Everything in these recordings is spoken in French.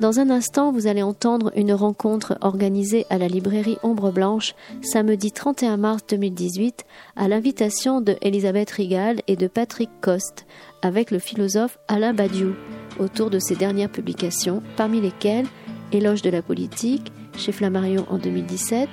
Dans un instant, vous allez entendre une rencontre organisée à la librairie Ombre Blanche samedi 31 mars 2018 à l'invitation de Elisabeth Rigal et de Patrick Coste avec le philosophe Alain Badiou autour de ses dernières publications, parmi lesquelles Éloge de la politique chez Flammarion en 2017,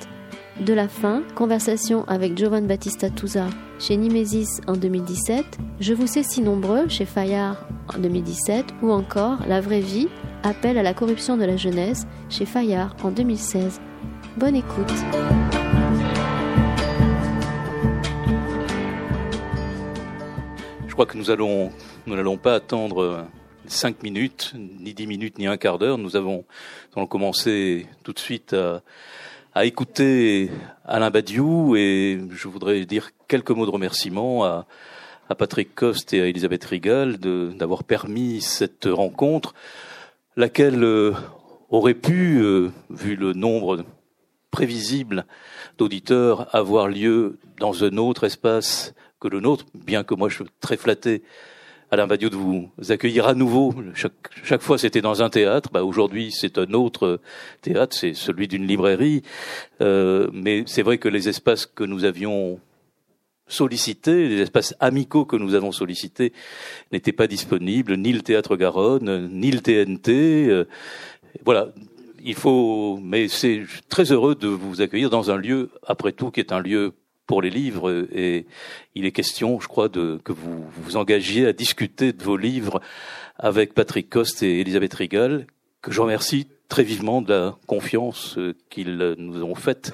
De la fin, conversation avec Giovan Battista Touza chez Nimesis en 2017, Je vous sais si nombreux chez Fayard en 2017 ou encore La vraie vie, appel à la corruption de la jeunesse chez Fayard en 2016. Bonne écoute. Je crois que nous allons, nous n'allons pas attendre cinq minutes, ni dix minutes, ni un quart d'heure. Nous avons, nous allons commencer tout de suite à, à écouter Alain Badiou et je voudrais dire quelques mots de remerciement à, à Patrick Coste et à Elisabeth Rigal d'avoir permis cette rencontre, laquelle euh, aurait pu, euh, vu le nombre prévisible d'auditeurs, avoir lieu dans un autre espace que le nôtre, bien que moi je suis très flatté Alain Badiou de vous accueillir à nouveau. Chaque, fois, c'était dans un théâtre. Bah, Aujourd'hui, c'est un autre théâtre, c'est celui d'une librairie. Euh, mais c'est vrai que les espaces que nous avions sollicités, les espaces amicaux que nous avons sollicités, n'étaient pas disponibles, ni le théâtre Garonne, ni le TNT. Euh, voilà. Il faut, mais c'est très heureux de vous accueillir dans un lieu, après tout, qui est un lieu pour les livres et il est question, je crois, que vous vous engagiez à discuter de vos livres avec Patrick Coste et Elisabeth Rigal, que je remercie très vivement de la confiance qu'ils nous ont faite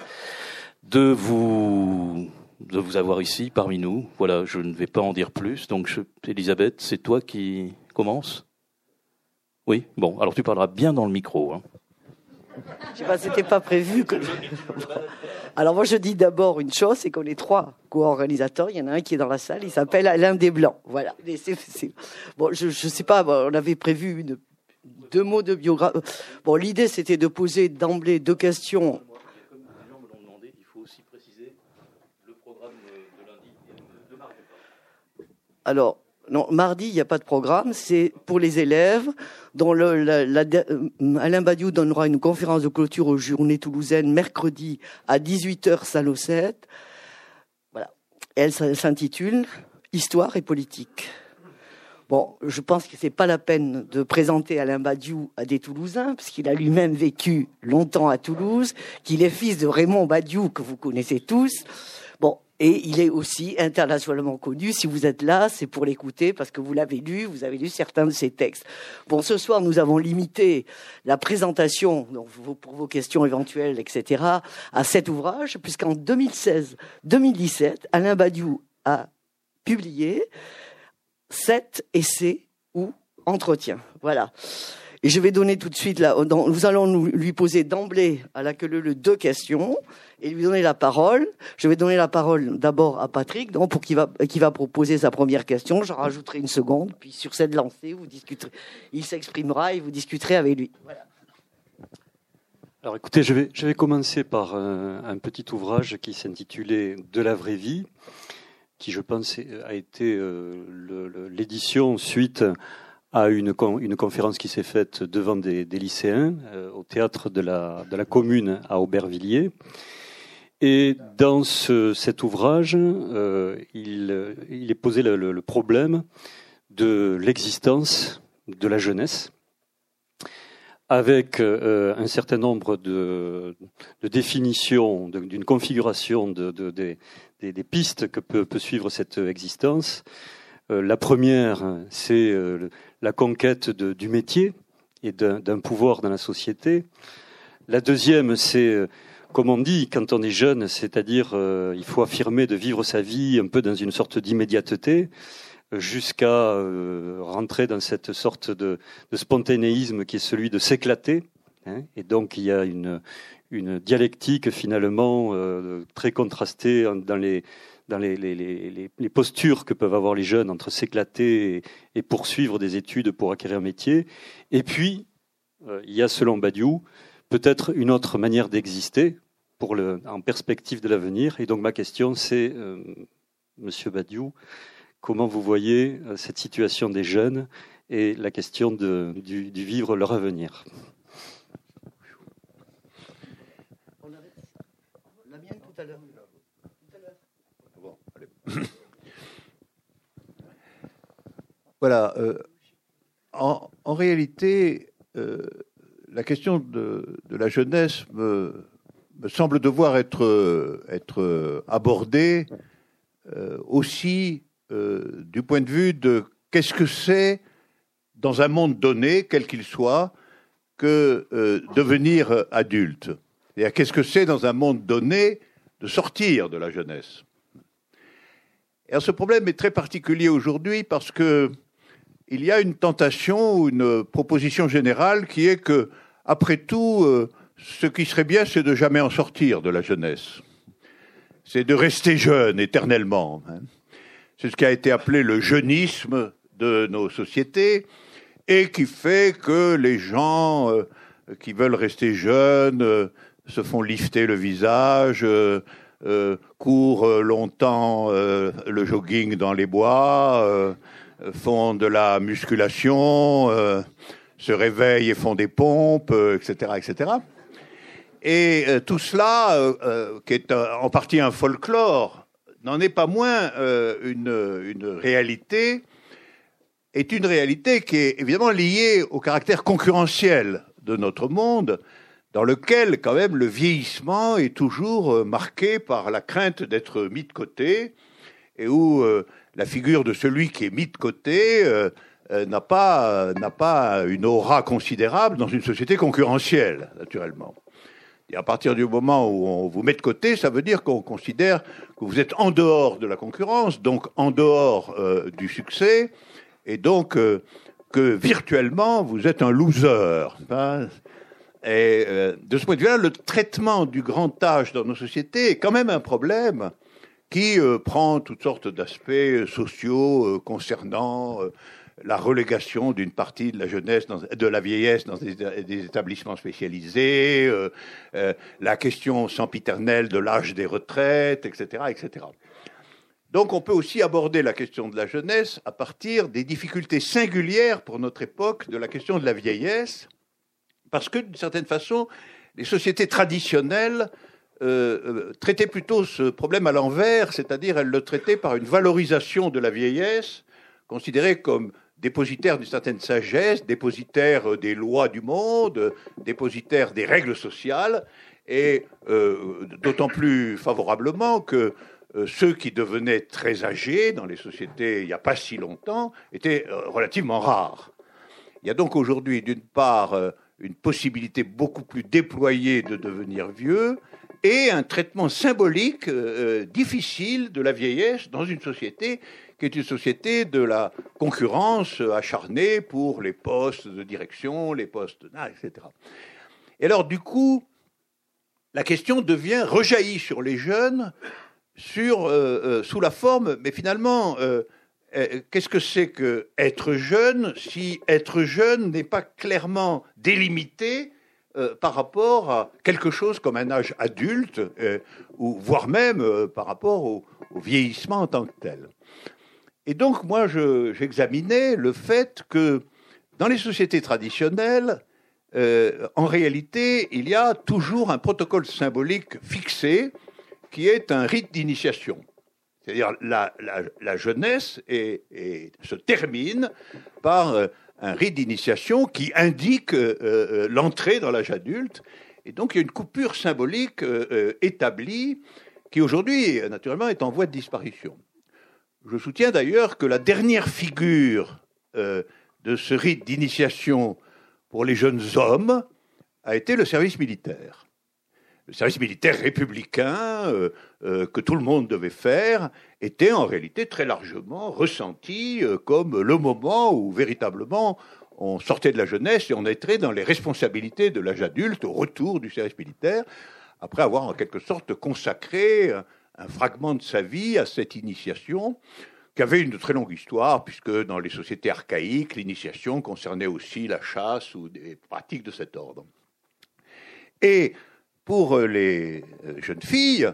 de vous de vous avoir ici parmi nous. Voilà, je ne vais pas en dire plus. Donc, je, Elisabeth, c'est toi qui commence Oui, bon, alors tu parleras bien dans le micro. Hein. Je sais pas, c'était pas prévu que. Alors moi je dis d'abord une chose, c'est qu'on est trois co-organisateurs. Il y en a un qui est dans la salle, il s'appelle Alain Desblancs. Voilà. Bon, je, je sais pas, on avait prévu deux mots de biographie. Bon, l'idée c'était de poser d'emblée deux questions. Comme les gens me l'ont demandé, il faut aussi préciser le programme de lundi et de mardi. Alors, mardi, il n'y a pas de programme, c'est pour les élèves, la, euh, Alain Badiou donnera une conférence de clôture aux journées toulousaines mercredi à 18h, salle au 7. Voilà. Elle s'intitule Histoire et politique. Bon, je pense que c'est pas la peine de présenter Alain Badiou à des Toulousains, puisqu'il a lui-même vécu longtemps à Toulouse, qu'il est fils de Raymond Badiou, que vous connaissez tous. Et il est aussi internationalement connu. Si vous êtes là, c'est pour l'écouter parce que vous l'avez lu, vous avez lu certains de ses textes. Bon, ce soir, nous avons limité la présentation donc, pour vos questions éventuelles, etc., à cet ouvrage, puisqu'en 2016-2017, Alain Badiou a publié sept essais ou entretiens. Voilà. Et je vais donner tout de suite, là, nous allons lui poser d'emblée à la queue le deux questions et lui donner la parole. Je vais donner la parole d'abord à Patrick, pour qui va qui va proposer sa première question. J'en rajouterai une seconde, puis sur cette lancée, vous discuterez. Il s'exprimera et vous discuterez avec lui. Alors écoutez, je vais, commencer par un, un petit ouvrage qui s'intitulait De la vraie vie, qui je pense a été euh, l'édition suite à une, une conférence qui s'est faite devant des, lycéens euh, au théâtre de la, de la commune à Aubervilliers. Et dans ce, cet ouvrage, euh, il, il, est posé le, problème de l'existence de la jeunesse avec euh, un certain nombre de, de définitions, d'une configuration de, de, des, des, pistes que peut, peut suivre cette existence. La première, c'est la conquête du métier et d'un pouvoir dans la société. La deuxième, c'est, euh, comme on dit, quand on est jeune, c'est-à-dire il faut affirmer de vivre sa vie un peu dans une sorte d'immédiateté jusqu'à rentrer dans cette sorte de, spontanéisme qui est celui de s'éclater. Hein. et donc il y a une dialectique finalement très contrastée dans les dans les, postures que peuvent avoir les jeunes entre s'éclater et, poursuivre des études pour acquérir un métier. Et puis, euh, il y a, selon Badiou, peut-être une autre manière d'exister pour en perspective de l'avenir. Et donc, ma question, c'est, euh, Monsieur Badiou, comment vous voyez euh, cette situation des jeunes et la question de, du, vivre leur avenir? Voilà. Euh, en, réalité, euh, la question de, la jeunesse me, semble devoir être, abordée euh, aussi du point de vue de qu'est-ce que c'est dans un monde donné, quel qu'il soit, que devenir adulte. Et qu'est-ce que c'est dans un monde donné de sortir de la jeunesse. Et ce problème est très particulier aujourd'hui parce que il y a une tentation ou une proposition générale qui est que, après tout, euh, ce qui serait bien, c'est de jamais en sortir de la jeunesse. C'est de rester jeune éternellement. Hein. C'est ce qui a été appelé le jeunisme de nos sociétés et qui fait que les gens euh, qui veulent rester jeunes euh, se font lifter le visage, courent longtemps le jogging dans les bois, font de la musculation, euh, se réveillent et font des pompes, etc., euh, etc. Et euh, tout cela, qui est en partie un folklore, n'en est pas moins une, réalité, est une réalité qui est évidemment liée au caractère concurrentiel de notre monde, dans lequel quand même le vieillissement est toujours marqué par la crainte d'être mis de côté, et où la figure de celui qui est mis de côté euh, euh, n'a pas, n'a pas une aura considérable dans une société concurrentielle, naturellement. Et à partir du moment où on vous met de côté, ça veut dire qu'on considère que vous êtes en dehors de la concurrence, donc en dehors euh, du succès, et donc que virtuellement vous êtes un loser. Hein. Et de ce point de vue-là, le traitement du grand âge dans nos sociétés est quand même un problème qui euh, prend toutes sortes d'aspects euh, sociaux euh, concernant la relégation d'une partie de la jeunesse, de la vieillesse dans des, établissements spécialisés, la question sempiternelle de l'âge des retraites, etc., etc. Donc on peut aussi aborder la question de la jeunesse à partir des difficultés singulières pour notre époque de la question de la vieillesse, parce que d'une certaine façon, les sociétés traditionnelles euh, euh, traitait plutôt ce problème à l'envers, c'est-à-dire elle le traitait par une valorisation de la vieillesse, considérée comme dépositaire d'une certaine sagesse, dépositaire des lois du monde, dépositaire des règles sociales, et euh, d'autant plus favorablement que ceux qui devenaient très âgés dans les sociétés il n'y a pas si longtemps étaient relativement rares. Il y a donc aujourd'hui, d'une part, une possibilité beaucoup plus déployée de devenir vieux, et un traitement symbolique euh, difficile de la vieillesse dans une société qui est une société de la concurrence acharnée pour les postes de direction, les postes, etc. Et alors, du coup, la question devient rejaillie sur les jeunes sur, euh, euh, sous la forme, mais finalement, qu'est-ce que c'est que être jeune si être jeune n'est pas clairement délimité euh, par rapport à quelque chose comme un âge adulte, euh, ou voire même euh, par rapport au, vieillissement en tant que tel. Et donc, moi, j'examinais le fait que dans les sociétés traditionnelles, en réalité, il y a toujours un protocole symbolique fixé qui est un rite d'initiation. C'est-à-dire la, jeunesse se termine par un rite d'initiation qui indique euh, euh, l'entrée dans l'âge adulte. Et donc il y a une coupure symbolique euh, établie qui aujourd'hui, naturellement, est en voie de disparition. Je soutiens d'ailleurs que la dernière figure de ce rite d'initiation pour les jeunes hommes a été le service militaire le service militaire républicain euh, euh, que tout le monde devait faire était en réalité très largement ressenti euh, comme le moment où véritablement on sortait de la jeunesse et on entrait dans les responsabilités de l'âge adulte au retour du service militaire, après avoir en quelque sorte consacré un, fragment de sa vie à cette initiation qui avait une très longue histoire, puisque dans les sociétés archaïques, l'initiation concernait aussi la chasse ou des pratiques de cet ordre. Et pour euh, les euh, jeunes filles,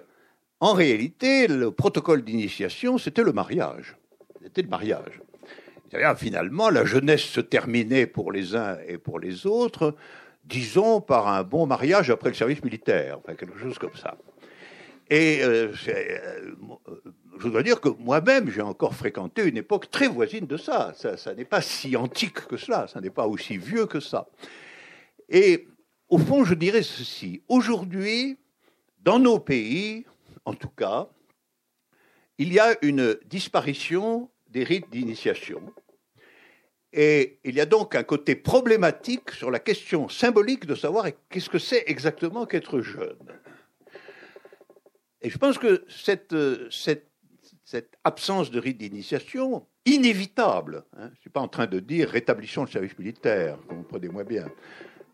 en réalité, le protocole d'initiation, c'était le mariage. C'était le mariage. finalement, la jeunesse se terminait pour les uns et pour les autres, disons, par un bon mariage après le service militaire, enfin, quelque chose comme ça. Et euh, euh, je dois dire que moi-même, j'ai encore fréquenté une époque très voisine de ça. Ça, ça n'est pas si antique que cela, ça n'est pas aussi vieux que ça. Et au fond, je dirais ceci. Aujourd'hui, dans nos pays, en tout cas, il y a une disparition des rites d'initiation. Et il y a donc un côté problématique sur la question symbolique de savoir qu'est-ce que c'est exactement qu'être jeune. Et je pense que cette, absence de rite d'initiation, inévitable, hein, je ne suis pas en train de dire rétablissons le service militaire, comprenez-moi bien,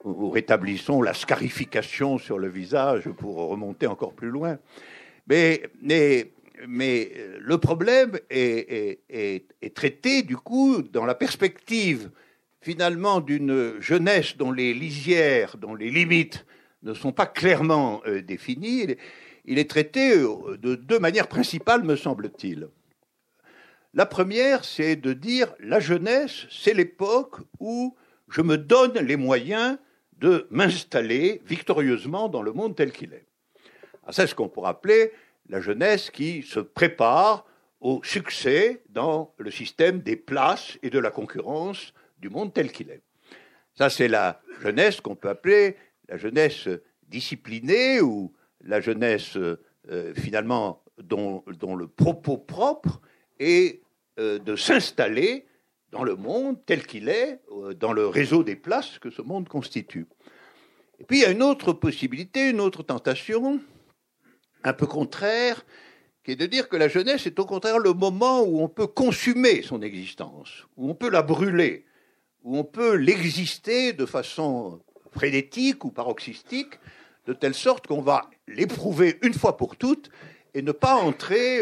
ou, rétablissons la scarification sur le visage pour remonter encore plus loin, mais, mais mais le problème est, traité, du coup, dans la perspective, finalement, d'une jeunesse dont les lisières, dont les limites ne sont pas clairement euh, définies. Il est traité euh, de deux manières principales, me semble-t-il. La première, c'est de dire la jeunesse, c'est l'époque où je me donne les moyens de m'installer victorieusement dans le monde tel qu'il est. C'est ce qu'on pourrait appeler la jeunesse qui se prépare au succès dans le système des places et de la concurrence du monde tel qu'il est. Ça, c'est la jeunesse qu'on peut appeler la jeunesse disciplinée ou la jeunesse euh, finalement dont, le propos propre est euh, de s'installer dans le monde tel qu'il est, euh, dans le réseau des places que ce monde constitue. Et puis il y a une autre possibilité, une autre tentation, un peu contraire, qui est de dire que la jeunesse est au contraire le moment où on peut consumer son existence, où on peut la brûler, où on peut l'exister de façon frénétique ou paroxystique, de telle sorte qu'on va l'éprouver une fois pour toutes et ne pas entrer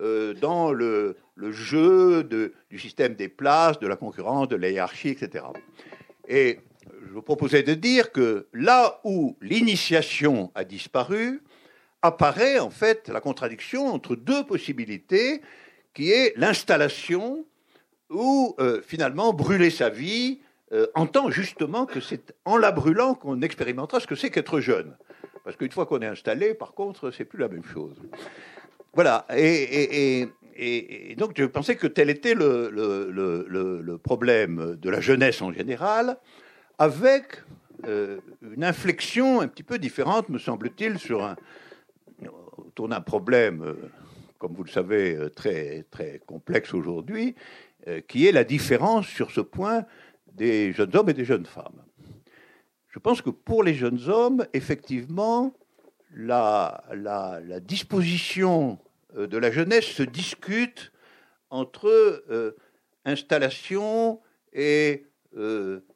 euh, dans le, jeu du système des places, de la concurrence, de la hiérarchie, etc. Et je vous proposais de dire que là où l'initiation a disparu, apparaît en fait la contradiction entre deux possibilités, qui est l'installation ou euh, finalement brûler sa vie euh, en tant justement que c'est en la brûlant qu'on expérimentera ce que c'est qu'être jeune. Parce qu'une fois qu'on est installé, par contre, c'est plus la même chose. Voilà. Et, donc, je pensais que tel était le, problème de la jeunesse en général, avec euh, une inflexion un petit peu différente, me semble-t-il, sur un, autour d'un problème, euh, comme vous le savez, euh, très, très complexe aujourd'hui, qui est la différence sur ce point des jeunes hommes et des jeunes femmes. Je pense que pour les jeunes hommes, effectivement, la, disposition de la jeunesse se discute entre installation et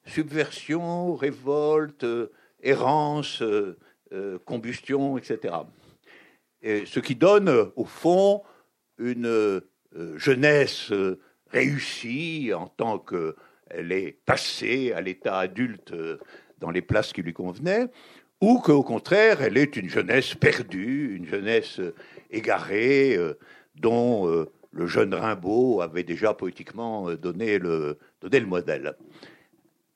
subversion, révolte, errance, combustion, etc ce qui donne au fond une euh, jeunesse euh, réussie en tant qu'elle est passée à l'état adulte euh, dans les places qui lui convenaient, ou qu'au contraire, elle est une jeunesse perdue, une jeunesse égarée, dont le jeune Rimbaud avait déjà poétiquement donné le, modèle.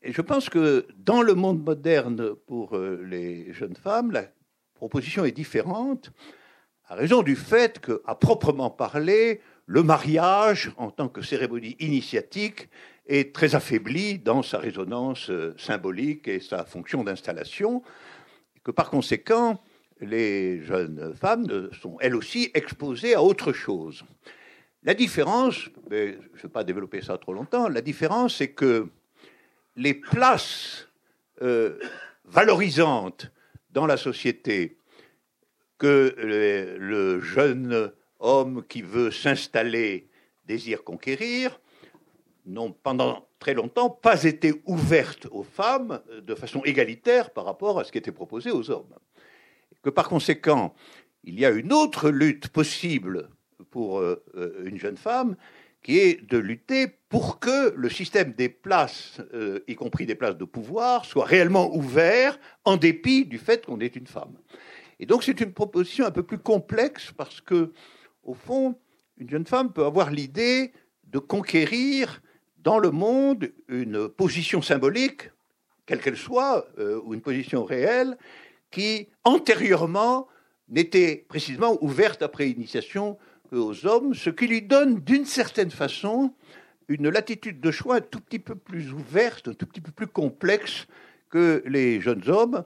Et je pense que dans le monde moderne, pour les jeunes femmes, la proposition est différente à raison du fait qu'à proprement parler, le mariage, en tant que cérémonie initiatique, est très affaibli dans sa résonance euh, symbolique et sa fonction d'installation, par conséquent, les jeunes femmes sont elles aussi exposées à autre chose. La différence, je ne vais pas développer ça trop longtemps, la différence c'est que les places euh, valorisantes dans la société que le, jeune homme qui veut s'installer désire conquérir n'ont pendant très longtemps pas été ouvertes aux femmes de façon égalitaire par rapport à ce qui était proposé aux hommes. Que par conséquent, il y a une autre lutte possible pour euh, une jeune femme qui est de lutter pour que le système des places, euh, y compris des places de pouvoir, soit réellement ouvert en dépit du fait qu'on est une femme. Et donc c'est une proposition un peu plus complexe parce que, au fond, une jeune femme peut avoir l'idée de conquérir dans le monde une position symbolique, quelle qu'elle soit, euh, ou une position réelle, qui antérieurement n'était précisément ouverte après initiation aux hommes, ce qui lui donne d'une certaine façon une latitude de choix un tout petit peu plus ouverte, un tout petit peu plus complexe que les jeunes hommes,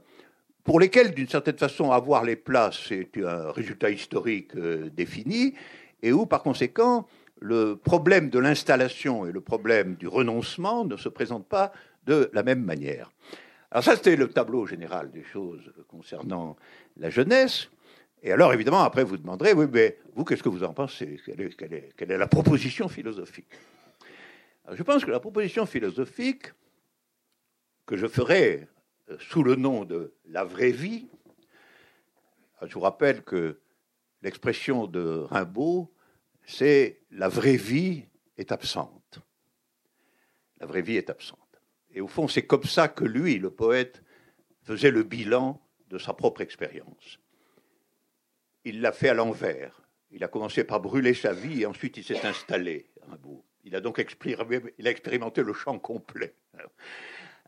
pour lesquels, d'une certaine façon, avoir les places est un résultat historique euh, défini, et où, par conséquent, le problème de l'installation et le problème du renoncement ne se présentent pas de la même manière. Alors ça, c'était le tableau général des choses concernant la jeunesse. Et alors, évidemment, après, vous demanderez, oui, mais vous, qu'est-ce que vous en pensez? Quelle est, la proposition philosophique? Je pense que la proposition philosophique que je ferai euh, sous le nom de la vraie vie, je vous rappelle que l'expression de Rimbaud, c'est la vraie vie est absente. La vraie vie est absente. Et au fond, c'est comme ça que lui, le poète, faisait le bilan de sa propre expérience. Il l'a fait à l'envers. Il a commencé par brûler sa vie et ensuite il s'est installé. Il a donc expérimenté le champ complet.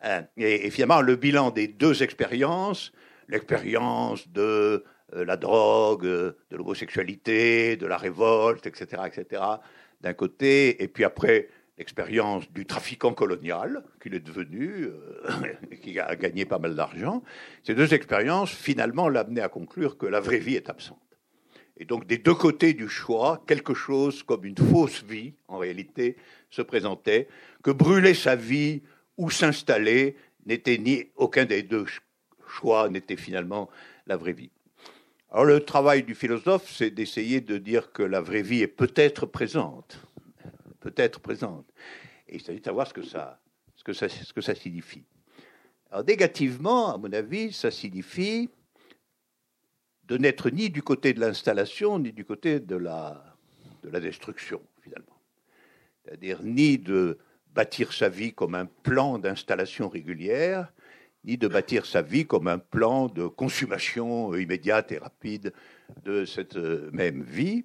Euh, et, finalement, le bilan des deux expériences, l'expérience de la drogue, euh, de l'homosexualité, de la révolte, etc., etc., d'un côté, et puis après l'expérience du trafiquant colonial qu'il est devenu, et qui a gagné pas mal d'argent. Ces deux expériences, finalement, l'amenaient à conclure que la vraie vie est absente. Et donc, des deux côtés du choix, quelque chose comme une fausse vie, en réalité, se présentait, que brûler sa vie ou s'installer n'était ni aucun des deux choix n'était finalement la vraie vie. Alors le travail du philosophe, c'est d'essayer de dire que la vraie vie est peut-être présente, peut-être présente. Et il s'agit de savoir ce que ça, ce que ça, ce que ça signifie. Alors négativement, à mon avis, ça signifie de n'être ni du côté de l'installation, ni du côté de la, de la destruction, finalement. C'est-à-dire ni de bâtir sa vie comme un plan d'installation régulière, ni de bâtir sa vie comme un plan de consommation immédiate et rapide de cette euh, même vie.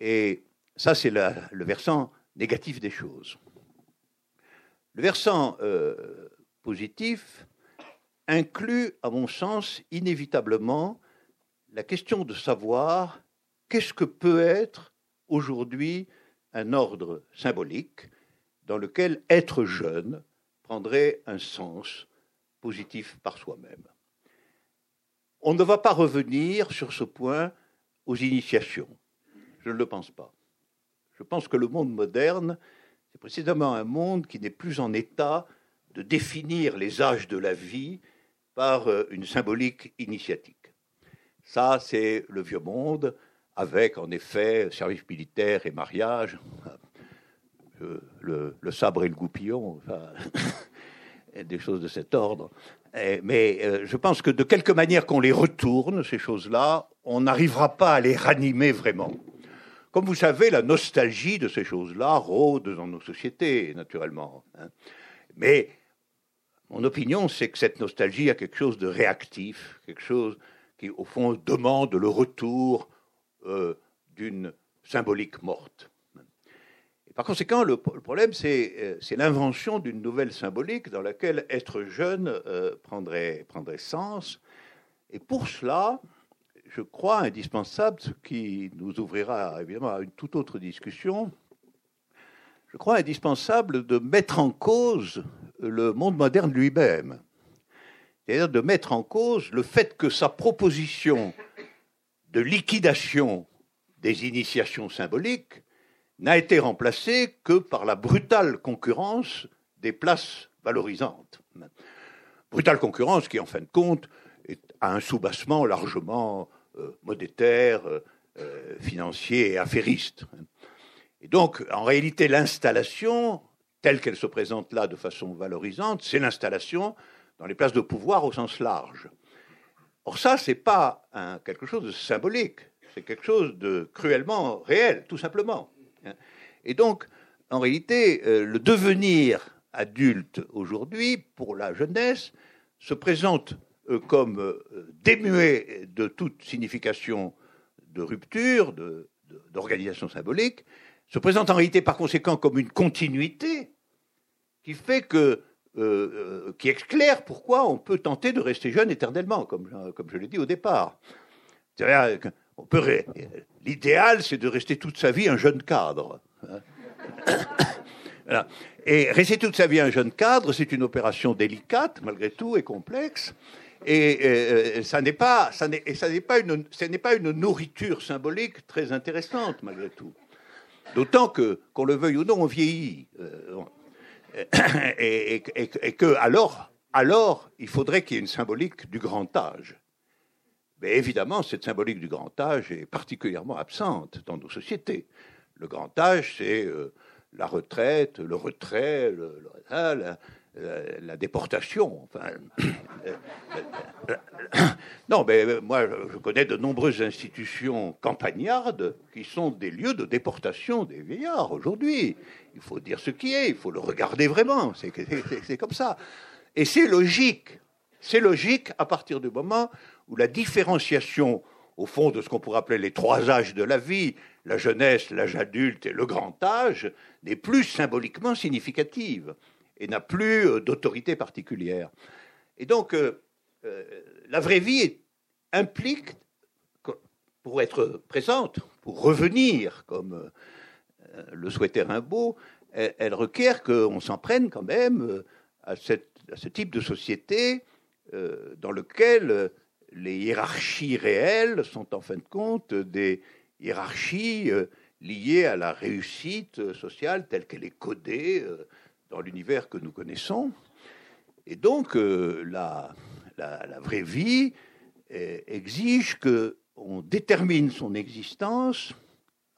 Et ça, c'est le versant négatif des choses. Le versant euh, positif inclut, à mon sens, inévitablement la question de savoir qu'est-ce que peut être aujourd'hui un ordre symbolique dans lequel être jeune prendrait un sens positif par soi-même. On ne va pas revenir sur ce point aux initiations. Je ne le pense pas. Je pense que le monde moderne, c'est précisément un monde qui n'est plus en état de définir les âges de la vie par euh, une symbolique initiatique. Ça, c'est le vieux monde, avec en effet service militaire et mariage, le, sabre et le goupillon, des choses de cet ordre. mais euh, je pense que de quelque manière qu'on les retourne, ces choses-là, on n'arrivera pas à les ranimer vraiment. Comme vous savez, la nostalgie de ces choses-là rôde dans nos sociétés, naturellement. Hein. Mais mon opinion, c'est que cette nostalgie a quelque chose de réactif, quelque chose qui, au fond, demande le retour euh, d'une symbolique morte par conséquent, le, problème, euh, c'est l'invention d'une nouvelle symbolique dans laquelle être jeune euh, prendrait, prendrait sens. Et pour cela, je crois indispensable, ce qui nous ouvrira évidemment à une toute autre discussion, je crois indispensable de mettre en cause le monde moderne lui-même. C'est-à-dire de mettre en cause le fait que sa proposition de liquidation des initiations symboliques n'a été remplacé que par la brutale concurrence des places valorisantes. Brutale concurrence qui, en fin de compte, a un soubassement largement euh, monétaire, euh, financier et affairiste. Et donc, en réalité, l'installation, telle qu'elle se présente là de façon valorisante, c'est l'installation dans les places de pouvoir au sens large. Or, ça, ce n'est pas quelque chose de symbolique, c'est quelque chose de cruellement réel, tout simplement. Et donc, en réalité, euh, le devenir adulte aujourd'hui, pour la jeunesse, se présente euh, comme euh, démuet de toute signification de rupture, d'organisation symbolique, se présente en réalité par conséquent comme une continuité, qui fait que, qui éclaire pourquoi on peut tenter de rester jeune éternellement, comme, comme je l'ai dit au départ. On peut, l'idéal, c'est de rester toute sa vie un jeune cadre. Hein. Et rester toute sa vie un jeune cadre, c'est une opération délicate, malgré tout, et complexe. Et euh, pas, ça n'est, pas pas une nourriture symbolique très intéressante, malgré tout. D'autant que, qu'on le veuille ou non, on vieillit. Euh, et, que, alors, il faudrait qu'il y ait une symbolique du grand âge. Mais évidemment, cette symbolique du grand âge est particulièrement absente dans nos sociétés. Le grand âge, c'est euh, la retraite, le retrait, la, déportation. Enfin, non, mais moi, je connais de nombreuses institutions campagnardes qui sont des lieux de déportation des vieillards aujourd'hui. Il faut dire ce qui est, il faut le regarder vraiment. C'est comme ça. Et c'est logique. C'est logique à partir du moment où la différenciation, au fond, de ce qu'on pourrait appeler les trois âges de la vie, la jeunesse, l'âge adulte et le grand âge, n'est plus symboliquement significative et n'a plus euh, d'autorité particulière. Et donc, euh, euh, la vraie vie implique, pour être présente, pour revenir, comme le souhaitait Rimbaud, elle, requiert qu'on s'en prenne quand même à, à, ce type de société dans lequel les hiérarchies réelles sont en fin de compte des hiérarchies euh, liées à la réussite sociale telle qu'elle est codée euh, dans l'univers que nous connaissons. Et donc euh, la, la, vraie vie exige qu'on détermine son existence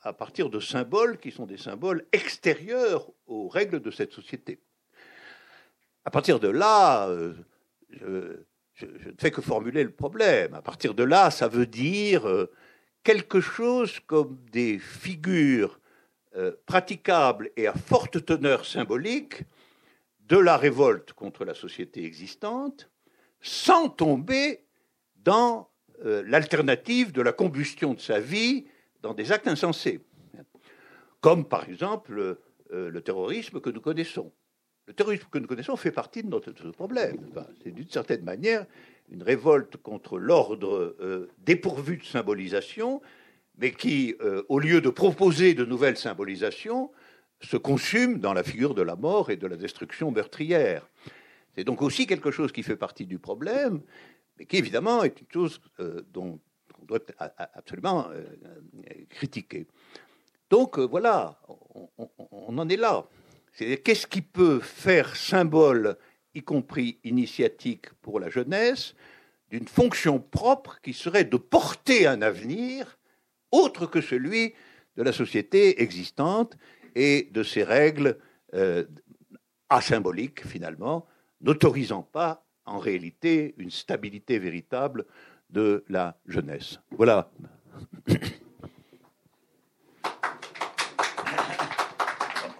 à partir de symboles qui sont des symboles extérieurs aux règles de cette société. À partir de là, je, ne fais que formuler le problème. À partir de là, ça veut dire euh, quelque chose comme des figures euh, praticables et à forte teneur symbolique de la révolte contre la société existante, sans tomber dans euh, l'alternative de la combustion de sa vie dans des actes insensés, comme par exemple le terrorisme que nous connaissons. Le terrorisme que nous connaissons fait partie de notre problème. c'est d'une certaine manière une révolte contre l'ordre euh, dépourvu de symbolisation, mais qui, euh, au lieu de proposer de nouvelles symbolisations, se consume dans la figure de la mort et de la destruction meurtrière. C'est donc aussi quelque chose qui fait partie du problème, mais qui évidemment est une chose euh, dont on doit absolument critiquer. Donc voilà, on en est là. Qu'est-ce qui peut faire symbole, y compris initiatique pour la jeunesse, d'une fonction propre qui serait de porter un avenir autre que celui de la société existante et de ses règles euh, asymboliques finalement, n'autorisant pas en réalité une stabilité véritable de la jeunesse. Voilà.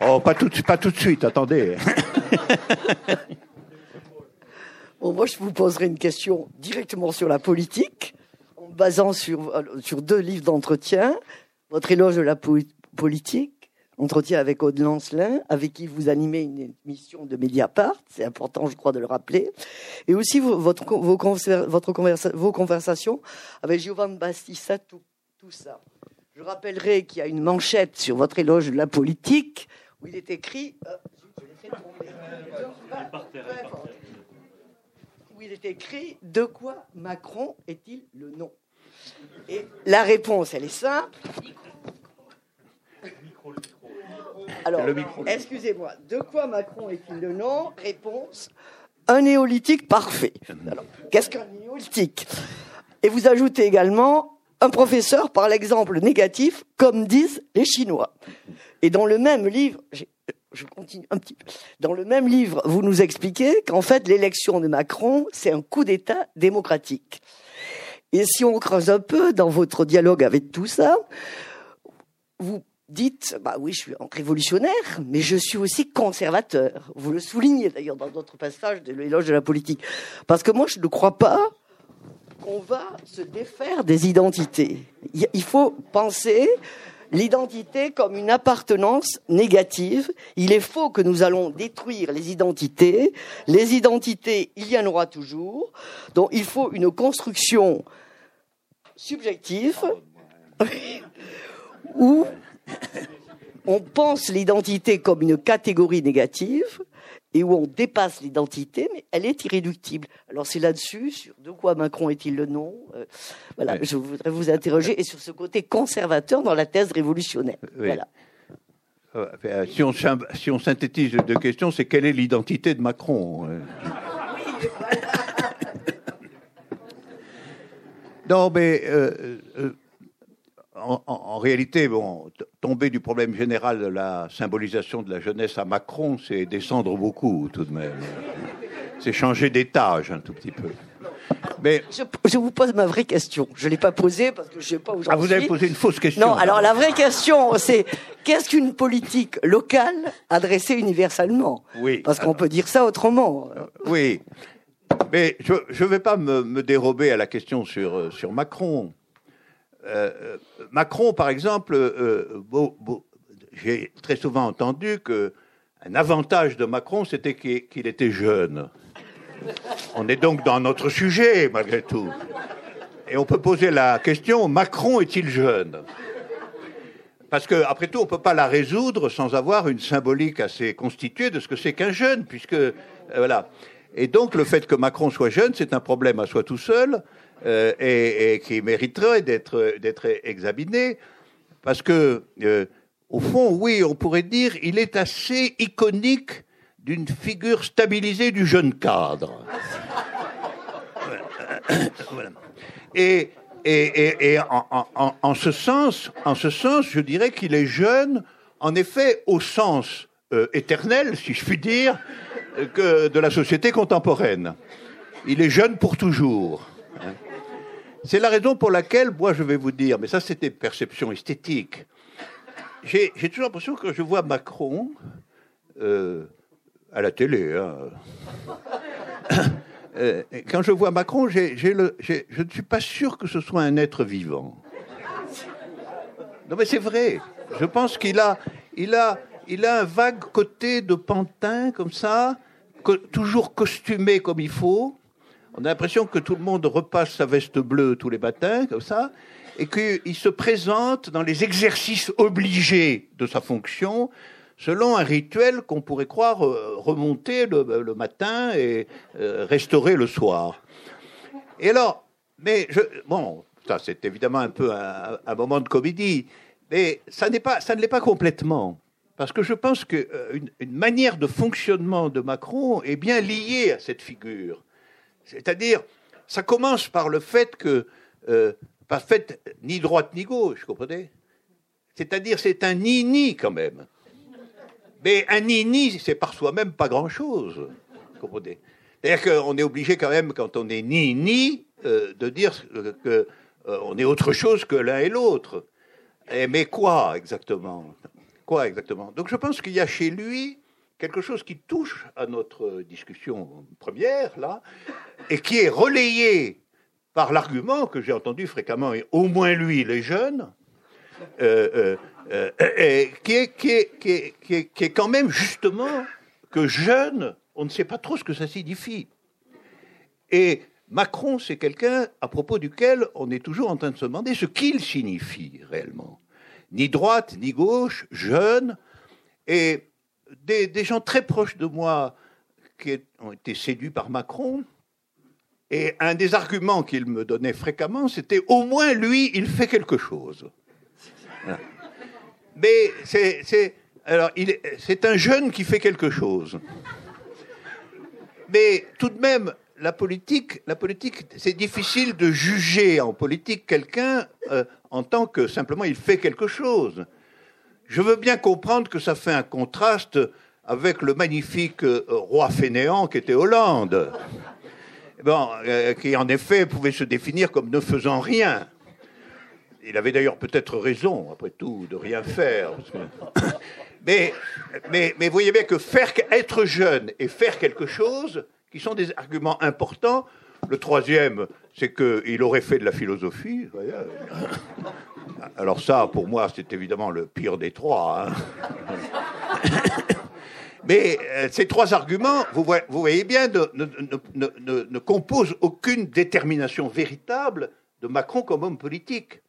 Oh, pas tout, pas tout de suite, attendez. bon, moi, je vous poserai une question directement sur la politique, en basant sur, sur deux livres d'entretien. Votre éloge de la politique, entretien avec Aude Lancelin, avec qui vous animez une émission de Mediapart, c'est important, je crois, de le rappeler, et aussi vos, vos conversations avec Giovanni Battista, tout, tout ça. Je rappellerai qu'il y a une manchette sur votre éloge de la politique où il est écrit. Euh, où il est écrit De quoi Macron est-il le nom? Et la réponse, elle est simple. Alors, excusez-moi, de quoi Macron est-il le nom? Réponse un néolithique parfait. Alors, qu'est-ce qu'un néolithique? Et vous ajoutez également un professeur par l'exemple négatif, comme disent les Chinois. Et dans le même livre, je continue un petit peu. Dans le même livre, vous nous expliquez qu'en fait, l'élection de Macron, c'est un coup d'État démocratique. Et si on creuse un peu dans votre dialogue avec tout ça, vous dites, bah oui, je suis révolutionnaire, mais je suis aussi conservateur. Vous le soulignez d'ailleurs dans d'autres passages de l'éloge de la politique. Parce que moi, je ne crois pas qu'on va se défaire des identités. Il faut penser l'identité comme une appartenance négative. Il est faux que nous allons détruire les identités. Les identités, il y en aura toujours. Donc il faut une construction subjective où on pense l'identité comme une catégorie négative et où on dépasse l'identité, mais elle est irréductible. Alors c'est là-dessus, sur de quoi Macron est-il le nom euh, Voilà, je voudrais vous interroger, et sur ce côté conservateur dans la thèse révolutionnaire. Voilà. Euh, euh, si, on, si on synthétise les deux questions, c'est quelle est l'identité de Macron Non, mais en, réalité, bon, tomber du problème général de la symbolisation de la jeunesse à Macron, c'est descendre beaucoup tout de même. C'est changer d'étage un tout petit peu. Mais je, vous pose ma vraie question. Je ne l'ai pas posée parce que je ne sais pas où j'en Ah, vous avez posé une fausse question. Non, alors la vraie question, c'est qu'est-ce qu'une politique locale adressée universellement Oui. Parce qu'on peut dire ça autrement. Euh, oui. Mais je ne vais pas me, me, dérober à la question sur, euh, sur Macron. Euh, euh, Macron, par exemple, euh, j'ai très souvent entendu que un avantage de Macron, c'était qu'il était jeune. On est donc dans notre sujet, malgré tout. Et on peut poser la question, Macron est-il jeune? Parce qu'après tout, on ne peut pas la résoudre sans avoir une symbolique assez constituée de ce que c'est qu'un jeune, puisque... voilà. Et donc, le fait que Macron soit jeune, c'est un problème à soi tout seul. Euh, et, qui mériterait d'être d'être examiné parce que euh, au fond, oui, on pourrait dire, il est assez iconique d'une figure stabilisée du jeune cadre. Et, et, et en, ce sens, en ce sens, je dirais qu'il est jeune, en effet, au sens euh, éternel, si je puis dire, de la société contemporaine. Il est jeune pour toujours. C'est la raison pour laquelle, moi, je vais vous dire, mais ça, c'était perception esthétique. J'ai toujours l'impression que je vois Macron euh, à la télé. Hein. Euh, quand je vois Macron, je ne suis pas sûr que ce soit un être vivant. Non, mais c'est vrai. Je pense qu'il a, il a, il a un vague côté de pantin comme ça, toujours costumé comme il faut. On a l'impression que tout le monde repasse sa veste bleue tous les matins, comme ça, et qu'il se présente dans les exercices obligés de sa fonction selon un rituel qu'on pourrait croire euh, remonter le, matin et euh, restaurer le soir. Et alors, mais je, bon, ça c'est évidemment un peu un, moment de comédie, mais ça pas, ça ne l'est pas complètement. Parce que je pense qu'une euh, une manière de fonctionnement de Macron est bien liée à cette figure. C'est-à-dire, ça commence par le fait que, euh, pas fait ni droite ni gauche, comprenez? C'est-à-dire, c'est un ni-ni quand même. Mais un ni-ni, c'est par soi-même pas grand-chose, comprenez? C'est-à-dire qu'on est obligé quand même, quand on est ni-ni, euh, de dire qu'on euh, est autre chose que l'un et l'autre. Mais quoi exactement? Quoi exactement? Donc je pense qu'il y a chez lui quelque chose qui touche à notre discussion première, là, et qui est relayé par l'argument que j'ai entendu fréquemment, et au moins lui, les jeunes, est, qui, est, quand même justement que jeune, on ne sait pas trop ce que ça signifie. Et Macron, c'est quelqu'un à propos duquel on est toujours en train de se demander ce qu'il signifie réellement. Ni droite, ni gauche, jeune. Et des, gens très proches de moi qui ont été séduits par Macron. Et un des arguments qu'il me donnait fréquemment, c'était au moins lui, il fait quelque chose. Mais c'est, alors, c'est un jeune qui fait quelque chose. Mais tout de même, la politique, la politique, c'est difficile de juger en politique quelqu'un euh, en tant que simplement il fait quelque chose. Je veux bien comprendre que ça fait un contraste avec le magnifique euh, roi fainéant qui était Hollande, bon, euh, qui en effet pouvait se définir comme ne faisant rien. Il avait d'ailleurs peut-être raison, après tout, de rien faire. Mais, mais, mais voyez bien que faire, être jeune et faire quelque chose, qui sont des arguments importants, Le troisième, c'est qu'il aurait fait de la philosophie. Alors ça, pour moi, c'est évidemment le pire des trois. Hein. Mais euh, ces trois arguments, vous voyez, bien, ne, composent aucune détermination véritable de Macron comme homme politique.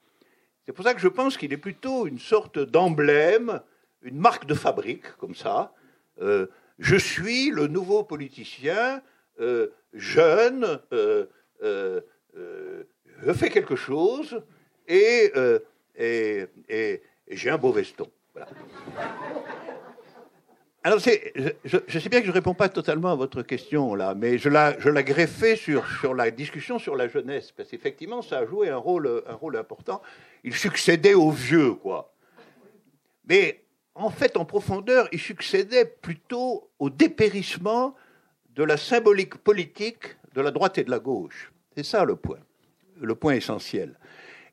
C'est pour ça que je pense qu'il est plutôt une sorte d'emblème, une marque de fabrique, comme ça. Euh, je suis le nouveau politicien, euh, jeune, je fais quelque chose et, et, et j'ai un beau veston. Alors, je, sais bien que je ne réponds pas totalement à votre question, là, mais je la, je sur, sur la discussion sur la jeunesse, parce qu'effectivement, ça a joué un rôle, un rôle important. Il succédait aux vieux, quoi. Mais en fait, en profondeur, il succédait plutôt au dépérissement de la symbolique politique de la droite et de la gauche. C'est ça le point, le point essentiel.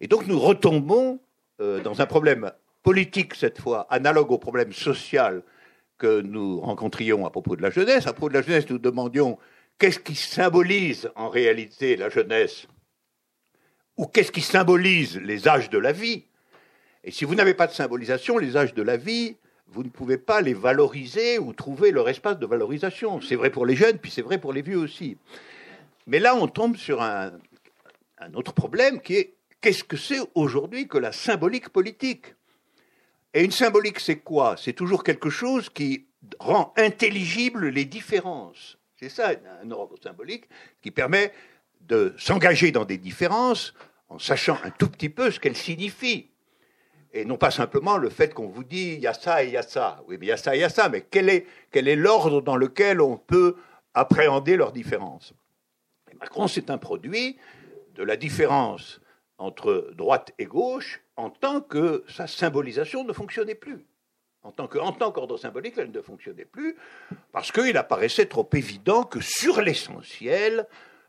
Et donc nous retombons euh, dans un problème politique cette fois, analogue au problème social que nous rencontrions à propos de la jeunesse. À propos de la jeunesse, nous demandions qu'est-ce qui symbolise en réalité la jeunesse ou qu'est-ce qui symbolise les âges de la vie. Et si vous n'avez pas de symbolisation, les âges de la vie, vous ne pouvez pas les valoriser ou trouver leur espace de valorisation. C'est vrai pour les jeunes, puis c'est vrai pour les vieux aussi. Mais là, on tombe sur un, un autre problème qui est qu'est-ce que c'est aujourd'hui que la symbolique politique? Et une symbolique, c'est quoi? C'est toujours quelque chose qui rend intelligibles les différences. C'est ça, un ordre symbolique qui permet de s'engager dans des différences en sachant un tout petit peu ce qu'elles signifient. Et non pas simplement le fait qu'on vous dit il y a ça et il y a ça. Oui, mais il y a ça et il y a ça, mais quel est, quel est l'ordre dans lequel on peut appréhender leurs différences? Macron, c'est un produit de la différence entre droite et gauche en tant que sa symbolisation ne fonctionnait plus. En tant qu'ordre symbolique, elle ne fonctionnait plus parce qu'il apparaissait trop évident que sur l'essentiel,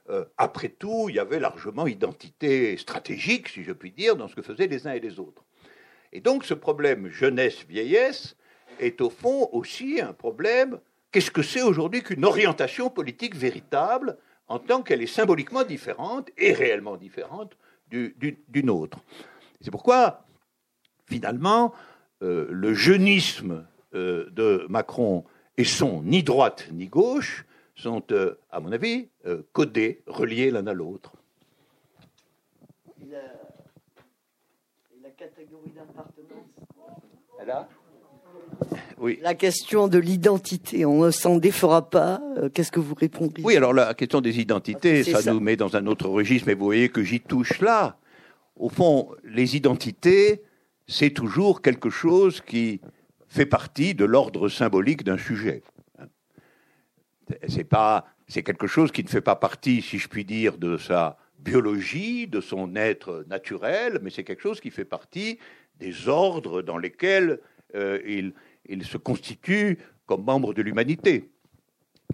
euh, après tout, il y avait largement identité stratégique, si je puis dire, dans ce que faisaient les uns et les autres. Et donc ce problème jeunesse-vieillesse est au fond aussi un problème, qu'est-ce que c'est aujourd'hui qu'une orientation politique véritable en tant qu'elle est symboliquement différente et réellement différente d'une autre. C'est pourquoi, finalement, euh, le jeunisme euh, de Macron et son ni droite ni gauche sont, euh, à mon avis, codés, reliés l'un à l'autre. La, la catégorie d'appartenance. Là oui. La question de l'identité, on ne s'en défera pas. Qu'est-ce que vous répondez Oui, alors la question des identités, ça, ça, nous met dans un autre registre, mais vous voyez que j'y touche là au fond, les identités, c'est toujours quelque chose qui fait partie de l'ordre symbolique d'un sujet. C'est pas, c'est quelque chose qui ne fait pas partie, si je puis dire, de sa biologie, de son être naturel, mais c'est quelque chose qui fait partie des ordres dans lesquels euh, il, se constitue comme membre de l'humanité.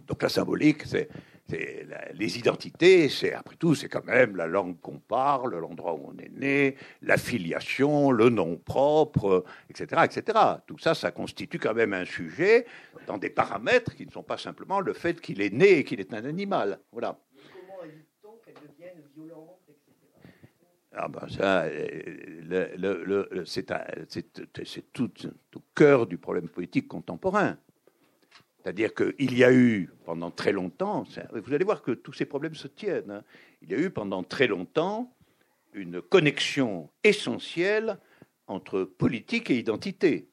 Donc la symbolique, c'est les identités, c'est après tout, c'est quand même la langue qu'on parle, l'endroit où on est né, la filiation, le nom propre, etc., etc. Tout ça, ça constitue quand même un sujet dans des paramètres qui ne sont pas simplement le fait qu'il est né et qu'il est un animal. Voilà. Comment évite-t-on qu'elle devienne violente, ah ben ça, le, c'est tout au cœur du problème politique contemporain. C'est-à-dire qu'il y a eu pendant très longtemps, vous allez voir que tous ces problèmes se tiennent, hein. il y a eu pendant très longtemps une connexion essentielle entre politique et identité.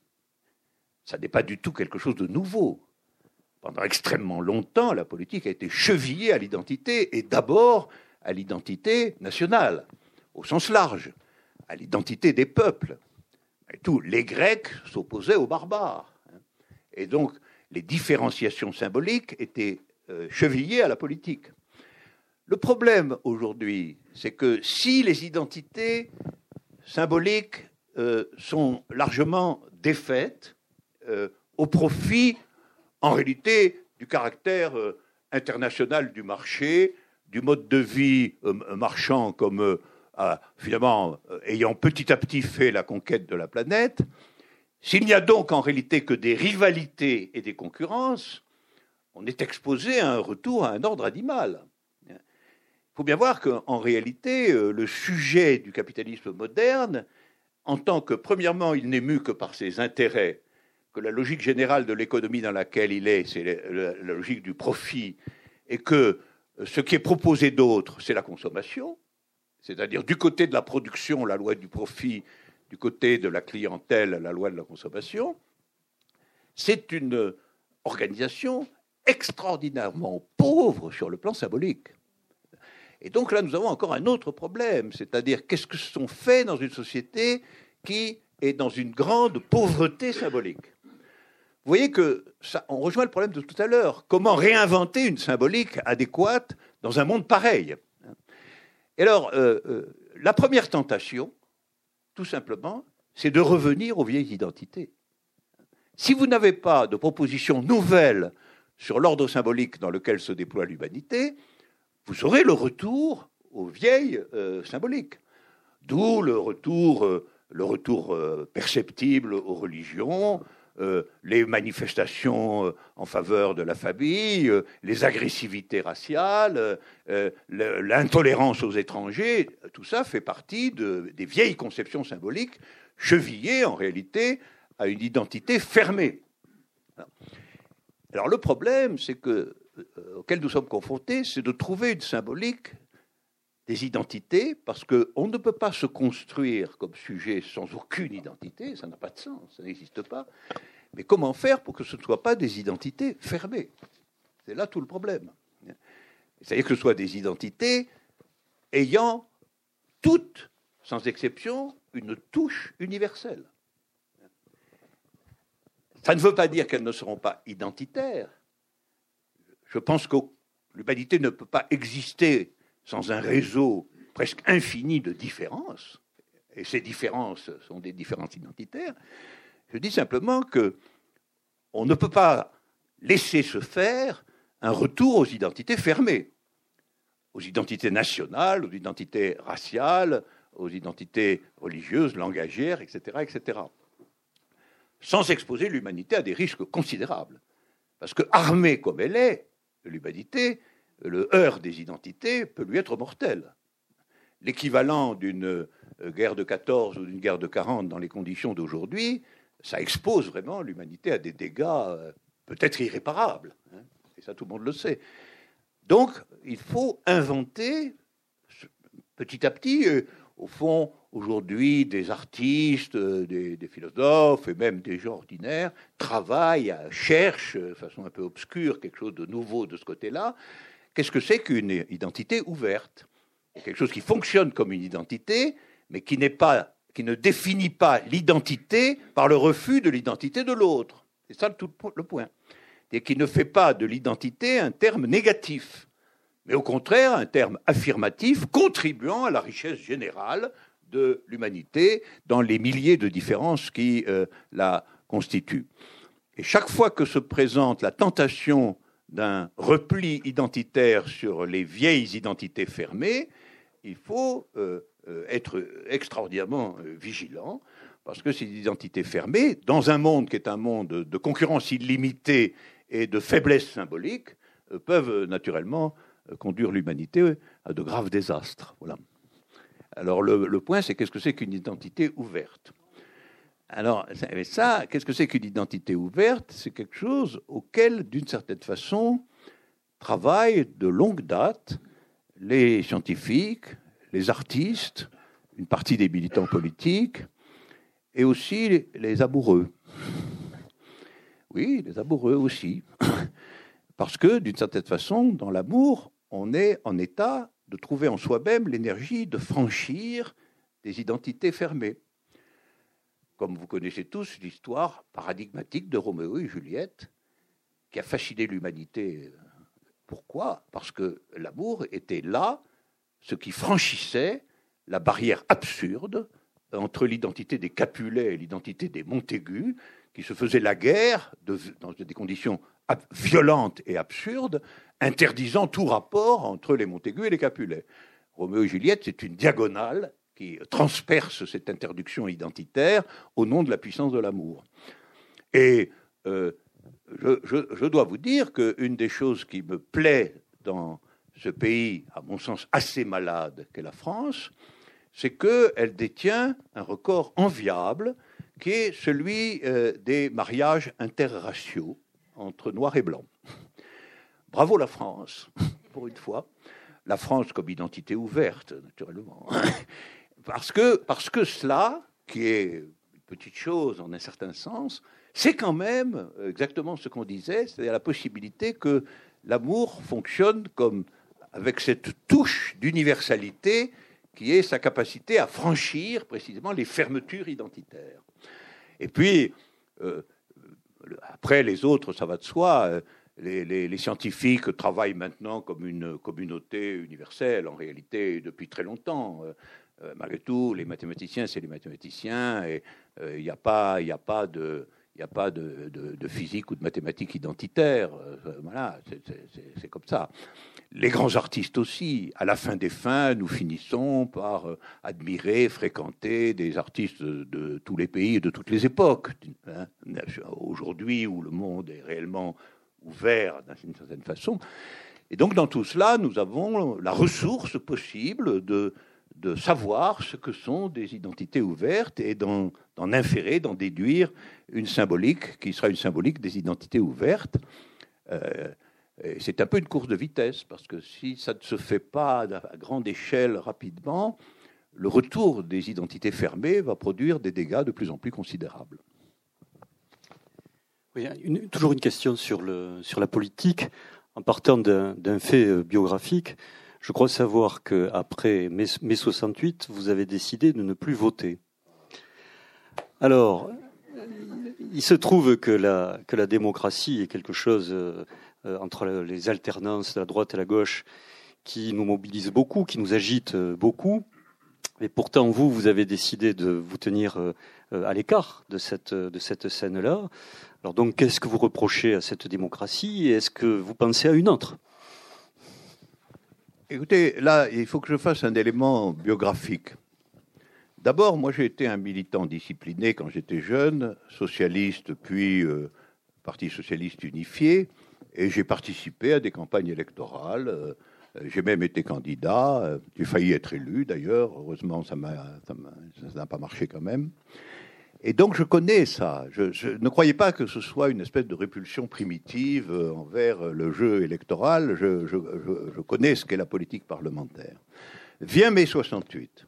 Ça n'est pas du tout quelque chose de nouveau. Pendant extrêmement longtemps, la politique a été chevillée à l'identité, et d'abord à l'identité nationale, au sens large, à l'identité des peuples. Les Grecs s'opposaient aux barbares. Hein. Et donc, les différenciations symboliques étaient euh, chevillées à la politique. Le problème aujourd'hui, c'est que si les identités symboliques euh, sont largement défaites euh, au profit, en réalité, du caractère international du marché, du mode de vie marchand comme finalement ayant petit à petit fait la conquête de la planète, s'il n'y a donc en réalité que des rivalités et des concurrences, on est exposé à un retour à un ordre animal. faut bien voir qu'en réalité, euh, le sujet du capitalisme moderne, en tant que, premièrement, il n'est mu que par ses intérêts, que la logique générale de l'économie dans laquelle il est, c'est la, la logique du profit, et que euh, ce qui est proposé d'autre, c'est la consommation, c'est-à-dire du côté de la production, la loi du profit, du côté de la clientèle, la loi de la consommation, c'est une organisation extraordinairement pauvre sur le plan symbolique. Et donc là, nous avons encore un autre problème, c'est-à-dire qu'est-ce que sont fait dans une société qui est dans une grande pauvreté symbolique? Vous voyez que ça, on rejoint le problème de tout à l'heure. Comment réinventer une symbolique adéquate dans un monde pareil? Et alors, euh, euh, la première tentation, tout simplement, c'est de revenir aux vieilles identités. Si vous n'avez pas de proposition nouvelle sur l'ordre symbolique dans lequel se déploie l'humanité, vous aurez le retour aux vieilles euh, symboliques. D'où le retour, le retour perceptible aux religions, les manifestations en faveur de la famille, les agressivités raciales, l'intolérance aux étrangers, tout ça fait partie de, des vieilles conceptions symboliques chevillées en réalité à une identité fermée. Alors le problème, euh, auquel nous sommes confrontés, c'est de trouver une symbolique des identités, parce qu'on ne peut pas se construire comme sujet sans aucune identité, ça n'a pas de sens, ça n'existe pas. Mais comment faire pour que ce ne soit pas des identités fermées? C'est là tout le problème. C'est-à-dire que ce soit des identités ayant toutes, sans exception, une touche universelle. Ça ne veut pas dire qu'elles ne seront pas identitaires, je pense que l'humanité ne peut pas exister sans un réseau presque infini de différences, et ces différences sont des différences identitaires. Je dis simplement que on ne peut pas laisser se faire un retour aux identités fermées, aux identités nationales, aux identités raciales, aux identités religieuses, langagières, etc., etc., sans exposer l'humanité à des risques considérables. Parce que armée comme elle est, l'humanité, le heurt des identités peut lui être mortel. L'équivalent d'une euh, guerre de 14 ou d'une guerre de 40 dans les conditions d'aujourd'hui, ça expose vraiment l'humanité à des dégâts euh, peut-être irréparables. Hein, et ça, tout le monde le sait. Donc, il faut inventer petit à petit, euh, au fond, aujourd'hui, des artistes, des, philosophes et même des gens ordinaires travaillent, cherchent, de façon un peu obscure, quelque chose de nouveau de ce côté-là. Qu'est-ce que c'est qu'une identité ouverte? Quelque chose qui fonctionne comme une identité, mais qui, pas, qui ne définit pas l'identité par le refus de l'identité de l'autre. C'est ça tout le point. Et qui ne fait pas de l'identité un terme négatif, mais au contraire un terme affirmatif contribuant à la richesse générale de l'humanité dans les milliers de différences qui euh, la constituent. Et chaque fois que se présente la tentation d'un repli identitaire sur les vieilles identités fermées, il faut euh, euh, être extraordinairement vigilant, parce que ces identités fermées, dans un monde qui est un monde de concurrence illimitée et de faiblesse symbolique, peuvent naturellement conduire l'humanité à de graves désastres. Alors le, point, c'est qu'est-ce que c'est qu'une identité ouverte? Alors ça, qu'est-ce que c'est qu'une identité ouverte? C'est quelque chose auquel, d'une certaine façon, travaillent de longue date les scientifiques, les artistes, une partie des militants politiques, et aussi les amoureux. Oui, les amoureux aussi. Parce que, d'une certaine façon, dans l'amour, on est en état de trouver en soi-même l'énergie de franchir des identités fermées. Comme vous connaissez tous l'histoire paradigmatique de Roméo et Juliette, qui a fasciné l'humanité. Pourquoi? Parce que l'amour était là, ce qui franchissait la barrière absurde entre l'identité des Capulets et l'identité des Montaigu, qui se faisaient la guerre dans des conditions violentes et absurdes, interdisant tout rapport entre les Montaigu et les Capulet. Roméo et Juliette, c'est une diagonale qui transperce cette interdiction identitaire au nom de la puissance de l'amour. Et euh, je, dois vous dire qu'une des choses qui me plaît dans ce pays, à mon sens, assez malade qu'est la France, c'est qu'elle détient un record enviable qui est celui euh, des mariages interraciaux entre noirs et blancs. Bravo la France, pour une fois. La France comme identité ouverte, naturellement. Parce que, parce que cela, qui est une petite chose en un certain sens, c'est quand même exactement ce qu'on disait, c'est-à-dire la possibilité que l'amour fonctionne comme avec cette touche d'universalité qui est sa capacité à franchir précisément les fermetures identitaires. Et puis, euh, après les autres, ça va de soi. Euh, les, scientifiques travaillent maintenant comme une communauté universelle, en réalité, depuis très longtemps. Euh, malgré tout, les mathématiciens, c'est les mathématiciens, et il n'y a pas, a pas de il n'y a pas de, physique ou de mathématiques identitaires. voilà, c'est comme ça les grands artistes aussi. À la fin des fins, nous finissons par euh, admirer, fréquenter des artistes de, tous les pays et de toutes les époques. Hein. Aujourd'hui, où le monde est réellement ouvert d'une certaine façon. Et donc, dans tout cela, nous avons la ressource possible de, de savoir ce que sont des identités ouvertes et d'en inférer, d'en déduire une symbolique qui sera une symbolique des identités ouvertes. Euh, c'est un peu une course de vitesse, parce que si ça ne se fait pas à grande échelle rapidement, le retour des identités fermées va produire des dégâts de plus en plus considérables. Oui, toujours une question sur la politique. En partant d'un fait euh, biographique, je crois savoir qu'après mai, mai 68, vous avez décidé de ne plus voter. Alors, il se trouve que la, démocratie est quelque chose euh, entre les alternances de la droite et la gauche qui nous mobilisent beaucoup, qui nous agitent euh, beaucoup. Mais pourtant, vous, vous avez décidé de vous tenir euh, à l'écart de cette, de cette scène-là. Alors donc, qu'est-ce que vous reprochez à cette démocratie et est-ce que vous pensez à une autre? Écoutez, là, il faut que je fasse un élément biographique. D'abord, moi, j'ai été un militant discipliné quand j'étais jeune, socialiste, puis Parti socialiste unifié et j'ai participé à des campagnes électorales. Euh, j'ai même été candidat. Euh, j'ai failli être élu d'ailleurs. Heureusement, ça n'a pas marché quand même. Et donc, je connais ça. Je, ne croyais pas que ce soit une espèce de répulsion primitive euh, envers le jeu électoral. Je, connais ce qu'est la politique parlementaire. Vient mai 68.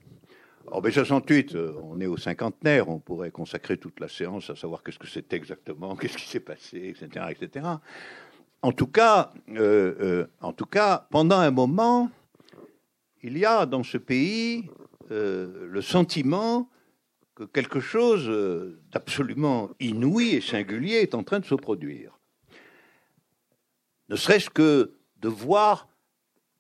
En mai 68, on est au cinquantenaire, on pourrait consacrer toute la séance à savoir qu'est-ce que c'était exactement, qu'est-ce qui s'est passé, etc., etc en tout cas, euh, euh, en tout cas, pendant un moment, il y a dans ce pays euh, le sentiment que quelque chose d'absolument inouï et singulier est en train de se produire. Ne serait-ce que de voir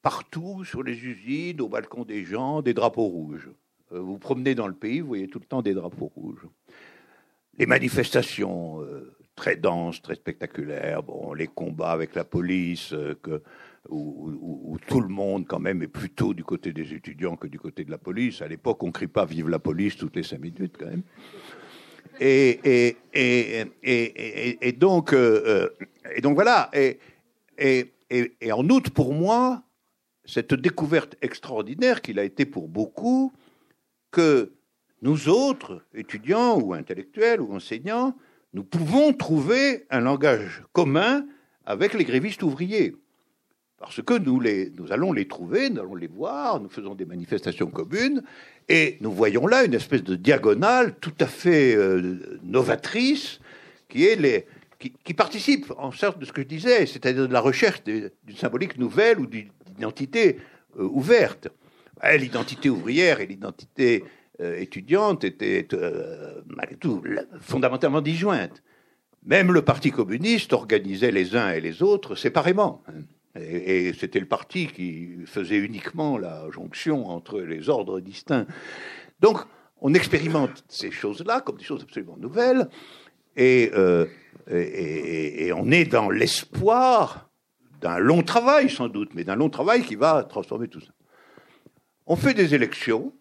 partout sur les usines, au balcon des gens, des drapeaux rouges. Vous vous promenez dans le pays, vous voyez tout le temps des drapeaux rouges. Les manifestations, très dense, très spectaculaire. Bon, les combats avec la police, euh, que, où, tout le monde quand même est plutôt du côté des étudiants que du côté de la police. À l'époque, on ne crie pas "Vive la police" toutes les cinq minutes quand même. Et, donc, euh, euh, et donc voilà. Et, et, en outre, pour moi, cette découverte extraordinaire qu'il a été pour beaucoup, que nous autres, étudiants ou intellectuels ou enseignants, nous pouvons trouver un langage commun avec les grévistes ouvriers. Parce que nous, allons les trouver, nous allons les voir, nous faisons des manifestations communes, et nous voyons là une espèce de diagonale tout à fait euh, novatrice qui, participe en sorte de ce que je disais, c'est-à-dire de la recherche d'une symbolique nouvelle ou d'une identité euh, ouverte. L'identité ouvrière et l'identité euh, étudiante était euh, malgré tout fondamentalement disjointe. Même le Parti communiste organisait les uns et les autres séparément. Et, c'était le parti qui faisait uniquement la jonction entre les ordres distincts. Donc, on expérimente ces choses-là comme des choses absolument nouvelles, et, euh, et on est dans l'espoir d'un long travail, sans doute, mais d'un long travail qui va transformer tout ça. On fait des élections,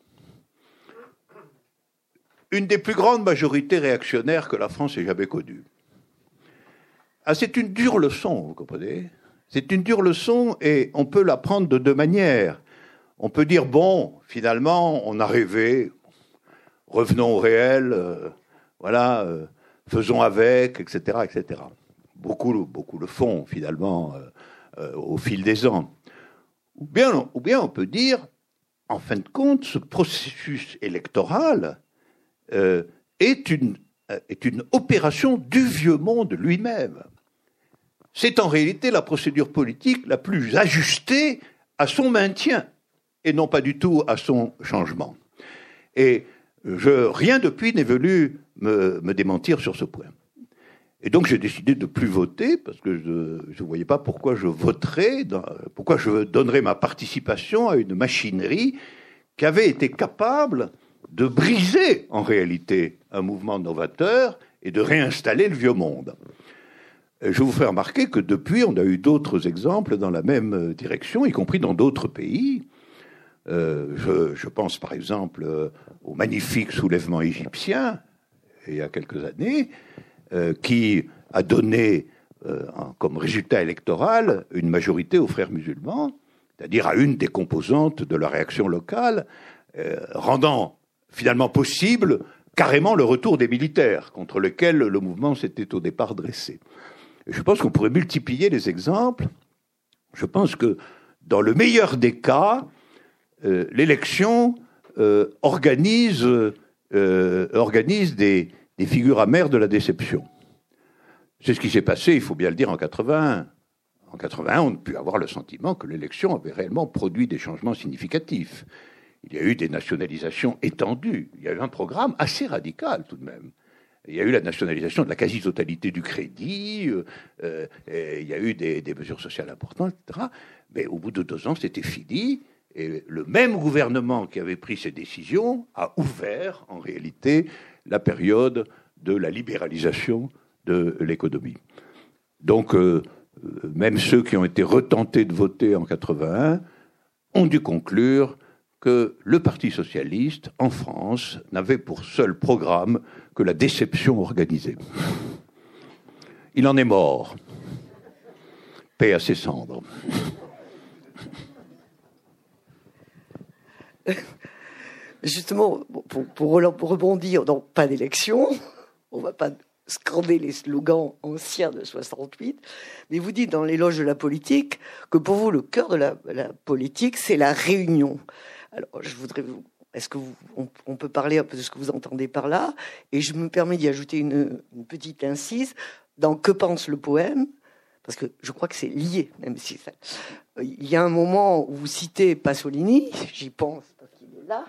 une des plus grandes majorités réactionnaires que la France ait jamais connues. Ah, c'est une dure leçon, vous comprenez? C'est une dure leçon et on peut la prendre de deux manières. On peut dire, bon, finalement, on a rêvé, revenons au réel, euh, voilà, euh, faisons avec, etc., etc. Beaucoup, beaucoup le font, finalement, euh, au fil des ans. Ou bien, on peut dire, en fin de compte, ce processus électoral est, une, est une opération du vieux monde lui-même. C'est en réalité la procédure politique la plus ajustée à son maintien et non pas du tout à son changement. Et je, rien depuis n'est venu me, démentir sur ce point. Et donc j'ai décidé de plus voter parce que je ne voyais pas pourquoi je voterais, pourquoi je donnerais ma participation à une machinerie qui avait été capable de briser en réalité un mouvement novateur et de réinstaller le vieux monde. Je vous ferai remarquer que depuis, on a eu d'autres exemples dans la même direction, y compris dans d'autres pays. Euh, je, pense par exemple euh, au magnifique soulèvement égyptien, il y a quelques années, euh, qui a donné comme résultat électoral une majorité aux frères musulmans, c'est-à-dire à une des composantes de la réaction locale, rendant finalement possible carrément le retour des militaires contre lesquels le mouvement s'était au départ dressé. Je pense qu'on pourrait multiplier les exemples. Je pense que dans le meilleur des cas, euh, l'élection euh, organise, euh, des, figures amères de la déception. C'est ce qui s'est passé, il faut bien le dire, en 81. En 81, on a pu avoir le sentiment que l'élection avait réellement produit des changements significatifs. Il y a eu des nationalisations étendues. Il y a eu un programme assez radical tout de même. Il y a eu la nationalisation de la quasi-totalité du crédit, il y a eu des, des, mesures sociales importantes, etc. Mais au bout de deux ans, c'était fini. Et le même gouvernement qui avait pris ces décisions a ouvert en réalité la période de la libéralisation de l'économie. Donc, euh, même ceux qui ont été retentés de voter en 81 ont dû conclure que le Parti socialiste en France n'avait pour seul programme que la déception organisée. Il en est mort. Paix à ses cendres. Justement, pour, rebondir, dans pas d'élection, on va pas scander les slogans anciens de 68, mais vous dites dans l'éloge de la politique que pour vous, le cœur de la, politique, c'est la réunion. Alors, je voudrais vous. Est-ce que on, peut parler de ce que vous entendez par là? Et je me permets d'y ajouter une, petite incise dans Que pense le poème? Parce que je crois que c'est lié, même si ça... il y a un moment où vous citez Pasolini, j'y pense là.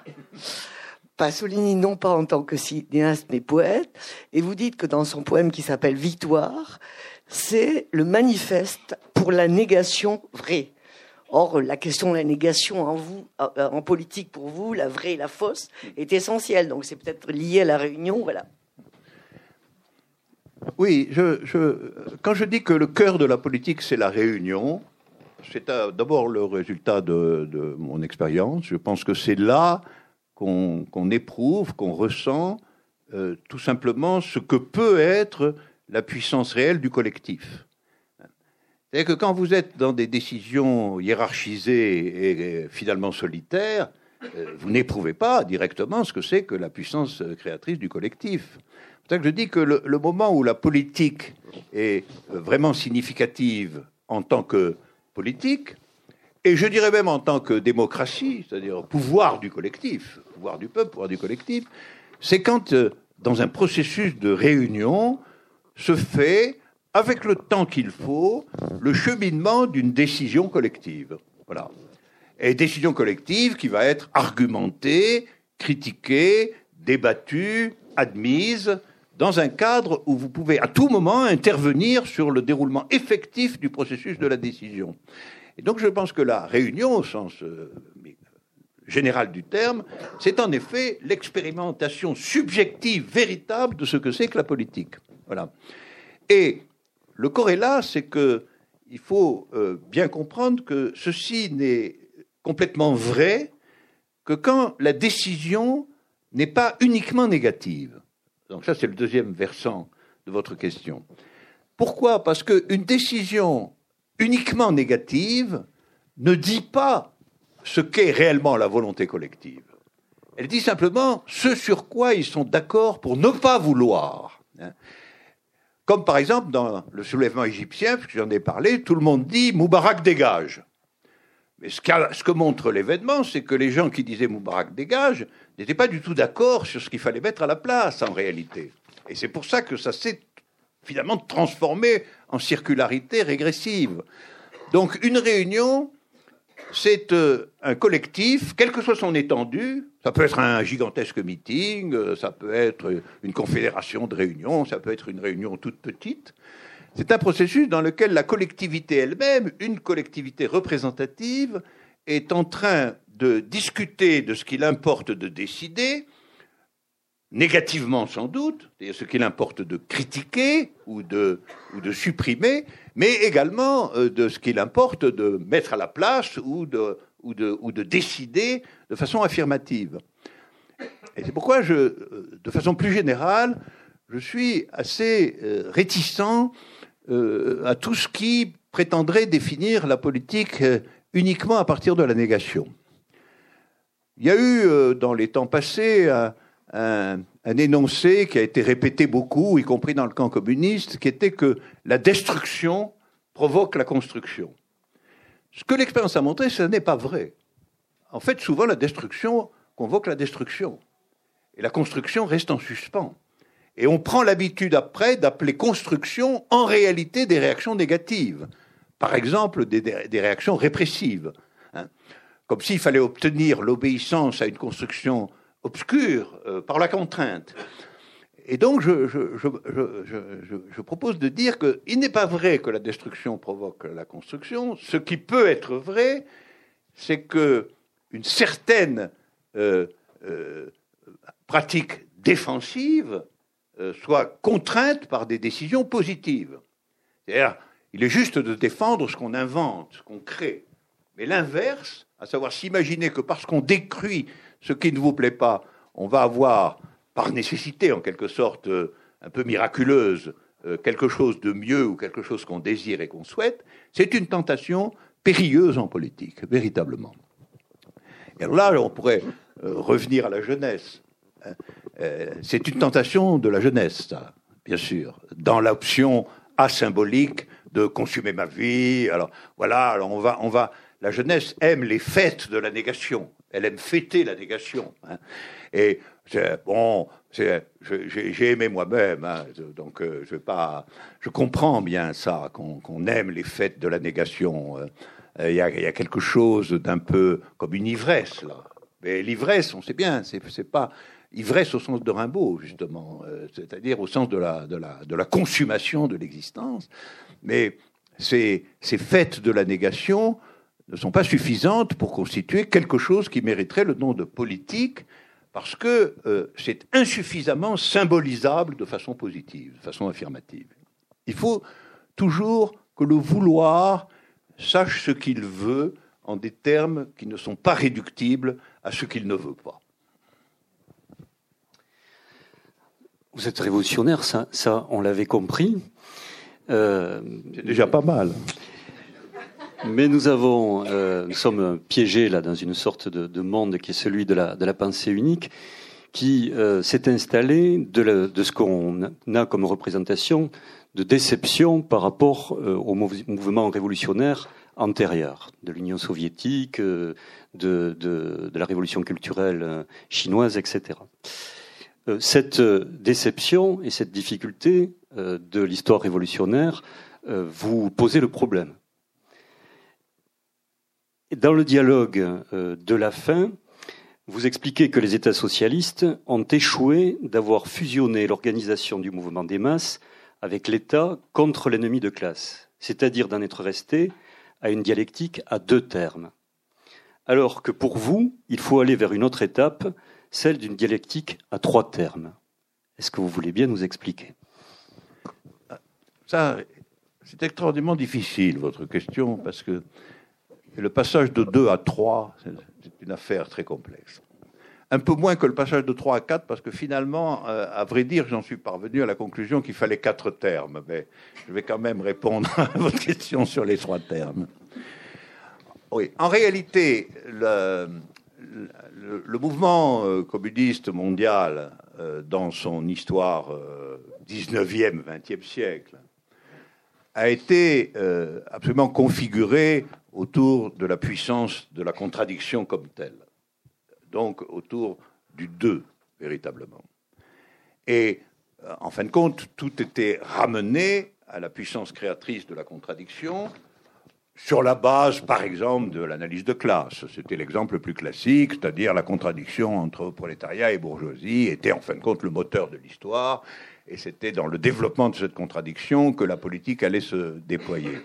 Pasolini, non pas en tant que cinéaste, mais poète, et vous dites que dans son poème qui s'appelle Victoire, c'est le manifeste pour la négation vraie. Or, la question de la négation en, vous, en politique pour vous, la vraie et la fausse, est essentielle. Donc, c'est peut-être lié à la réunion, voilà. Oui, quand je dis que le cœur de la politique, c'est la réunion, c'est d'abord le résultat de, mon expérience. Je pense que c'est là qu'on éprouve, qu'on ressent euh, tout simplement ce que peut être la puissance réelle du collectif. C'est-à-dire que quand vous êtes dans des décisions hiérarchisées et, finalement solitaires, euh, vous n'éprouvez pas directement ce que c'est que la puissance créatrice du collectif. C'est ça que je dis que le moment où la politique est vraiment significative en tant que politique, et je dirais même en tant que démocratie, c'est-à-dire pouvoir du collectif, pouvoir du peuple, pouvoir du collectif, c'est quand, euh, dans un processus de réunion, se fait, avec le temps qu'il faut, le cheminement d'une décision collective. Voilà. Et décision collective qui va être argumentée, critiquée, débattue, admise, dans un cadre où vous pouvez à tout moment intervenir sur le déroulement effectif du processus de la décision. Et donc je pense que la réunion, au sens euh, général du terme, c'est en effet l'expérimentation subjective véritable de ce que c'est que la politique. Voilà. Et le corrélat, c'est que il faut euh, bien comprendre que ceci n'est complètement vrai que quand la décision n'est pas uniquement négative. Donc ça, c'est le deuxième versant de votre question. Pourquoi? Parce qu'une décision uniquement négative ne dit pas ce qu'est réellement la volonté collective. Elle dit simplement ce sur quoi ils sont d'accord pour ne pas vouloir. Comme par exemple dans le soulèvement égyptien, puisque j'en ai parlé, tout le monde dit Moubarak dégage. Mais ce, ce que montre l'événement, c'est que les gens qui disaient Moubarak dégage n'étaient pas du tout d'accord sur ce qu'il fallait mettre à la place en réalité. Et c'est pour ça que ça s'est finalement transformé en circularité régressive. Donc une réunion, c'est euh, un collectif, quelle que soit son étendue, ça peut être un gigantesque meeting, euh, ça peut être une confédération de réunions, ça peut être une réunion toute petite. C'est un processus dans lequel la collectivité elle-même, une collectivité représentative, est en train de discuter de ce qu'il importe de décider, négativement sans doute, c'est-à-dire ce qu'il importe de critiquer ou de, ou de supprimer, mais également euh, de ce qu'il importe de mettre à la place ou de, ou de, décider de façon affirmative. Et c'est pourquoi, euh, de façon plus générale, je suis assez euh, réticent euh, à tout ce qui prétendrait définir la politique uniquement à partir de la négation. Il y a eu dans les temps passés un énoncé qui a été répété beaucoup, y compris dans le camp communiste, qui était que la destruction provoque la construction. Ce que l'expérience a montré, ce n'est pas vrai. En fait, souvent, la destruction convoque la destruction. Et la construction reste en suspens. Et on prend l'habitude après d'appeler construction en réalité des réactions négatives. Par exemple, des, réactions répressives. hein. Comme s'il fallait obtenir l'obéissance à une construction obscure euh, par la contrainte. Et donc, je, propose de dire qu'il n'est pas vrai que la destruction provoque la construction. Ce qui peut être vrai, c'est que une certaine euh, euh, pratique défensive euh, soit contrainte par des décisions positives. C'est-à-dire, il est juste de défendre ce qu'on invente, ce qu'on crée. Mais l'inverse, à savoir s'imaginer que parce qu'on détruit ce qui ne vous plaît pas, on va avoir, par nécessité en quelque sorte euh, un peu miraculeuse, euh, quelque chose de mieux ou quelque chose qu'on désire et qu'on souhaite, c'est une tentation périlleuse en politique, véritablement. Et alors là, on pourrait euh, revenir à la jeunesse. c'est une tentation de la jeunesse, ça, bien sûr, dans l'option asymbolique de consommer ma vie. Alors voilà, alors on va, on va. La jeunesse aime les fêtes de la négation. Elle aime fêter la négation. hein. Et bon, j'ai aimé moi-même, hein, donc euh, je pas. Je comprends bien ça, qu'on aime les fêtes de la négation. euh. Il y, a, quelque chose d'un peu comme une ivresse là. Mais l'ivresse, on sait bien, c'est pas ivresse au sens de Rimbaud justement, euh, c'est-à-dire au sens de la, de de consommation de l'existence. Mais ces fêtes de la négation ne sont pas suffisantes pour constituer quelque chose qui mériterait le nom de politique, parce que euh, c'est insuffisamment symbolisable de façon positive, de façon affirmative. Il faut toujours que le vouloir sache ce qu'il veut en des termes qui ne sont pas réductibles à ce qu'il ne veut pas. Vous êtes révolutionnaire, ça, ça on l'avait compris. Euh, C'est déjà pas mal. Mais nous avons, euh, nous sommes piégés là dans une sorte de, de monde qui est celui de la, de la pensée unique, qui euh, s'est installé de, la- de ce qu'on a comme représentation de déception par rapport euh, au mouv- mouvement révolutionnaire antérieur, de l'Union soviétique, euh, de, de, la révolution culturelle euh, chinoise, etc. Euh, Cette déception et cette difficulté de l'histoire révolutionnaire vous posez le problème. Dans le dialogue euh, de la fin, vous expliquez que les États socialistes ont échoué d'avoir fusionné l'organisation du mouvement des masses avec l'État contre l'ennemi de classe, c'est-à-dire d'en être resté à une dialectique à deux termes. Alors que pour vous, il faut aller vers une autre étape, celle d'une dialectique à trois termes. Est-ce que vous voulez bien nous expliquer? Ça, c'est extraordinairement difficile, votre question, parce que le passage de 2 à 3, c'est c'est une affaire très complexe. un peu moins que le passage de 3 à 4, parce que finalement, euh, à vrai dire, j'en suis parvenu à la conclusion qu'il fallait quatre termes. Mais je vais quand même répondre à votre question sur les trois termes. Oui, en réalité, le, le, mouvement euh, communiste mondial, euh, dans son histoire 19e, 20e siècle, a été absolument configuré autour de la puissance de la contradiction comme telle donc autour du 2, véritablement. Et euh, en fin de compte, tout était ramené à la puissance créatrice de la contradiction sur la base, par exemple, de l'analyse de classe. C'était l'exemple le plus classique, c'est-à-dire la contradiction entre prolétariat et bourgeoisie était en fin de compte le moteur de l'histoire, et c'était dans le développement de cette contradiction que la politique allait se déployer.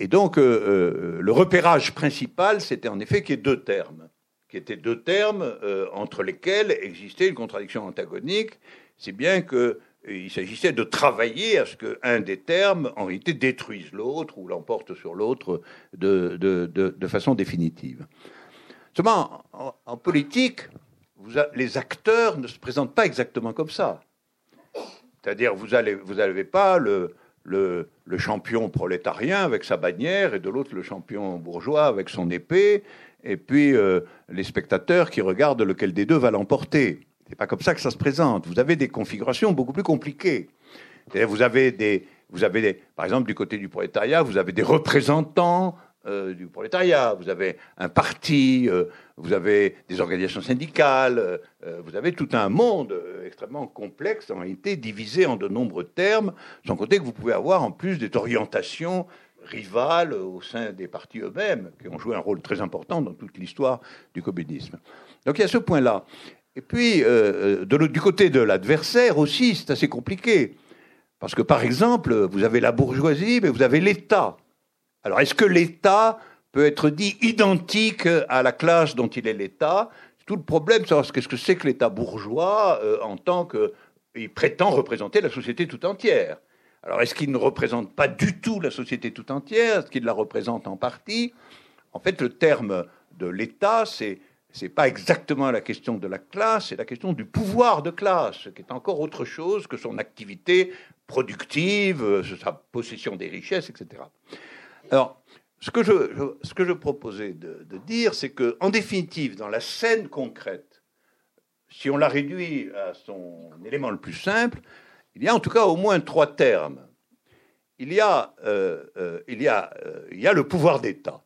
Et donc, euh, euh, le repérage principal, c'était en effet qu'il y ait deux termes qui étaient deux termes euh, entre lesquels existait une contradiction antagonique, si bien qu'il s'agissait de travailler à ce qu'un des termes, en réalité, détruise l'autre ou l'emporte sur l'autre de, façon définitive. Seulement, en, politique, les acteurs ne se présentent pas exactement comme ça. C'est-à-dire, vous n'avez pas le, le, champion prolétarien avec sa bannière et de l'autre le champion bourgeois avec son épée et puis euh, les spectateurs qui regardent lequel des deux va l'emporter. C'est pas comme ça que ça se présente. Vous avez des configurations beaucoup plus compliquées. Vous avez des, vous avez des, par exemple du côté du prolétariat, vous avez des représentants euh, du prolétariat, vous avez un parti, euh, vous avez des organisations syndicales, vous avez tout un monde extrêmement complexe, en réalité divisé en de nombreux termes, sans compter que vous pouvez avoir en plus des orientations rivales au sein des partis eux-mêmes, qui ont joué un rôle très important dans toute l'histoire du communisme. Donc il y a ce point-là. Et puis, euh, du côté de l'adversaire aussi, c'est assez compliqué. Parce que, par exemple, vous avez la bourgeoisie, mais vous avez l'État. Alors, est-ce que l'État peut être dit identique à la classe dont il est l'État Tout le problème, c'est qu'est-ce que c'est que l'État bourgeois euh, en tant qu'il prétend représenter la société tout entière. Alors, est-ce qu'il ne représente pas du tout la société tout entière? Est-ce qu'il la représente en partie? En fait, le terme de l'État, c'est n'est pas exactement la question de la classe, c'est la question du pouvoir de classe, qui est encore autre chose que son activité productive, sa possession des richesses, etc. Alors, ce que je, proposais de, dire, c'est que, en définitive, dans la scène concrète, si on la réduit à son élément le plus simple, il y a en tout cas au moins trois termes. Il y a, euh, euh, euh, il y a le pouvoir d'État.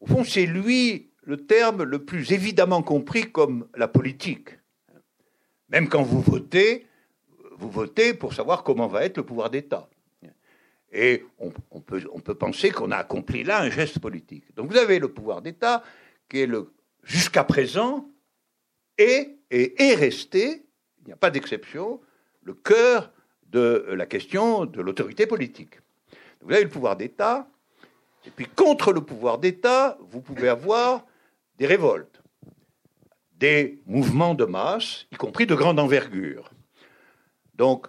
Au fond, c'est lui le terme le plus évidemment compris comme la politique. Même quand vous votez, vous votez pour savoir comment va être le pouvoir d'État. Et on, peut, penser qu'on a accompli là un geste politique. Donc vous avez le pouvoir d'État qui est le jusqu'à présent et est resté, il n'y a pas d'exception, le cœur de la question de l'autorité politique. Vous avez le pouvoir d'État, et puis contre le pouvoir d'État, vous pouvez avoir des révoltes, des mouvements de masse, y compris de grande envergure. Donc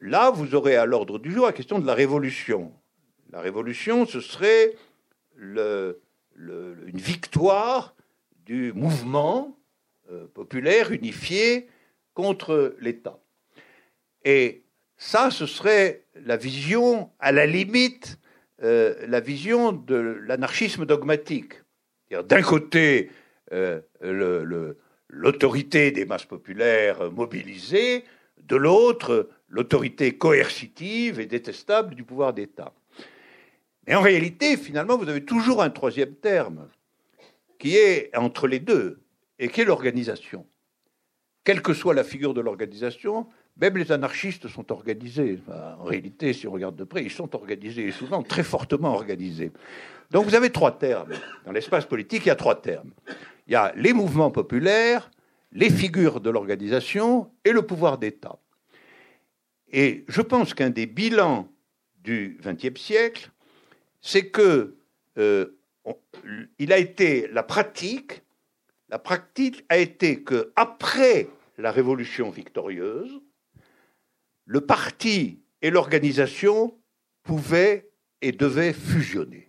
là, vous aurez à l'ordre du jour la question de la révolution. La révolution, ce serait une victoire du mouvement euh, populaire unifié contre l'État. Et ça, ce serait la vision, à la limite, euh, la vision de l'anarchisme dogmatique. D'un côté, euh, l'autorité des masses populaires mobilisées, de l'autre, l'autorité coercitive et détestable du pouvoir d'État. Mais en réalité, finalement, vous avez toujours un troisième terme, qui est entre les deux, et qui est l'organisation. Quelle que soit la figure de l'organisation, même les anarchistes sont organisés. En réalité, si on regarde de près, ils sont organisés, et souvent très fortement organisés. Donc vous avez trois termes. Dans l'espace politique, il y a trois termes. Il y a les mouvements populaires, les figures de l'organisation et le pouvoir d'État. Et je pense qu'un des bilans du XXe siècle, c'est que euh, il a été la pratique, la pratique a été que après la révolution victorieuse, le parti et l'organisation pouvaient et devaient fusionner.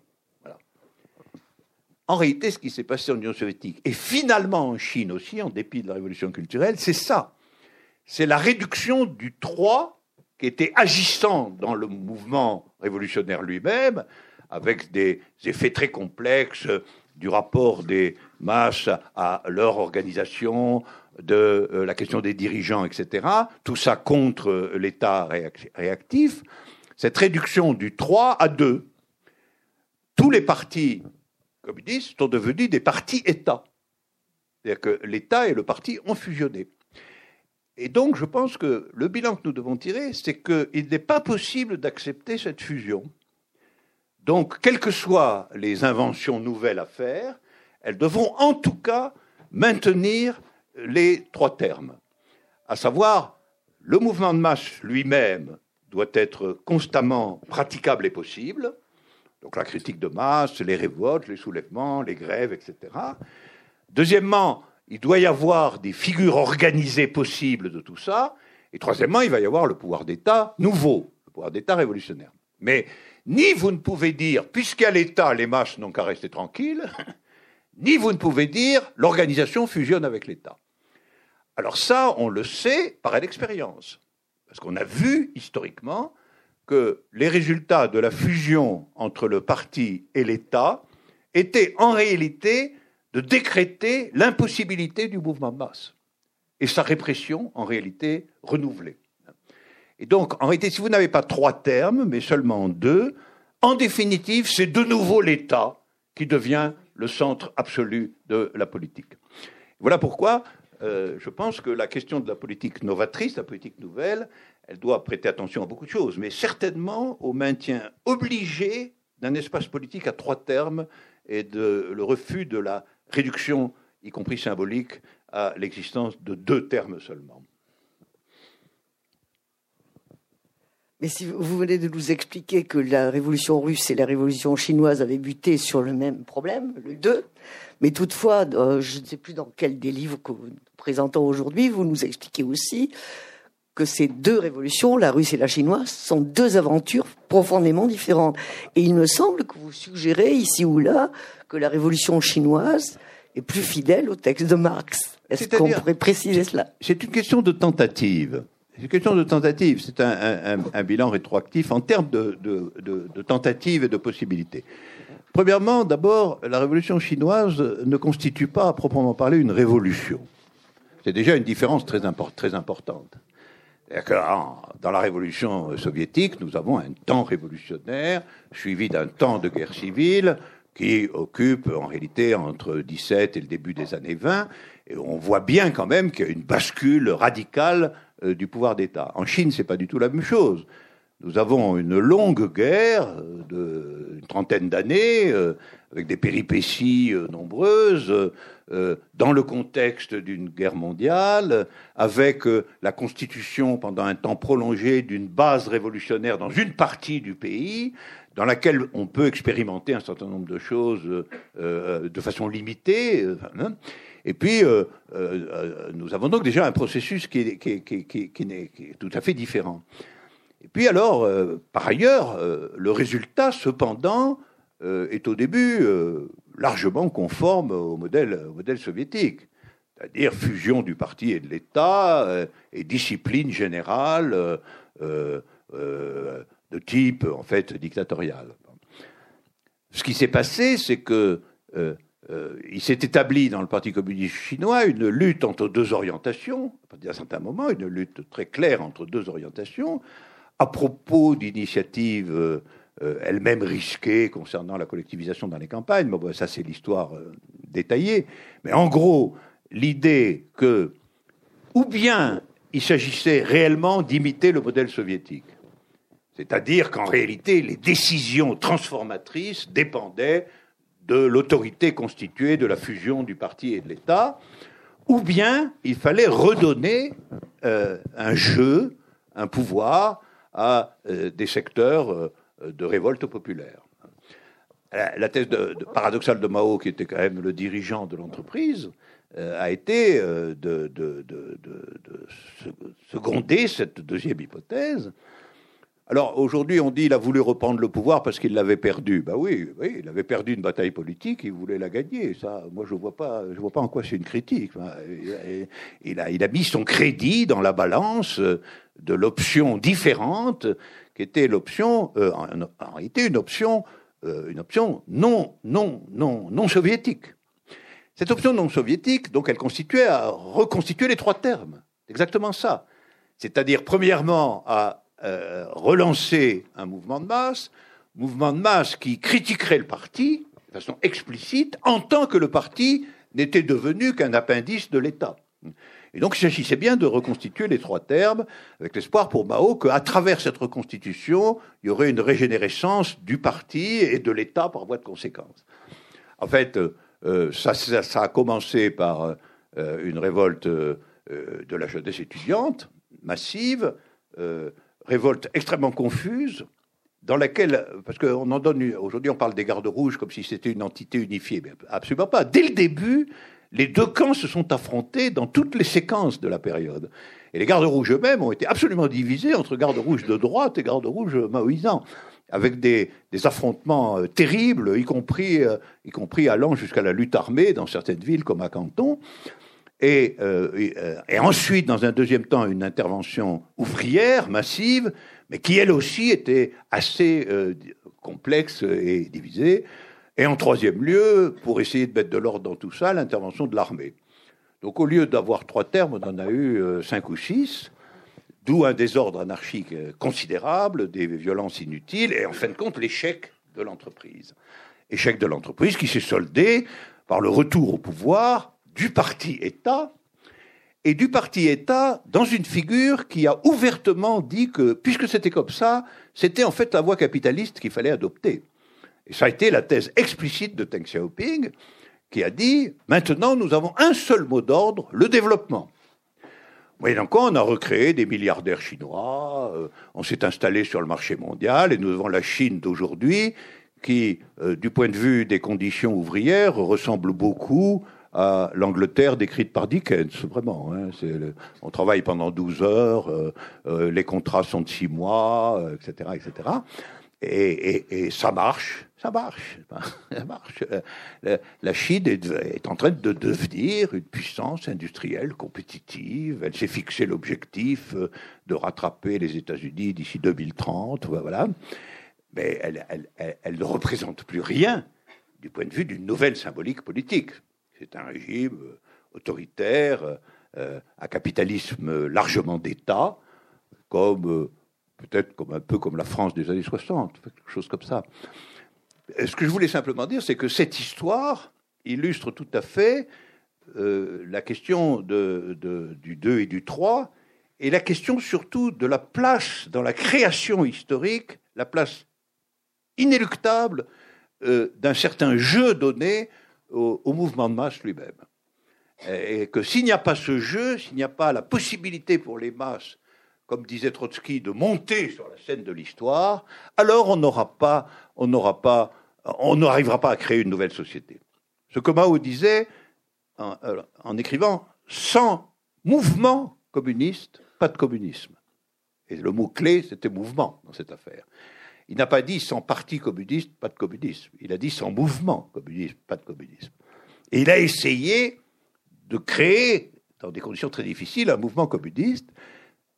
En réalité, ce qui s'est passé en Union soviétique, et finalement en Chine aussi, en dépit de la révolution culturelle, c'est ça. C'est la réduction du 3 qui était agissant dans le mouvement révolutionnaire lui-même, avec des effets très complexes du rapport des masses à leur organisation, de euh, la question des dirigeants, etc. Tout ça contre l'État réactif. Cette réduction du 3 à 2. Tous les partis communistes sont devenus des partis États. C'est-à-dire que l'État et le parti ont fusionné. Et donc, je pense que le bilan que nous devons tirer, c'est qu'il n'est pas possible d'accepter cette fusion. Donc, quelles que soient les inventions nouvelles à faire, elles devront en tout cas maintenir les trois termes, à savoir le mouvement de masse lui-même doit être constamment praticable et possible, donc la critique de masse, les révoltes, les soulèvements, les grèves, etc. Deuxièmement, il doit y avoir des figures organisées possibles de tout ça. Et troisièmement, il va y avoir le pouvoir d'État nouveau, le pouvoir d'État révolutionnaire. Mais ni vous ne pouvez dire, puisqu'à l'État, les masses n'ont qu'à rester tranquilles, ni vous ne pouvez dire, l'organisation fusionne avec l'État. Alors ça, on le sait par l'expérience. Parce qu'on a vu historiquement que les résultats de la fusion entre le parti et l'État étaient en réalité de décréter l'impossibilité du mouvement de masse et sa répression en réalité renouvelée. Et donc, en réalité, si vous n'avez pas trois termes, mais seulement deux, en définitive, c'est de nouveau l'État qui devient le centre absolu de la politique. Voilà pourquoi euh, je pense que la question de la politique novatrice, la politique nouvelle, elle doit prêter attention à beaucoup de choses, mais certainement au maintien obligé d'un espace politique à trois termes et de, le refus de la réduction, y compris symbolique, à l'existence de deux termes seulement. Mais si vous venez de nous expliquer que la révolution russe et la révolution chinoise avaient buté sur le même problème, le 2, mais toutefois, euh, je ne sais plus dans quel des livres que nous présentons aujourd'hui, vous nous expliquez aussi que ces deux révolutions, la russe et la chinoise, sont deux aventures profondément différentes. Et il me semble que vous suggérez ici ou là que la révolution chinoise est plus fidèle au texte de Marx. Est-ce qu'on pourrait préciser cela? C'est une question de tentative. C'est une question de tentative. C'est un, bilan rétroactif en termes de, de tentative et de possibilités. Premièrement, d'abord, la révolution chinoise ne constitue pas, à proprement parler, une révolution. C'est déjà une différence très, très importante. Dans la révolution soviétique, nous avons un temps révolutionnaire suivi d'un temps de guerre civile qui occupe en réalité entre 17 et le début des années 20. Et on voit bien quand même qu'il y a une bascule radicale euh, du pouvoir d'État. En Chine, c'est pas du tout la même chose. Nous avons une longue guerre d'une trentaine d'années, euh, avec des péripéties euh, nombreuses, euh, dans le contexte d'une guerre mondiale, avec la constitution pendant un temps prolongé d'une base révolutionnaire dans une partie du pays, dans laquelle on peut expérimenter un certain nombre de choses de façon limitée. Hein. Et puis, nous avons donc déjà un processus qui est, qui est tout à fait différent. Et puis alors, euh, par ailleurs, euh, le résultat, cependant, euh, est au début largement conforme au modèle, soviétique, c'est-à-dire fusion du parti et de l'État et discipline générale de type, en fait, dictatorial. Ce qui s'est passé, c'est que il s'est établi dans le Parti communiste chinois une lutte entre deux orientations, à un certain moment, une lutte très claire entre deux orientations, à propos d'initiatives euh, euh, elles-mêmes risquées concernant la collectivisation dans les campagnes. Bon, ça, c'est l'histoire euh, détaillée. Mais en gros, l'idée que, ou bien il s'agissait réellement d'imiter le modèle soviétique, c'est-à-dire qu'en réalité, les décisions transformatrices dépendaient de l'autorité constituée de la fusion du parti et de l'État, ou bien il fallait redonner un jeu, un pouvoir à euh, des secteurs euh, de révolte populaire. La thèse paradoxale de Mao, qui était quand même le dirigeant de l'entreprise, euh, a été de, de, seconder cette deuxième hypothèse Alors aujourd'hui, on dit qu'il a voulu reprendre le pouvoir parce qu'il l'avait perdu. Ben oui, oui, il avait perdu une bataille politique, il voulait la gagner. Ça, moi, je vois pas, je vois pas en quoi c'est une critique. Il a, il a mis son crédit dans la balance de l'option différente, qui était l'option, euh, en, réalité, une option, euh, une option non, non, non, non soviétique. Cette option non soviétique, donc, elle constituait à reconstituer les trois termes. Exactement ça. C'est-à-dire, premièrement, à euh, relancer un mouvement de masse, mouvement de masse qui critiquerait le parti de façon explicite, en tant que le parti n'était devenu qu'un appendice de l'État. Et donc il s'agissait bien de reconstituer les trois termes, avec l'espoir pour Mao qu'à travers cette reconstitution, il y aurait une régénérescence du parti et de l'État par voie de conséquence. En fait, euh, ça, ça, a commencé par euh, une révolte de la jeunesse étudiante, massive, révolte extrêmement confuse, dans laquelle, parce qu'on en donne, aujourd'hui on parle des gardes rouges comme si c'était une entité unifiée, mais absolument pas. Dès le début, les deux camps se sont affrontés dans toutes les séquences de la période. Et les gardes rouges eux-mêmes ont été absolument divisés entre gardes rouges de droite et gardes rouges maoïsants, avec des, affrontements euh, terribles, y compris, euh, y compris allant jusqu'à la lutte armée dans certaines villes comme à Canton. Euh, et, ensuite, dans un deuxième temps, une intervention ouvrière massive, mais qui elle aussi était assez complexe et divisée. Et en troisième lieu, pour essayer de mettre de l'ordre dans tout ça, l'intervention de l'armée. Donc au lieu d'avoir trois termes, on en a eu cinq ou six, d'où un désordre anarchique considérable, des violences inutiles, et en fin de compte l'échec de l'entreprise. Échec de l'entreprise qui s'est soldé par le retour au pouvoir du parti État, et du parti État dans une figure qui a ouvertement dit que, puisque c'était comme ça, c'était en fait la voie capitaliste qu'il fallait adopter. Et ça a été la thèse explicite de Deng Xiaoping, qui a dit, maintenant nous avons un seul mot d'ordre, le développement. Moyennant quoi, on a recréé des milliardaires chinois, euh, on s'est installé sur le marché mondial, et nous avons la Chine d'aujourd'hui, qui, euh, du point de vue des conditions ouvrières, ressemble beaucoup à l'Angleterre décrite par Dickens, vraiment. Hein, on travaille pendant 12 heures, euh, euh, les contrats sont de 6 mois, etc. Etc. Et, ça marche, ça marche, ça marche. La Chine est, en train de devenir une puissance industrielle compétitive. Elle s'est fixé l'objectif de rattraper les États-Unis d'ici 2030, voilà. Mais elle, ne représente plus rien du point de vue d'une nouvelle symbolique politique. C'est un régime euh, autoritaire, euh, à capitalisme largement d'État, comme euh, peut-être comme un peu comme la France des années 60, quelque chose comme ça. Ce que je voulais simplement dire, c'est que cette histoire illustre tout à fait la question du 2 et du 3, et la question surtout de la place dans la création historique, la place inéluctable d'un certain jeu donné au, mouvement de masse lui-même. Et que s'il n'y a pas ce jeu, s'il n'y a pas la possibilité pour les masses, comme disait Trotsky, de monter sur la scène de l'histoire, alors on n'aura pas, on n'aura pas, on n'arrivera pas à créer une nouvelle société. Ce que Mao disait en, en écrivant, sans mouvement communiste, pas de communisme. Et le mot clé, c'était mouvement dans cette affaire. Il n'a pas dit sans parti communiste, pas de communisme. Il a dit sans mouvement communiste, pas de communisme. Et il a essayé de créer, dans des conditions très difficiles, un mouvement communiste,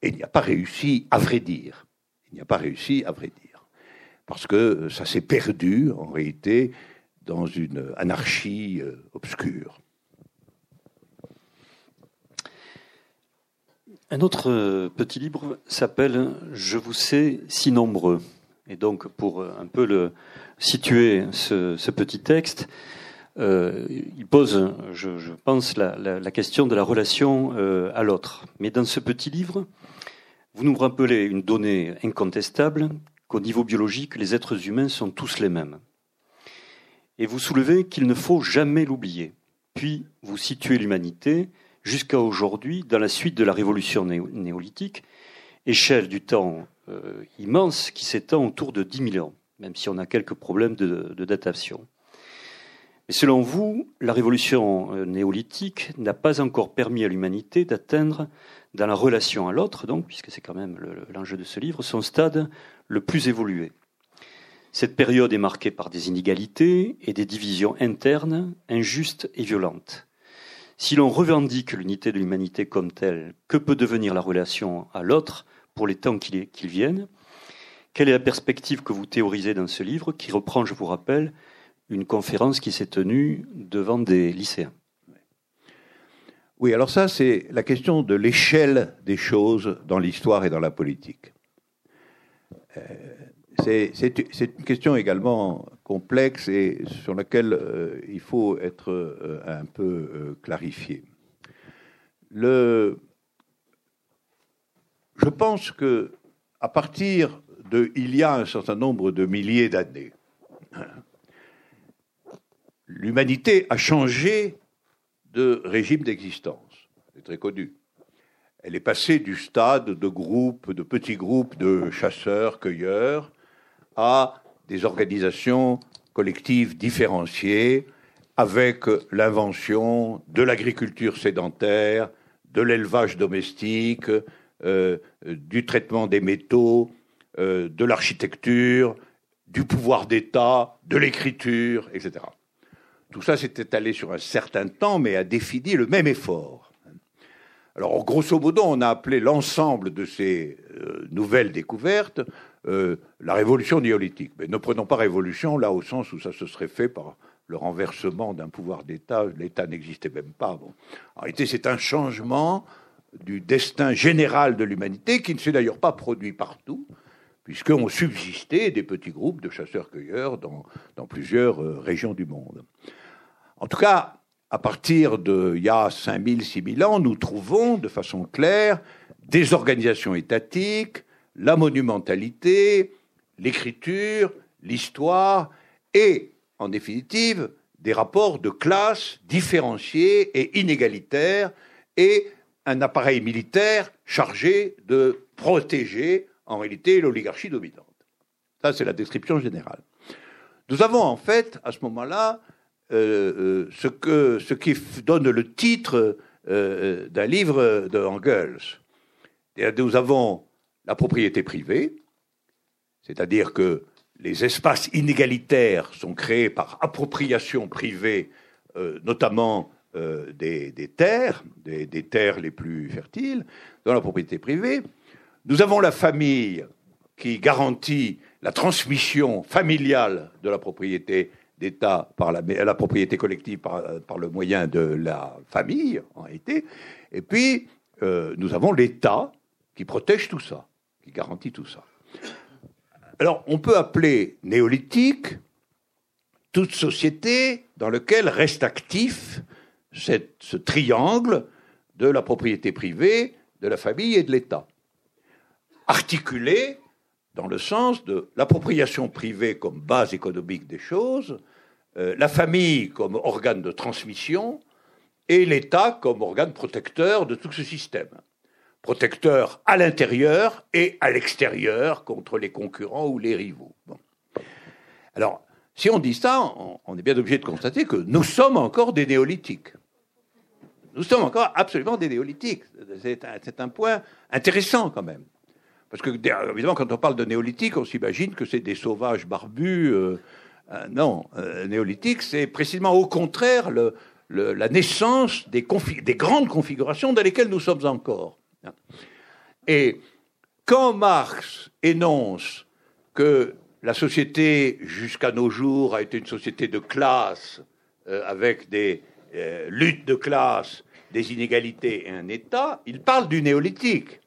et il n'y a pas réussi, à vrai dire. Il n'y a pas réussi, à vrai dire. Parce que ça s'est perdu, en réalité, dans une anarchie euh, obscure. Un autre euh, petit livre s'appelle Je vous sais si nombreux. Et donc, pour euh, un peu le, situer ce, petit texte, euh, il pose, je, pense, la, question de la relation euh, à l'autre. Mais dans ce petit livre, vous nous rappelez une donnée incontestable qu'au niveau biologique, les êtres humains sont tous les mêmes. Et vous soulevez qu'il ne faut jamais l'oublier. Puis vous situez l'humanité jusqu'à aujourd'hui dans la suite de la révolution néolithique, échelle du temps euh, immense qui s'étend autour de 10 000 ans, même si on a quelques problèmes de, datation. Mais selon vous, la révolution euh, néolithique n'a pas encore permis à l'humanité d'atteindre, dans la relation à l'autre, donc, puisque c'est quand même l'enjeu de ce livre, son stade le plus évolué. Cette période est marquée par des inégalités et des divisions internes injustes et violentes. Si l'on revendique l'unité de l'humanité comme telle, que peut devenir la relation à l'autre pour les temps qui viennent Quelle est la perspective que vous théorisez dans ce livre qui reprend, je vous rappelle, une conférence qui s'est tenue devant des lycéens? Oui, alors ça, c'est la question de l'échelle des choses dans l'histoire et dans la politique. Euh, c'est une question également complexe et sur laquelle euh, il faut être euh, un peu clarifié. Je pense que à partir de il y a un certain nombre de milliers d'années, l'humanité a changé de régime d'existence. C'est très connu. Elle est passée du stade de groupes, de petits groupes de chasseurs, cueilleurs, à des organisations collectives différenciées, avec l'invention de l'agriculture sédentaire, de l'élevage domestique, euh, du traitement des métaux, euh, de l'architecture, du pouvoir d'État, de l'écriture, etc. Tout ça s'est étalé sur un certain temps, mais a défini le même effort. Alors, grosso modo, on a appelé l'ensemble de ces euh, nouvelles découvertes euh, la révolution néolithique. Mais ne prenons pas révolution là au sens où ça se serait fait par le renversement d'un pouvoir d'État. L'État n'existait même pas. En réalité, c'est un changement du destin général de l'humanité qui ne s'est d'ailleurs pas produit partout, puisqu'on subsistait des petits groupes de chasseurs-cueilleurs dans, dans, plusieurs euh, régions du monde. En tout cas, à partir d'il y a 5000, 6000 ans, nous trouvons de façon claire des organisations étatiques, la monumentalité, l'écriture, l'histoire et, en définitive, des rapports de classe différenciés et inégalitaires et un appareil militaire chargé de protéger en réalité l'oligarchie dominante. Ça, c'est la description générale. Nous avons en fait, à ce moment-là, euh, euh, ce, que, ce qui donne le titre euh, d'un livre de Engels. nous avons la propriété privée, c'est-à-dire que les espaces inégalitaires sont créés par appropriation privée, notamment des, terres, des, des, terres les plus fertiles, dans la propriété privée. Nous avons la famille qui garantit la transmission familiale de la propriété d'État par la, propriété collective par, le moyen de la famille, en réalité. Et puis, euh, nous avons l'État qui protège tout ça, qui garantit tout ça. Alors, on peut appeler néolithique toute société dans laquelle reste actif ce triangle de la propriété privée, de la famille et de l'État, articulé dans le sens de l'appropriation privée comme base économique des choses, la famille comme organe de transmission et l'État comme organe protecteur de tout ce système. Protecteur à l'intérieur et à l'extérieur contre les concurrents ou les rivaux. Alors, si on dit ça, on, est bien obligé de constater que nous sommes encore des néolithiques. Nous sommes encore absolument des néolithiques. C'est un, point intéressant quand même. Parce que, évidemment, quand on parle de néolithique, on s'imagine que c'est des sauvages barbus. Euh, euh, non, euh, néolithique, c'est précisément au contraire la naissance des, des, grandes configurations dans lesquelles nous sommes encore. Et quand Marx énonce que la société jusqu'à nos jours a été une société de classe, avec des luttes de classe, des inégalités et un État, il parle du néolithique.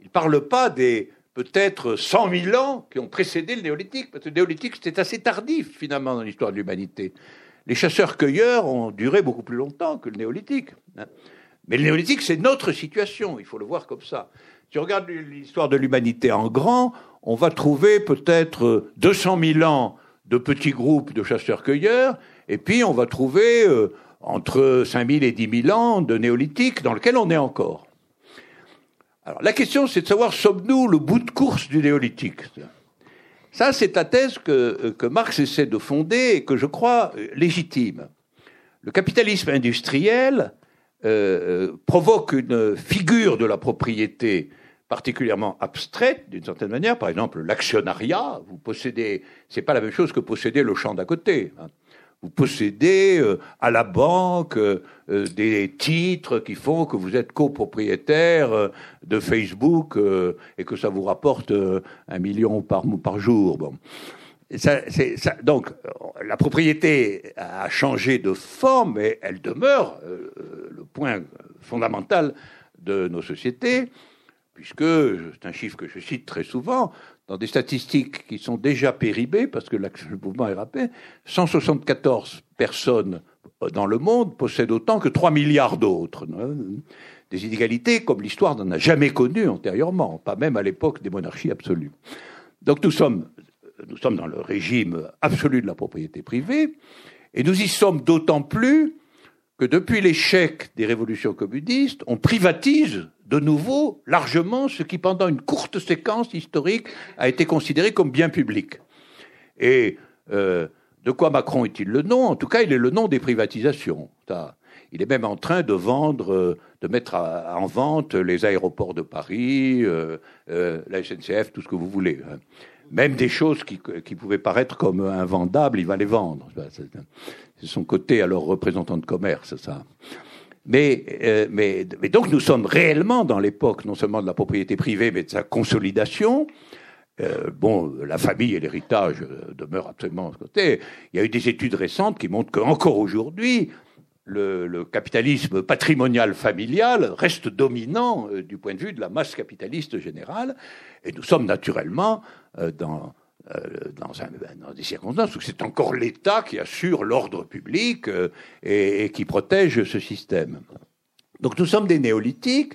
Il ne parle pas des peut-être 100 000 ans qui ont précédé le néolithique, parce que le néolithique, c'était assez tardif, finalement, dans l'histoire de l'humanité. Les chasseurs-cueilleurs ont duré beaucoup plus longtemps que le néolithique. Hein. Mais le néolithique, c'est notre situation, il faut le voir comme ça. Si on regarde l'histoire de l'humanité en grand, on va trouver peut-être 200 000 ans de petits groupes de chasseurs-cueilleurs, et puis on va trouver euh, entre 5 000 et 10 000 ans de néolithique dans lequel on est encore. Alors la question, c'est de savoir, sommes-nous le bout de course du néolithique? Ça, c'est la thèse que, que Marx essaie de fonder et que je crois légitime. Le capitalisme industriel euh, provoque une figure de la propriété particulièrement abstraite d'une certaine manière. Par exemple, l'actionnariat. Vous possédez, c'est pas la même chose que posséder le champ d'à côté. Hein. Vous possédez euh, à la banque euh, des titres qui font que vous êtes copropriétaire de Facebook et que ça vous rapporte un million par, par jour. Bon. Ça, ça, donc, la propriété a changé de forme, mais elle demeure le point fondamental de nos sociétés, puisque, c'est un chiffre que je cite très souvent, dans des statistiques qui sont déjà péribées, parce que le mouvement est rappelé, 174 personnes dans le monde possèdent autant que 3 milliards d'autres. Des inégalités comme l'histoire n'en a jamais connues antérieurement, pas même à l'époque des monarchies absolues. Donc nous sommes, nous sommes dans le régime absolu de la propriété privée, et nous y sommes d'autant plus que depuis l'échec des révolutions communistes, on privatise de nouveau largement ce qui, pendant une courte séquence historique, a été considéré comme bien public. Et euh, de quoi Macron est-il le nom? En tout cas, il est le nom des privatisations. Il est même en train de vendre, euh, de mettre en vente les aéroports de Paris, euh, la SNCF, tout ce que vous voulez. Hein. Même des choses qui, qui pouvaient paraître comme invendables, il va les vendre. C'est son côté alors représentant de commerce, ça. Mais, euh, mais, mais, donc nous sommes réellement dans l'époque non seulement de la propriété privée, mais de sa consolidation. Euh, bon, la famille et l'héritage euh, demeurent absolument à ce côté. Il y a eu des études récentes qui montrent qu'encore aujourd'hui, le, le, capitalisme patrimonial familial reste dominant euh, du point de vue de la masse capitaliste générale. Et nous sommes naturellement euh, dans, dans, un, dans, des circonstances où c'est encore l'État qui assure l'ordre public euh, et, et, qui protège ce système. Donc nous sommes des néolithiques,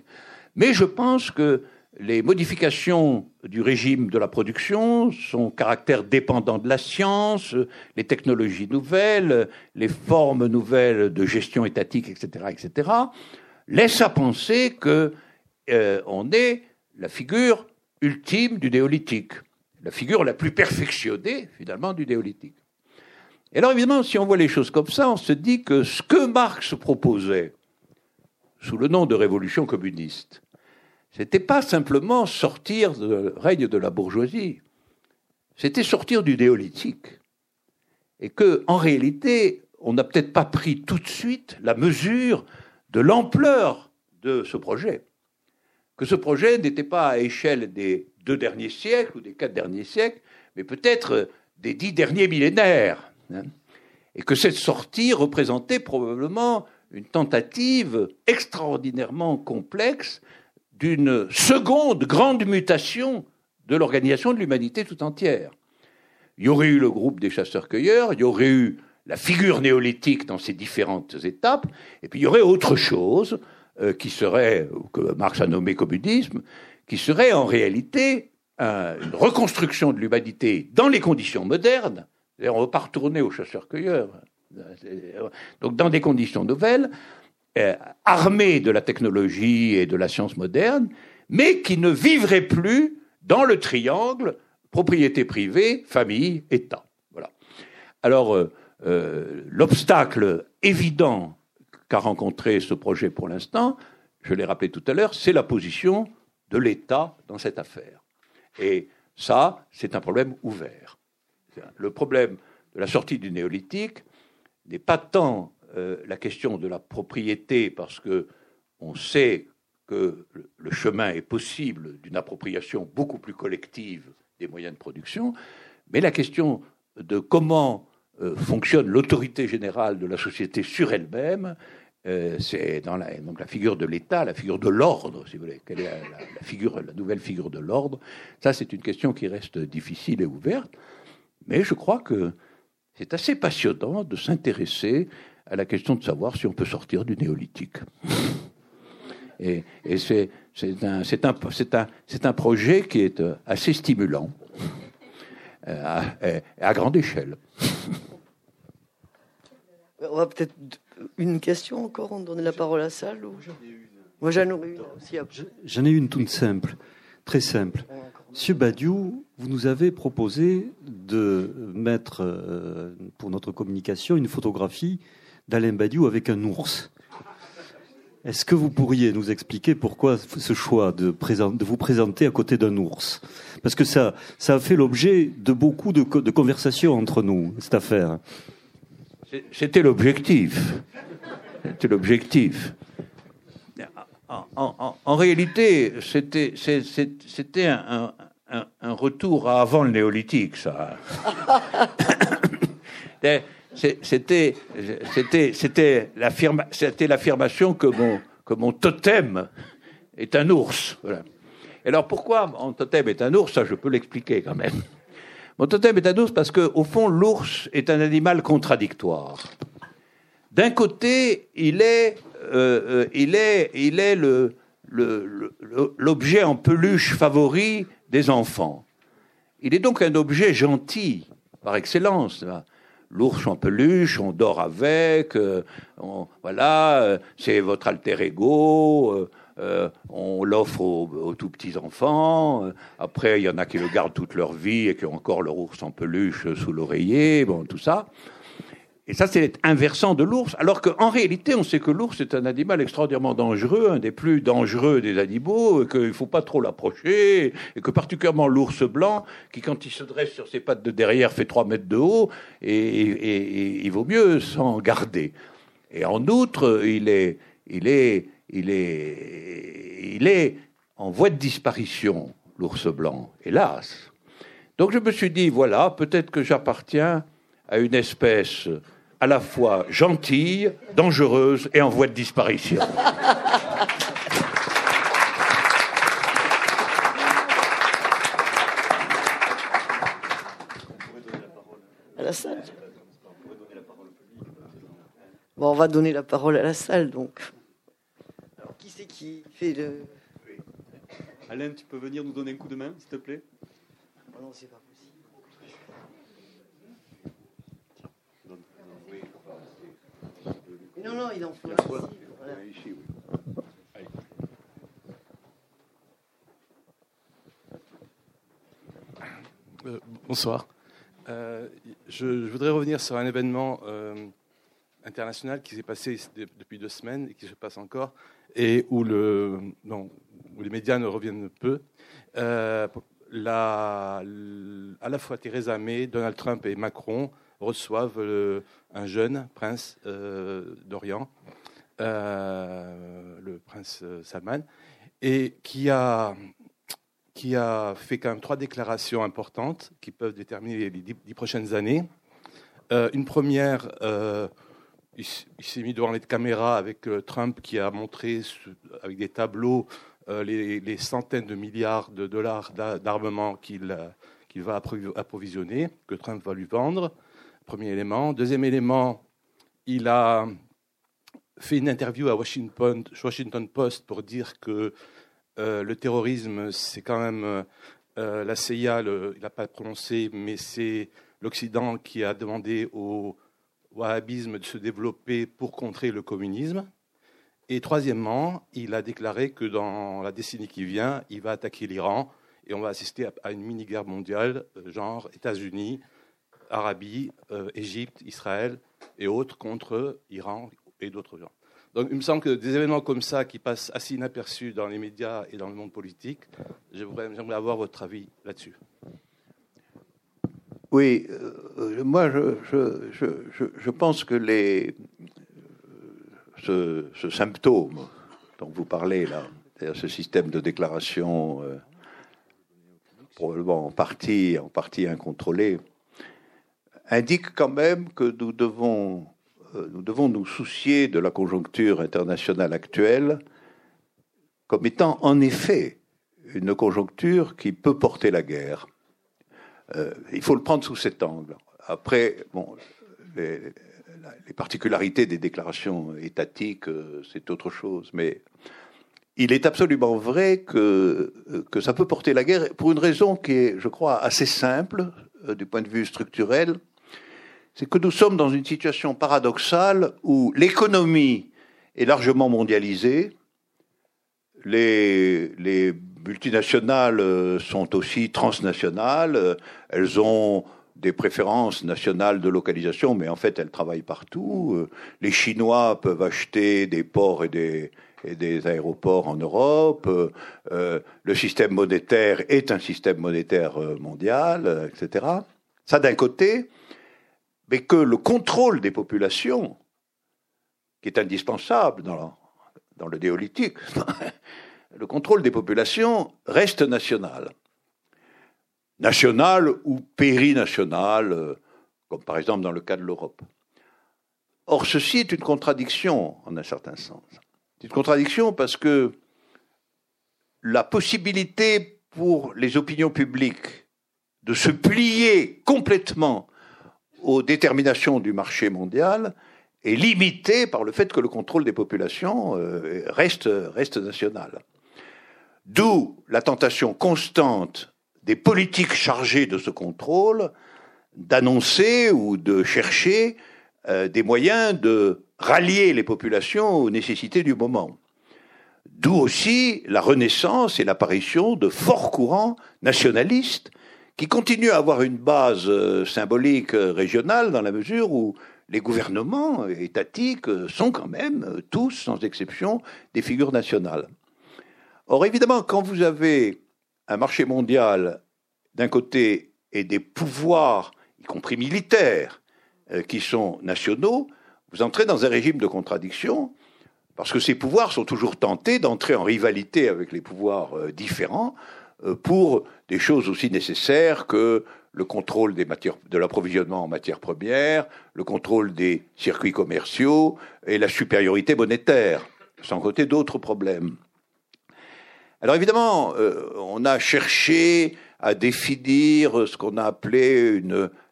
mais je pense que les modifications du régime de la production, son caractère dépendant de la science, les technologies nouvelles, les formes nouvelles de gestion étatique, etc., etc., laissent à penser que euh, on est la figure ultime du néolithique la figure la plus perfectionnée, finalement, du néolithique. Et alors, évidemment, si on voit les choses comme ça, on se dit que ce que Marx proposait, sous le nom de révolution communiste, c'était pas simplement sortir du règne de la bourgeoisie, c'était sortir du néolithique. Et que, en réalité, on n'a peut-être pas pris tout de suite la mesure de l'ampleur de ce projet. Que ce projet n'était pas à échelle des deux derniers siècles ou des quatre derniers siècles, mais peut-être des dix derniers millénaires. Hein. et que cette sortie représentait probablement une tentative extraordinairement complexe d'une seconde grande mutation de l'organisation de l'humanité tout entière. Il y aurait eu le groupe des chasseurs-cueilleurs, il y aurait eu la figure néolithique dans ses différentes étapes, et puis il y aurait autre chose euh, qui serait, que Marx a nommé communisme, qui serait en réalité une reconstruction de l'humanité dans les conditions modernes. On ne va pas retourner aux chasseurs-cueilleurs. Donc dans des conditions nouvelles, euh, armées de la technologie et de la science moderne, mais qui ne vivrait plus dans le triangle propriété privée, famille, État. Voilà. Alors, euh, euh, l'obstacle évident qu'a rencontré ce projet pour l'instant, je l'ai rappelé tout à l'heure, c'est la position de l'État dans cette affaire. Et ça, c'est un problème ouvert. Le problème de la sortie du néolithique n'est pas tant euh, la question de la propriété, parce que on sait que le chemin est possible d'une appropriation beaucoup plus collective des moyens de production, mais la question de comment euh, fonctionne l'autorité générale de la société sur elle-même euh, c'est dans la, donc la figure de l'État, la figure de l'ordre, si vous voulez. Quelle est la, nouvelle figure de l'ordre? Ça, c'est une question qui reste difficile et ouverte. Mais je crois que c'est assez passionnant de s'intéresser à la question de savoir si on peut sortir du néolithique. Et, c'est, un, projet qui est euh, assez stimulant, euh, à, à grande échelle. On va peut-être une question encore On donne la parole à la salle ou... Moi j'en ai une aussi. J'en ai une toute simple, très simple. Monsieur Badiou, vous nous avez proposé de mettre euh, pour notre communication une photographie d'Alain Badiou avec un ours. Est-ce que vous pourriez nous expliquer pourquoi ce choix de, de vous présenter à côté d'un ours? Parce que ça, ça a fait l'objet de beaucoup de, de conversations entre nous, cette affaire. C'était l'objectif. C'était l'objectif. En, réalité, c'était, un, retour à avant le néolithique, ça. c'était, l'affirmation que mon, totem est un ours. Alors pourquoi mon totem est un ours Ça, je peux l'expliquer quand même. Mon totem est un ours parce que, au fond, l'ours est un animal contradictoire. D'un côté, il est, euh, euh, il est, il est l'objet en peluche favori des enfants. Il est donc un objet gentil par excellence. L'ours en peluche, on dort avec, euh, voilà, c'est votre alter ego. Euh, on l'offre aux, tout petits enfants. après, il y en a qui le gardent toute leur vie et qui ont encore leur ours en peluche sous l'oreiller. Bon, tout ça. Et ça, c'est inversant de l'ours, alors qu'en réalité, on sait que l'ours est un animal extraordinairement dangereux, un des plus dangereux des animaux, et qu'il ne faut pas trop l'approcher, et que particulièrement l'ours blanc, qui quand il se dresse sur ses pattes de derrière fait 3 mètres de haut, et, il vaut mieux s'en garder. Et en outre, il est, il est, il est, en voie de disparition, l'ours blanc, hélas. Donc je me suis dit, voilà, peut-être que j'appartiens à une espèce à la fois gentille, dangereuse et en voie de disparition. On va donner la parole à la salle, donc. Qui c'est qui fait le... Alain, tu peux venir nous donner un coup de main, s'il te plaît? Oh Non, c'est pas Non, non, il en faut ici. Euh, bonsoir. Euh, je, voudrais revenir sur un événement euh, international qui s'est passé depuis deux semaines et qui se passe encore, et où, les médias ne reviennent peu. La, à la fois Theresa May, Donald Trump et Macron reçoivent euh, un jeune prince euh, d'Orient, euh, le prince Salman, et qui a fait quand même trois déclarations importantes qui peuvent déterminer les dix, prochaines années. une première, il, s'est mis devant les caméras avec Trump qui a montré avec des tableaux les, les, centaines de milliards de dollars d'armement qu'il qu'il va approvisionner, que Trump va lui vendre. Premier élément. Deuxième élément, il a fait une interview à Washington, Washington Post pour dire que euh, le terrorisme, c'est quand même euh, la CIA, il n'a pas prononcé, mais c'est l'Occident qui a demandé au wahhabisme de se développer pour contrer le communisme. Et troisièmement, il a déclaré que dans la décennie qui vient, il va attaquer l'Iran et on va assister à une mini-guerre mondiale, euh, genre États-Unis, Arabie, euh, Égypte, Israël et autres contre Iran et d'autres gens. Donc il me semble que des événements comme ça qui passent assez inaperçus dans les médias et dans le monde politique, j'aimerais avoir votre avis là-dessus. Oui, euh, moi je, pense que ce, symptôme dont vous parlez là, ce système de déclaration euh, probablement en partie, en partie incontrôlé, indique quand même que nous devons, euh, nous devons nous soucier de la conjoncture internationale actuelle comme étant en effet une conjoncture qui peut porter la guerre. Euh, il faut le prendre sous cet angle. Après, bon, les, les particularités des déclarations étatiques, euh, c'est autre chose, mais il est absolument vrai que, que ça peut porter la guerre pour une raison qui est, je crois, assez simple du point de vue structurel c'est que nous sommes dans une situation paradoxale où l'économie est largement mondialisée, les, multinationales euh, sont aussi transnationales. Euh, elles ont des préférences nationales de localisation, mais en fait, elles travaillent partout. Euh, les Chinois peuvent acheter des ports et des, aéroports en Europe. le système monétaire est un système monétaire mondial, etc. Ça d'un côté, mais que le contrôle des populations, qui est indispensable dans, dans le néolithique, le contrôle des populations reste national. National ou périnational, euh, comme par exemple dans le cas de l'Europe. Or, ceci est une contradiction, en un certain sens. C'est une contradiction parce que la possibilité pour les opinions publiques de se plier complètement aux déterminations du marché mondial est limitée par le fait que le contrôle des populations euh, reste, reste national. D'où la tentation constante des politiques chargées de ce contrôle d'annoncer ou de chercher euh, des moyens de rallier les populations aux nécessités du moment. D'où aussi la renaissance et l'apparition de forts courants nationalistes qui continuent à avoir une base euh, symbolique euh, régionale dans la mesure où les gouvernements étatiques sont quand même tous, sans exception, des figures nationales. Or, évidemment, quand vous avez un marché mondial d'un côté et des pouvoirs, y compris militaires, euh, qui sont nationaux, vous entrez dans un régime de contradiction, parce que ces pouvoirs sont toujours tentés d'entrer en rivalité avec les pouvoirs euh, différents euh, pour des choses aussi nécessaires que le contrôle de l'approvisionnement en matières premières, le contrôle des circuits commerciaux et la supériorité monétaire, sans côté d'autres problèmes. Alors évidemment, euh, on a cherché à définir ce qu'on a appelé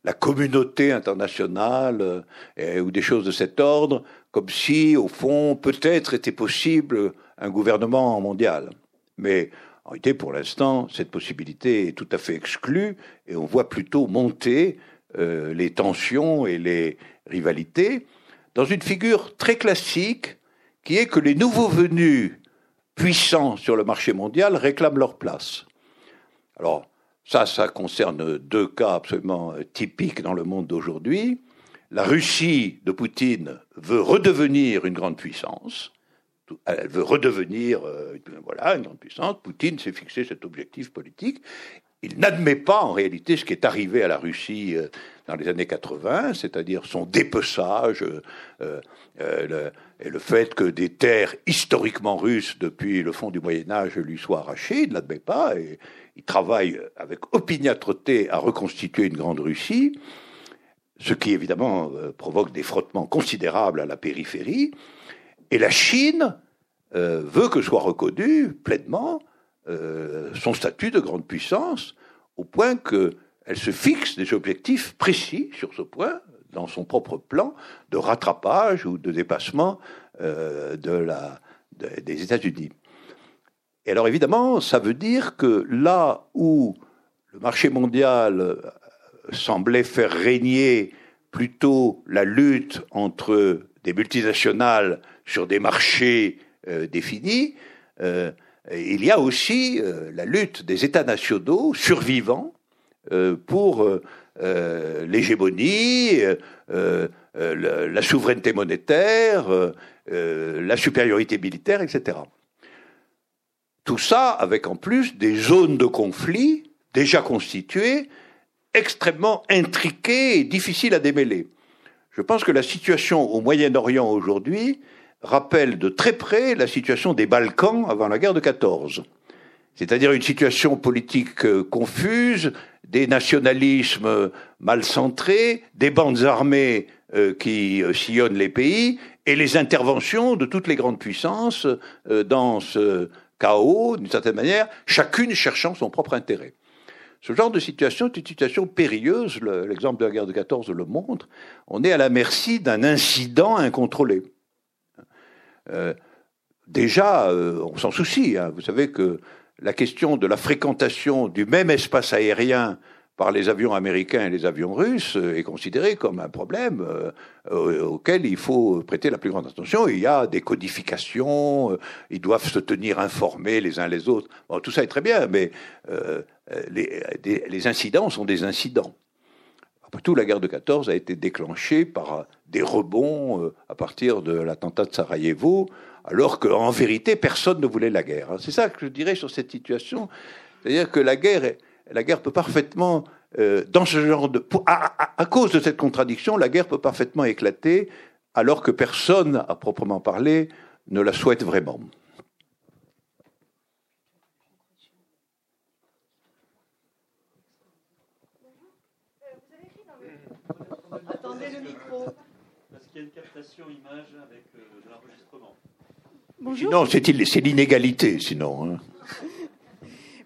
la communauté internationale euh, ou des choses de cet ordre, comme si, au fond, peut-être était possible un gouvernement mondial. Mais en réalité, pour l'instant, cette possibilité est tout à fait exclue et on voit plutôt monter euh, les tensions et les rivalités dans une figure très classique qui est que les nouveaux venus puissants sur le marché mondial réclament leur place. Alors, ça, ça concerne deux cas absolument typiques dans le monde d'aujourd'hui. La Russie de Poutine veut redevenir une grande puissance. Elle veut redevenir euh, voilà, une grande puissance. Poutine s'est fixé cet objectif politique. Il n'admet pas en réalité ce qui est arrivé à la Russie euh, dans les années 80, c'est-à-dire son dépeçage euh, euh, et le fait que des terres historiquement russes depuis le fond du Moyen Âge lui soient arrachées. Il ne l'admet pas et il travaille avec opiniâtreté à reconstituer une grande Russie, ce qui évidemment provoque des frottements considérables à la périphérie. Et la Chine veut que soit reconnu pleinement euh, son statut de grande puissance, au point qu'elle se fixe des objectifs précis sur ce point dans son propre plan de rattrapage ou de dépassement euh, des États-Unis. Et alors évidemment, ça veut dire que là où le marché mondial euh, semblait faire régner plutôt la lutte entre des multinationales sur des marchés définis, il y a aussi euh, la lutte des États nationaux survivants euh, pour euh, l'hégémonie, la souveraineté monétaire, la supériorité militaire, etc. Tout ça avec en plus des zones de conflit déjà constituées, extrêmement intriquées et difficiles à démêler. Je pense que la situation au Moyen-Orient aujourd'hui rappelle de très près la situation des Balkans avant la guerre de 14. C'est-à-dire une situation politique euh, confuse, des nationalismes mal centrés, des bandes armées euh, qui euh, sillonnent les pays, et les interventions de toutes les grandes puissances dans ce chaos, d'une certaine manière, chacune cherchant son propre intérêt. Ce genre de situation est une situation périlleuse, l'exemple de la guerre de 14 le montre, on est à la merci d'un incident incontrôlé. Euh, déjà, euh, on s'en soucie. Hein. Vous savez que la question de la fréquentation du même espace aérien par les avions américains et les avions russes est considéré comme un problème auquel il faut prêter la plus grande attention. Il y a des codifications, ils doivent se tenir informés les uns les autres. tout ça est très bien, mais les incidents sont des incidents. Après tout, la guerre de 14 a été déclenchée par des rebonds à partir de l'attentat de Sarajevo, alors qu'en vérité, personne ne voulait la guerre. C'est ça que je dirais sur cette situation. C'est-à-dire que la guerre, la guerre peut parfaitement, euh, dans ce genre de, à, cause de cette contradiction, la guerre peut parfaitement éclater, alors que personne, à proprement parler, ne la souhaite vraiment. Attendez le micro. Parce qu'il y a image avec euh, de l'enregistrement. Bonjour. Non, c'est l'inégalité, sinon. Hein.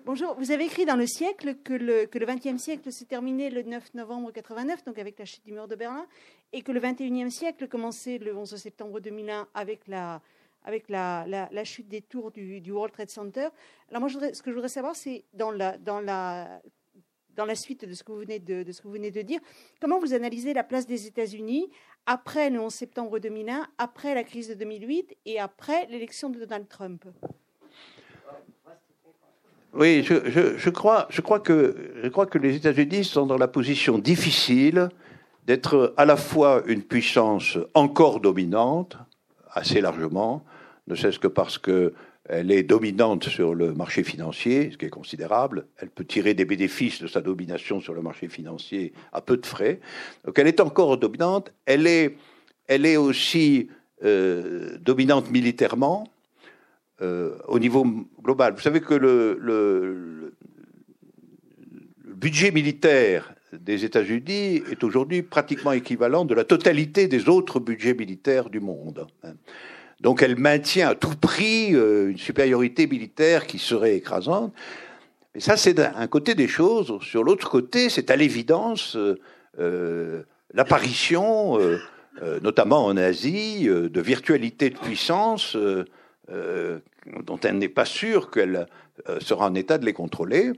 Bonjour. Vous avez écrit dans Le siècle que le, que le 20e siècle s'est terminé le 9 novembre 89, donc avec la chute du mur de Berlin, et que le 21e siècle commençait le 11 septembre 2001 avec la, avec la, la, chute des tours du, du, World Trade Center. Alors moi, je ce que je voudrais savoir, c'est dans la, dans la dans la suite de ce que vous venez de, ce que vous venez de dire, comment vous analysez la place des États-Unis après le 11 septembre 2001, après la crise de 2008 et après l'élection de Donald Trump. Oui, je, crois, que, crois que les États-Unis sont dans la position difficile d'être à la fois une puissance encore dominante, assez largement, ne serait-ce que parce que elle est dominante sur le marché financier, ce qui est considérable. Elle peut tirer des bénéfices de sa domination sur le marché financier à peu de frais. Donc elle est encore dominante. Elle est, elle est aussi euh, dominante militairement euh, au niveau global. Vous savez que le, le, le budget militaire des États-Unis est aujourd'hui pratiquement équivalent de la totalité des autres budgets militaires du monde. Donc elle maintient à tout prix euh, une supériorité militaire qui serait écrasante. Et ça, c'est un côté des choses. Sur l'autre côté, c'est à l'évidence euh, euh, l'apparition, notamment en Asie, de virtualités de puissance dont elle n'est pas sûre qu'elle sera en état de les contrôler.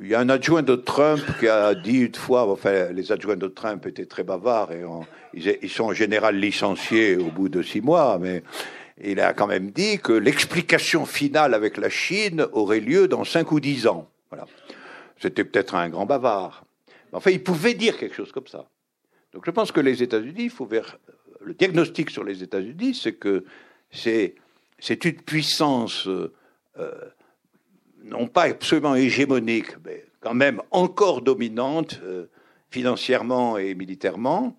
Il y a un adjoint de Trump qui a dit une fois, enfin, les adjoints de Trump étaient très bavards et ils, sont en général licenciés au bout de six mois, mais il a quand même dit que l'explication finale avec la Chine aurait lieu dans cinq ou dix ans. Voilà. C'était peut-être un grand bavard. Enfin, il pouvait dire quelque chose comme ça. Donc je pense que les États-Unis, il faut vers le diagnostic sur les États-Unis, c'est que c'est une puissance euh, non pas absolument hégémonique, mais quand même encore dominante euh, financièrement et militairement,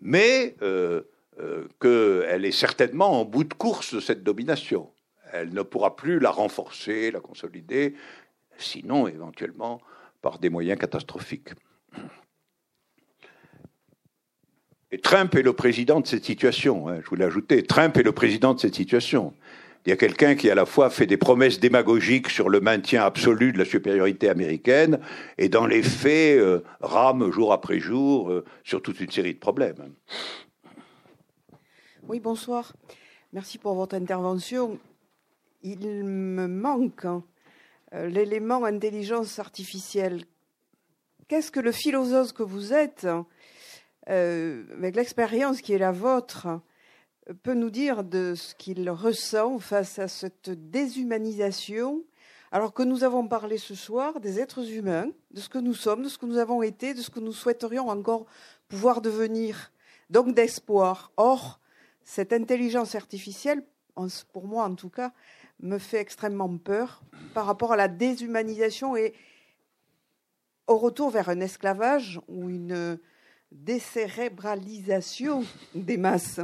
mais euh, euh, qu'elle est certainement en bout de course de cette domination. Elle ne pourra plus la renforcer, la consolider, sinon éventuellement par des moyens catastrophiques. Et Trump est le président de cette situation. Hein, je voulais ajouter, Trump est le président de cette situation. Il y a quelqu'un qui à la fois fait des promesses démagogiques sur le maintien absolu de la supériorité américaine et dans les faits euh, rame jour après jour euh, sur toute une série de problèmes. Oui, bonsoir. Merci pour votre intervention. Il me manque hein, euh, l'élément intelligence artificielle. Qu'est-ce que le philosophe que vous êtes, avec l'expérience qui est la vôtre, peut nous dire de ce qu'il ressent face à cette déshumanisation, alors que nous avons parlé ce soir des êtres humains, de ce que nous sommes, de ce que nous avons été, de ce que nous souhaiterions encore pouvoir devenir, donc d'espoir. Or, cette intelligence artificielle, pour moi en tout cas, me fait extrêmement peur par rapport à la déshumanisation et au retour vers un esclavage ou une décérébralisation des masses.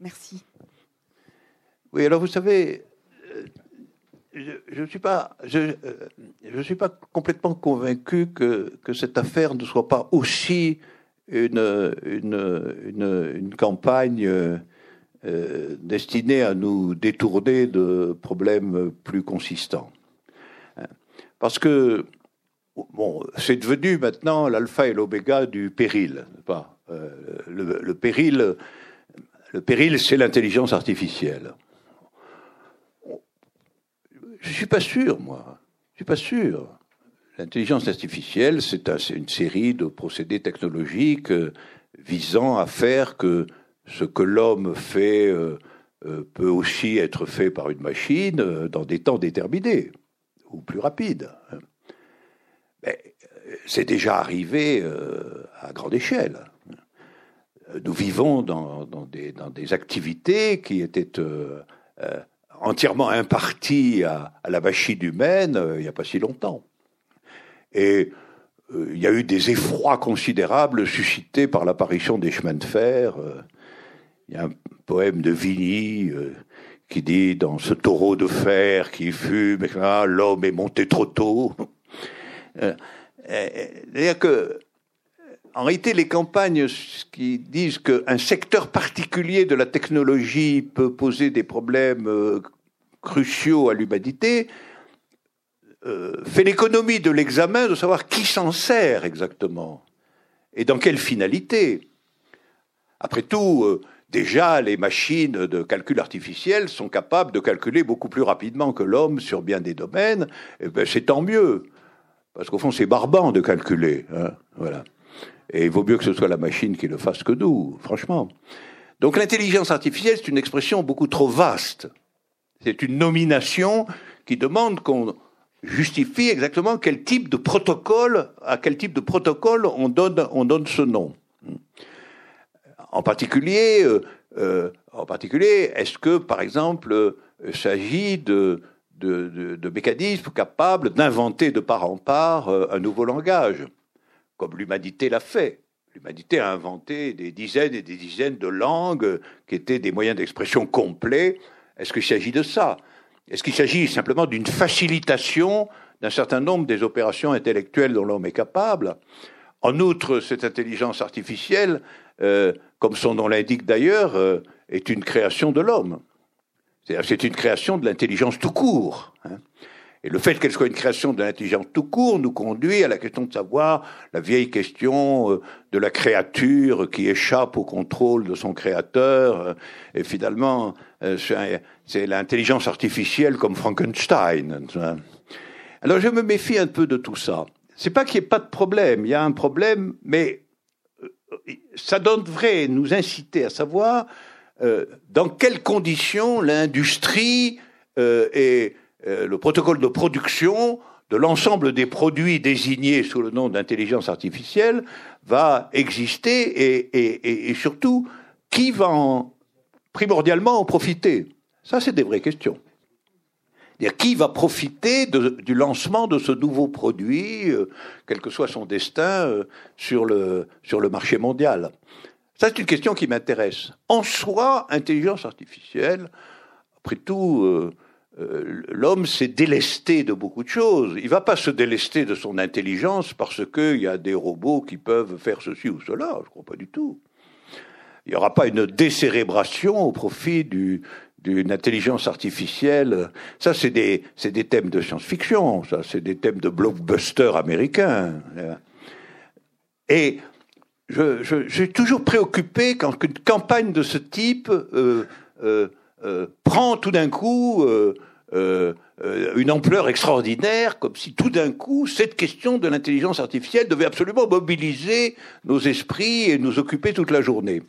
Merci. Oui, alors vous savez, euh, je ne suis, pas, je, euh, suis pas complètement convaincu que, cette affaire ne soit pas aussi une, campagne euh, destinée à nous détourner de problèmes plus consistants. Parce que bon, c'est devenu maintenant l'alpha et l'oméga du péril. Pas le, péril le péril, c'est l'intelligence artificielle. Je ne suis pas sûr, moi. Je ne suis pas sûr. L'intelligence artificielle, c'est une série de procédés technologiques euh, visant à faire que ce que l'homme fait euh, euh, peut aussi être fait par une machine dans des temps déterminés ou plus rapides. C'est déjà arrivé à grande échelle. Nous vivons dans, des, activités qui étaient entièrement imparties à, la machine humaine il n'y a pas si longtemps. Et euh, il y a eu des effrois considérables suscités par l'apparition des chemins de fer. Euh, il y a un poème de Vigny euh, qui dit dans ce taureau de fer qui fume, l'homme est monté trop tôt. C'est-à-dire que, en réalité, les campagnes qui disent qu'un secteur particulier de la technologie peut poser des problèmes cruciaux à l'humanité, euh, fait l'économie de l'examen de savoir qui s'en sert exactement et dans quelle finalité. Après tout, euh, déjà, les machines de calcul artificiel sont capables de calculer beaucoup plus rapidement que l'homme sur bien des domaines. Eh ben, c'est tant mieux, parce qu'au fond, c'est barbant de calculer. Hein, voilà. Et il vaut mieux que ce soit la machine qui le fasse que nous, franchement. Donc l'intelligence artificielle, c'est une expression beaucoup trop vaste. C'est une nomination qui demande qu'on justifie exactement quel type de protocole, à quel type de protocole on donne, on donne ce nom. En particulier, euh, euh, en particulier, est-ce que, par exemple, euh, il s'agit de, de, de, mécanismes capables d'inventer de part en part un nouveau langage, comme l'humanité l'a fait L'humanité a inventé des dizaines et des dizaines de langues qui étaient des moyens d'expression complets. Est-ce qu'il s'agit de ça? Est-ce qu'il s'agit simplement d'une facilitation d'un certain nombre des opérations intellectuelles dont l'homme est capable? En outre, cette intelligence artificielle, euh, comme son nom l'indique d'ailleurs, euh, est une création de l'homme. C'est une création de l'intelligence tout court. Hein. Et le fait qu'elle soit une création de l'intelligence tout court nous conduit à la question de savoir la vieille question euh, de la créature qui échappe au contrôle de son créateur. Euh, et finalement, euh, c'est l'intelligence artificielle comme Frankenstein. Alors je me méfie un peu de tout ça. C'est pas qu'il n'y ait pas de problème, il y a un problème, mais ça devrait nous inciter à savoir dans quelles conditions l'industrie est le protocole de production de l'ensemble des produits désignés sous le nom d'intelligence artificielle va exister et, surtout qui va en, primordialement en profiter? Ça, c'est des vraies questions. -dire qui va profiter du lancement de ce nouveau produit, euh, quel que soit son destin, euh, sur, le, sur le marché mondial? Ça, c'est une question qui m'intéresse. En soi, intelligence artificielle, après tout, euh, l'homme s'est délesté de beaucoup de choses. Il va pas se délester de son intelligence parce qu'il y a des robots qui peuvent faire ceci ou cela. Je ne crois pas du tout. Il n'y aura pas une décérébration au profit d'une intelligence artificielle. Ça, c'est des, thèmes de science-fiction. Ça, c'est des thèmes de blockbuster américains. Et je, suis toujours préoccupé quand une campagne de ce type euh, euh, euh, prend tout d'un coup euh, euh, une ampleur extraordinaire, comme si tout d'un coup cette question de l'intelligence artificielle devait absolument mobiliser nos esprits et nous occuper toute la journée.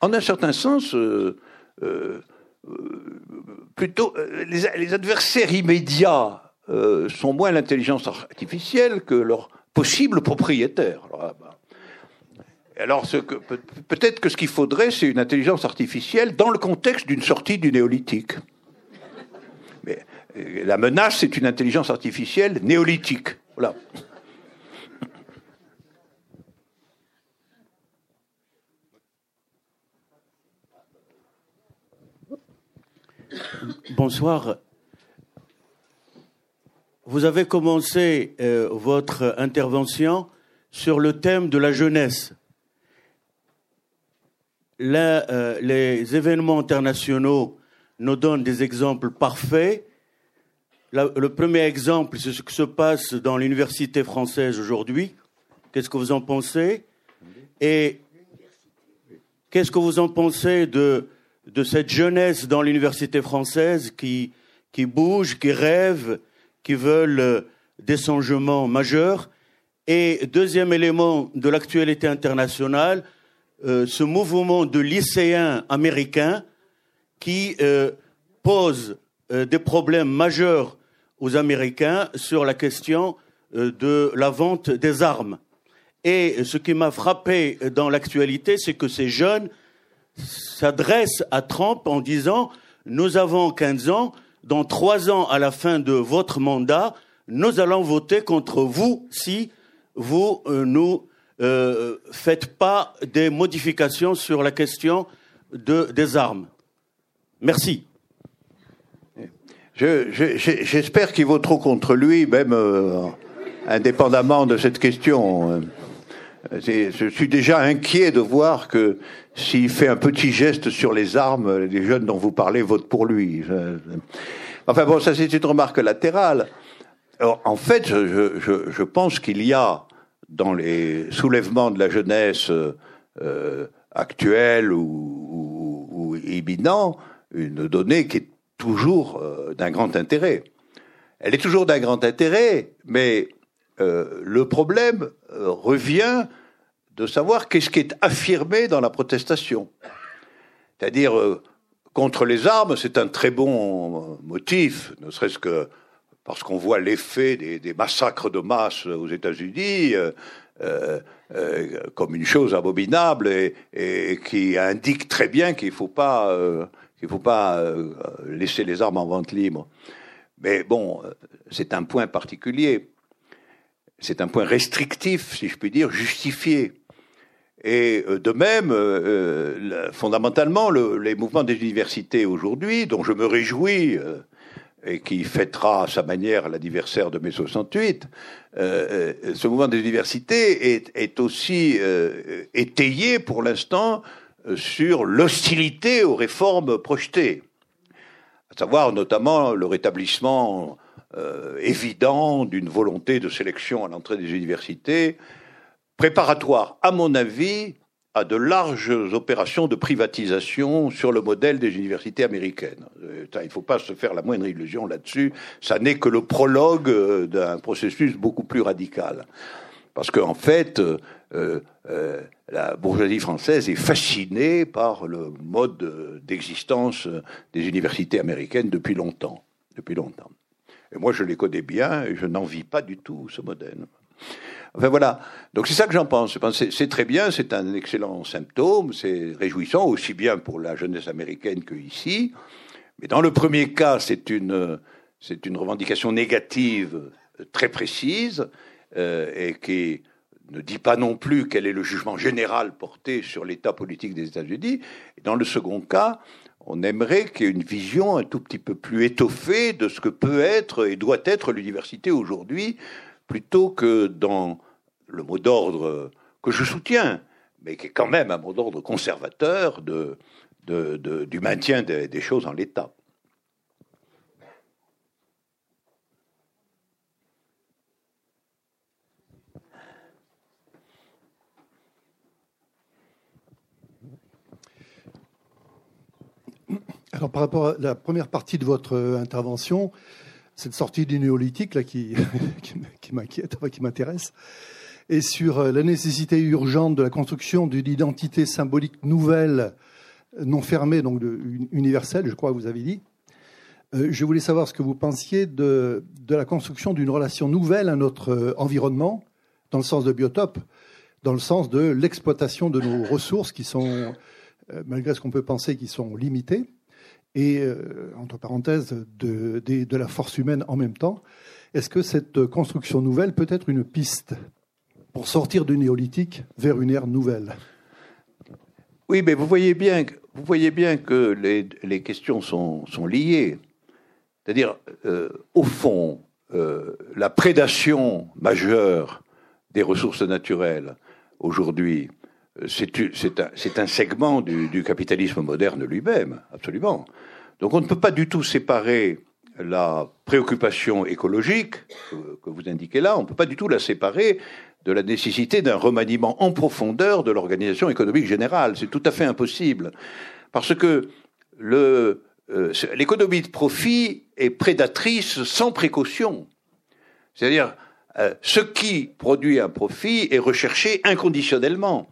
En un certain sens, plutôt les, adversaires immédiats sont moins l'intelligence artificielle que leurs possibles propriétaires. Alors, bah, alors, peut-être que ce qu'il faudrait, c'est une intelligence artificielle dans le contexte d'une sortie du néolithique. La menace, c'est une intelligence artificielle néolithique. Bonsoir. Vous avez commencé euh, votre intervention sur le thème de la jeunesse. Euh, les événements internationaux nous donnent des exemples parfaits. Le premier exemple, c'est ce qui se passe dans l'université française aujourd'hui. Qu'est-ce que vous en pensez? Et qu'est-ce que vous en pensez de, de cette jeunesse dans l'université française qui, qui bouge, qui rêve, qui veulent des changements majeurs? Et deuxième élément de l'actualité internationale, euh, ce mouvement de lycéens américains qui euh, pose euh, des problèmes majeurs aux Américains sur la question de la vente des armes. Et ce qui m'a frappé dans l'actualité, c'est que ces jeunes s'adressent à Trump en disant Nous avons 15 ans, dans trois ans à la fin de votre mandat, nous allons voter contre vous si vous ne euh, euh, faites pas des modifications sur la question de, des armes. Merci. J'espère qu'ils voteront contre lui, même euh, indépendamment de cette question. Je suis déjà inquiet de voir que s'il fait un petit geste sur les armes, les jeunes dont vous parlez votent pour lui. Enfin bon, ça c'est une remarque latérale. en fait, je, je, je pense qu'il y a dans les soulèvements de la jeunesse euh, actuelle ou, ou, imminent une donnée qui est toujours euh, d'un grand intérêt. Elle est toujours d'un grand intérêt, mais euh, le problème revient de savoir qu'est-ce qui est affirmé dans la protestation. C'est-à-dire, contre les armes, c'est un très bon motif, ne serait-ce que parce qu'on voit l'effet des, massacres de masse aux États-Unis euh, euh, euh, comme une chose abominable et, qui indique très bien qu'il ne faut pas, qu'il faut pas laisser les armes en vente libre. Mais bon, c'est un point particulier. C'est un point restrictif, si je puis dire, justifié. Et de même, fondamentalement, les mouvements des universités aujourd'hui, dont je me réjouis, et qui fêtera à sa manière l'anniversaire de mai 68, euh, euh, ce mouvement des universités est, aussi euh, étayé pour l'instant sur l'hostilité aux réformes projetées, à savoir notamment le rétablissement évident d'une volonté de sélection à l'entrée des universités, préparatoire, à mon avis, à de larges opérations de privatisation sur le modèle des universités américaines. Euh, il ne faut pas se faire la moindre illusion là-dessus. Ça n'est que le prologue euh, d'un processus beaucoup plus radical. Parce qu'en fait, euh, la bourgeoisie française est fascinée par le mode d'existence des universités américaines depuis longtemps. Depuis longtemps. Et moi, je les connais bien et je n'envie pas du tout ce modèle. Enfin voilà. Donc c'est ça que j'en pense. C'est très bien, c'est un excellent symptôme, c'est réjouissant aussi bien pour la jeunesse américaine que ici. Mais dans le premier cas, c'est une une revendication négative très précise euh, et qui ne dit pas non plus quel est le jugement général porté sur l'état politique des États-Unis. Dans le second cas, on aimerait qu'il y ait une vision un tout petit peu plus étoffée de ce que peut être et doit être l'université aujourd'hui, plutôt que dans le mot d'ordre que je soutiens, mais qui est quand même un mot d'ordre conservateur du maintien des, choses en l'état. Alors, par rapport à la première partie de votre intervention, cette sortie du néolithique là, qui, qui m'inquiète, qui m'intéresse, et sur euh, la nécessité urgente de la construction d'une identité symbolique nouvelle, non fermée, donc universelle, je crois que vous avez dit. Euh, je voulais savoir ce que vous pensiez de, de la construction d'une relation nouvelle à notre euh, environnement, dans le sens de biotope, dans le sens de l'exploitation de nos ressources qui sont, malgré ce qu'on peut penser, qui sont limitées, et, entre parenthèses, de, de, la force humaine en même temps. Est-ce que cette construction nouvelle peut être une piste pour sortir du néolithique vers une ère nouvelle? Oui, mais vous voyez bien, vous voyez bien que les, les questions sont, sont liées. C'est-à-dire, euh, au fond, euh, la prédation majeure des ressources naturelles aujourd'hui, euh, c'est un, segment du, capitalisme moderne lui-même, absolument. Donc on ne peut pas du tout séparer la préoccupation écologique que vous indiquez là, on ne peut pas du tout la séparer de la nécessité d'un remaniement en profondeur de l'organisation économique générale. C'est tout à fait impossible. Parce que euh, l'économie de profit est prédatrice sans précaution. C'est-à-dire, euh, ce qui produit un profit est recherché inconditionnellement.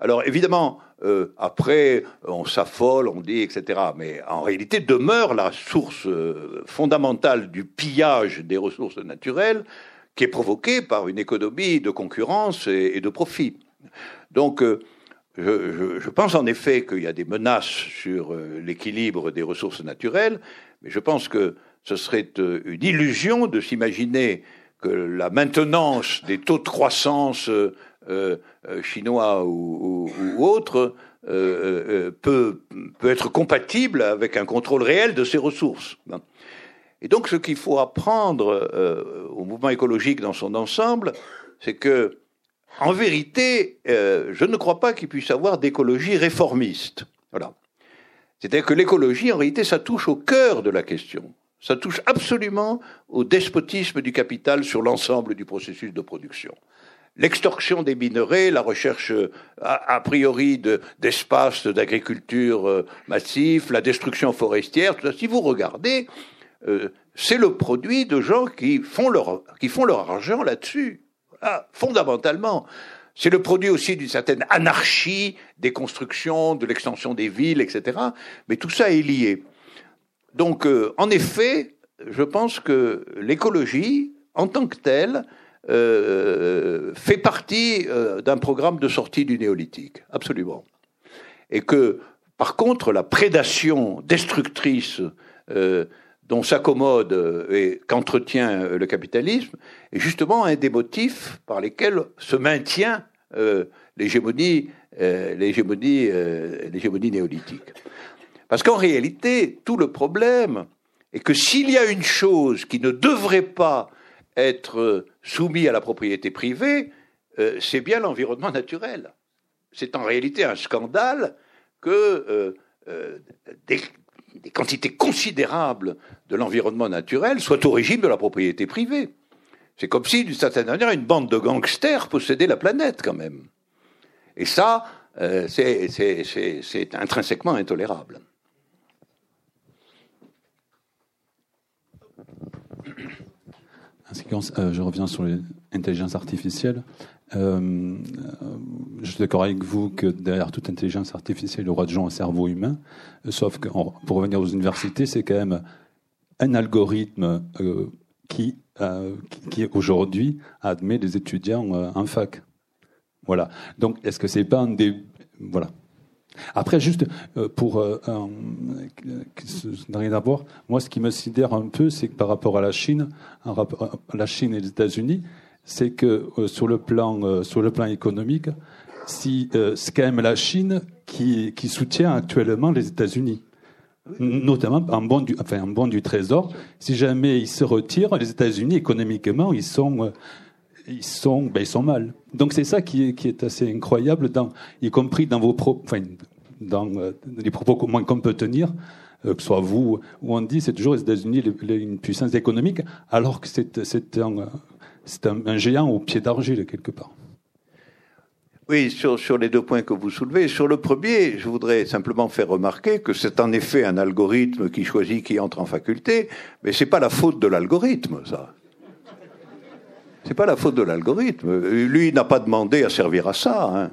Alors évidemment, euh, après, on s'affole, on dit, etc. Mais en réalité, demeure la source euh, fondamentale du pillage des ressources naturelles qui est provoquée par une économie de concurrence et, de profit. Donc, euh, je, je, pense en effet qu'il y a des menaces sur l'équilibre des ressources naturelles, mais je pense que ce serait une illusion de s'imaginer que la maintenance des taux de croissance euh, euh, chinois ou, autres euh, peut, peut être compatible avec un contrôle réel de ces ressources. Et donc, ce qu'il faut apprendre au mouvement écologique dans son ensemble, c'est que, en vérité, je ne crois pas qu'il puisse avoir d'écologie réformiste. Voilà. C'est-à-dire que l'écologie, en réalité, ça touche au cœur de la question. Ça touche absolument au despotisme du capital sur l'ensemble du processus de production l'extorsion des minerais, la recherche euh, a, priori d'espaces d'agriculture euh, massifs, la destruction forestière, tout ça. Si vous regardez, euh, c'est le produit de gens qui font leur, qui font leur argent là-dessus. fondamentalement. C'est le produit aussi d'une certaine anarchie des constructions, de l'extension des villes, etc. Mais tout ça est lié. Donc, en effet, je pense que l'écologie, en tant que telle, euh, fait partie euh, d'un programme de sortie du néolithique, absolument. Et que, par contre, la prédation destructrice euh, dont s'accommode et qu'entretient le capitalisme est justement un des motifs par lesquels se maintient l'hégémonie, l'hégémonie, l'hégémonie néolithique. Parce qu'en réalité, tout le problème est que s'il y a une chose qui ne devrait pas être soumis à la propriété privée, euh, c'est bien l'environnement naturel. C'est en réalité un scandale que euh, euh, des, quantités considérables de l'environnement naturel soient au régime de la propriété privée. C'est comme si, d'une certaine manière, une bande de gangsters possédait la planète quand même. Et ça, c'est intrinsèquement intolérable. Euh, je reviens sur l'intelligence artificielle. Euh, euh, je suis d'accord avec vous que derrière toute intelligence artificielle, il y aura de gens un cerveau humain. Sauf que pour revenir aux universités, c'est quand même un algorithme qui, qui, aujourd'hui admet des étudiants en fac. Voilà. Donc, est-ce que c'est pas un des voilà après, juste euh, pour euh, rien à voir, moi, ce qui me sidère un peu, c'est que par rapport à la Chine, la Chine et les États-Unis, c'est que euh, sur le plan sur le plan économique, c'est quand même la Chine qui, soutient actuellement les États-Unis notamment en bon enfin, en bon du trésor. Si jamais ils se retirent, les États-Unis économiquement, ils sont, ils sont, ben, mal. Donc c'est ça qui est, assez incroyable, y compris dans vos propos, enfin, dans euh, les propos qu'on peut tenir, euh, que ce soit vous, où on dit c'est toujours les États-Unis une puissance économique, alors que c'est un, géant au pied d'argile quelque part. Oui, sur, sur, les deux points que vous soulevez. Sur le premier, je voudrais simplement faire remarquer que c'est en effet un algorithme qui choisit qui entre en faculté, mais c'est pas la faute de l'algorithme, ça. C'est pas la faute de l'algorithme. Lui n'a pas demandé à servir à ça. Hein.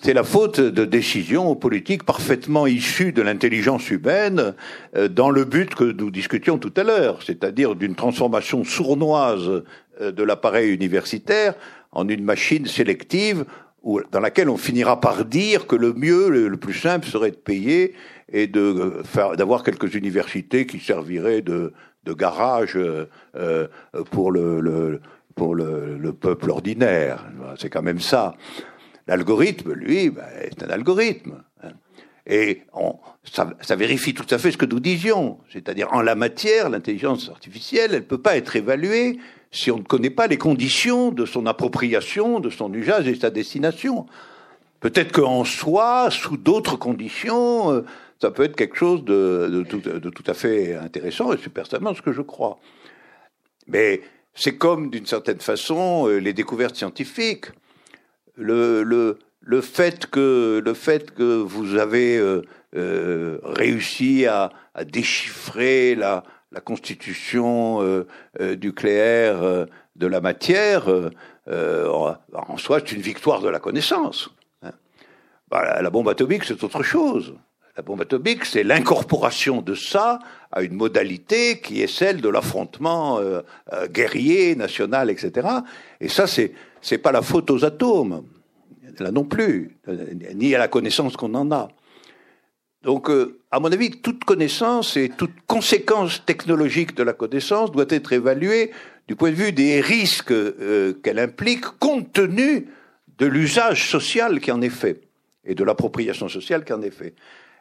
C'est la faute de décisions politiques parfaitement issues de l'intelligence humaine euh, dans le but que nous discutions tout à l'heure, c'est-à-dire d'une transformation sournoise euh, de l'appareil universitaire en une machine sélective dans laquelle on finira par dire que le mieux, le, plus simple serait de payer et euh, d'avoir quelques universités qui serviraient de garage pour le pour le, peuple ordinaire. C'est quand même ça. L'algorithme, lui, ben, est un algorithme. Et ça, vérifie tout à fait ce que nous disions. C'est-à-dire, en la matière, l'intelligence artificielle, elle ne peut pas être évaluée si on ne connaît pas les conditions de son appropriation, de son usage et de sa destination. Peut-être qu'en soi, sous d'autres conditions, euh, ça peut être quelque chose de, de, tout, de, tout, à fait intéressant, et c'est personnellement ce que je crois. Mais c'est comme, d'une certaine façon, euh, les découvertes scientifiques. Le, le, le, fait, que, le fait que vous avez euh, euh, réussi à, déchiffrer la, la constitution nucléaire de la matière, en soi, c'est une victoire de la connaissance. Hein. Bah, la bombe atomique, c'est autre chose. La bombe atomique, c'est l'incorporation de ça à une modalité qui est celle de l'affrontement guerrier, national, etc. Et ça, c'est c'est pas la faute aux atomes, là non plus, ni à la connaissance qu'on en a. Donc, euh, à mon avis, toute connaissance et toute conséquence technologique de la connaissance doit être évaluée du point de vue des risques euh, qu'elle implique, compte tenu de l'usage social qui en est fait et de l'appropriation sociale qui en est fait.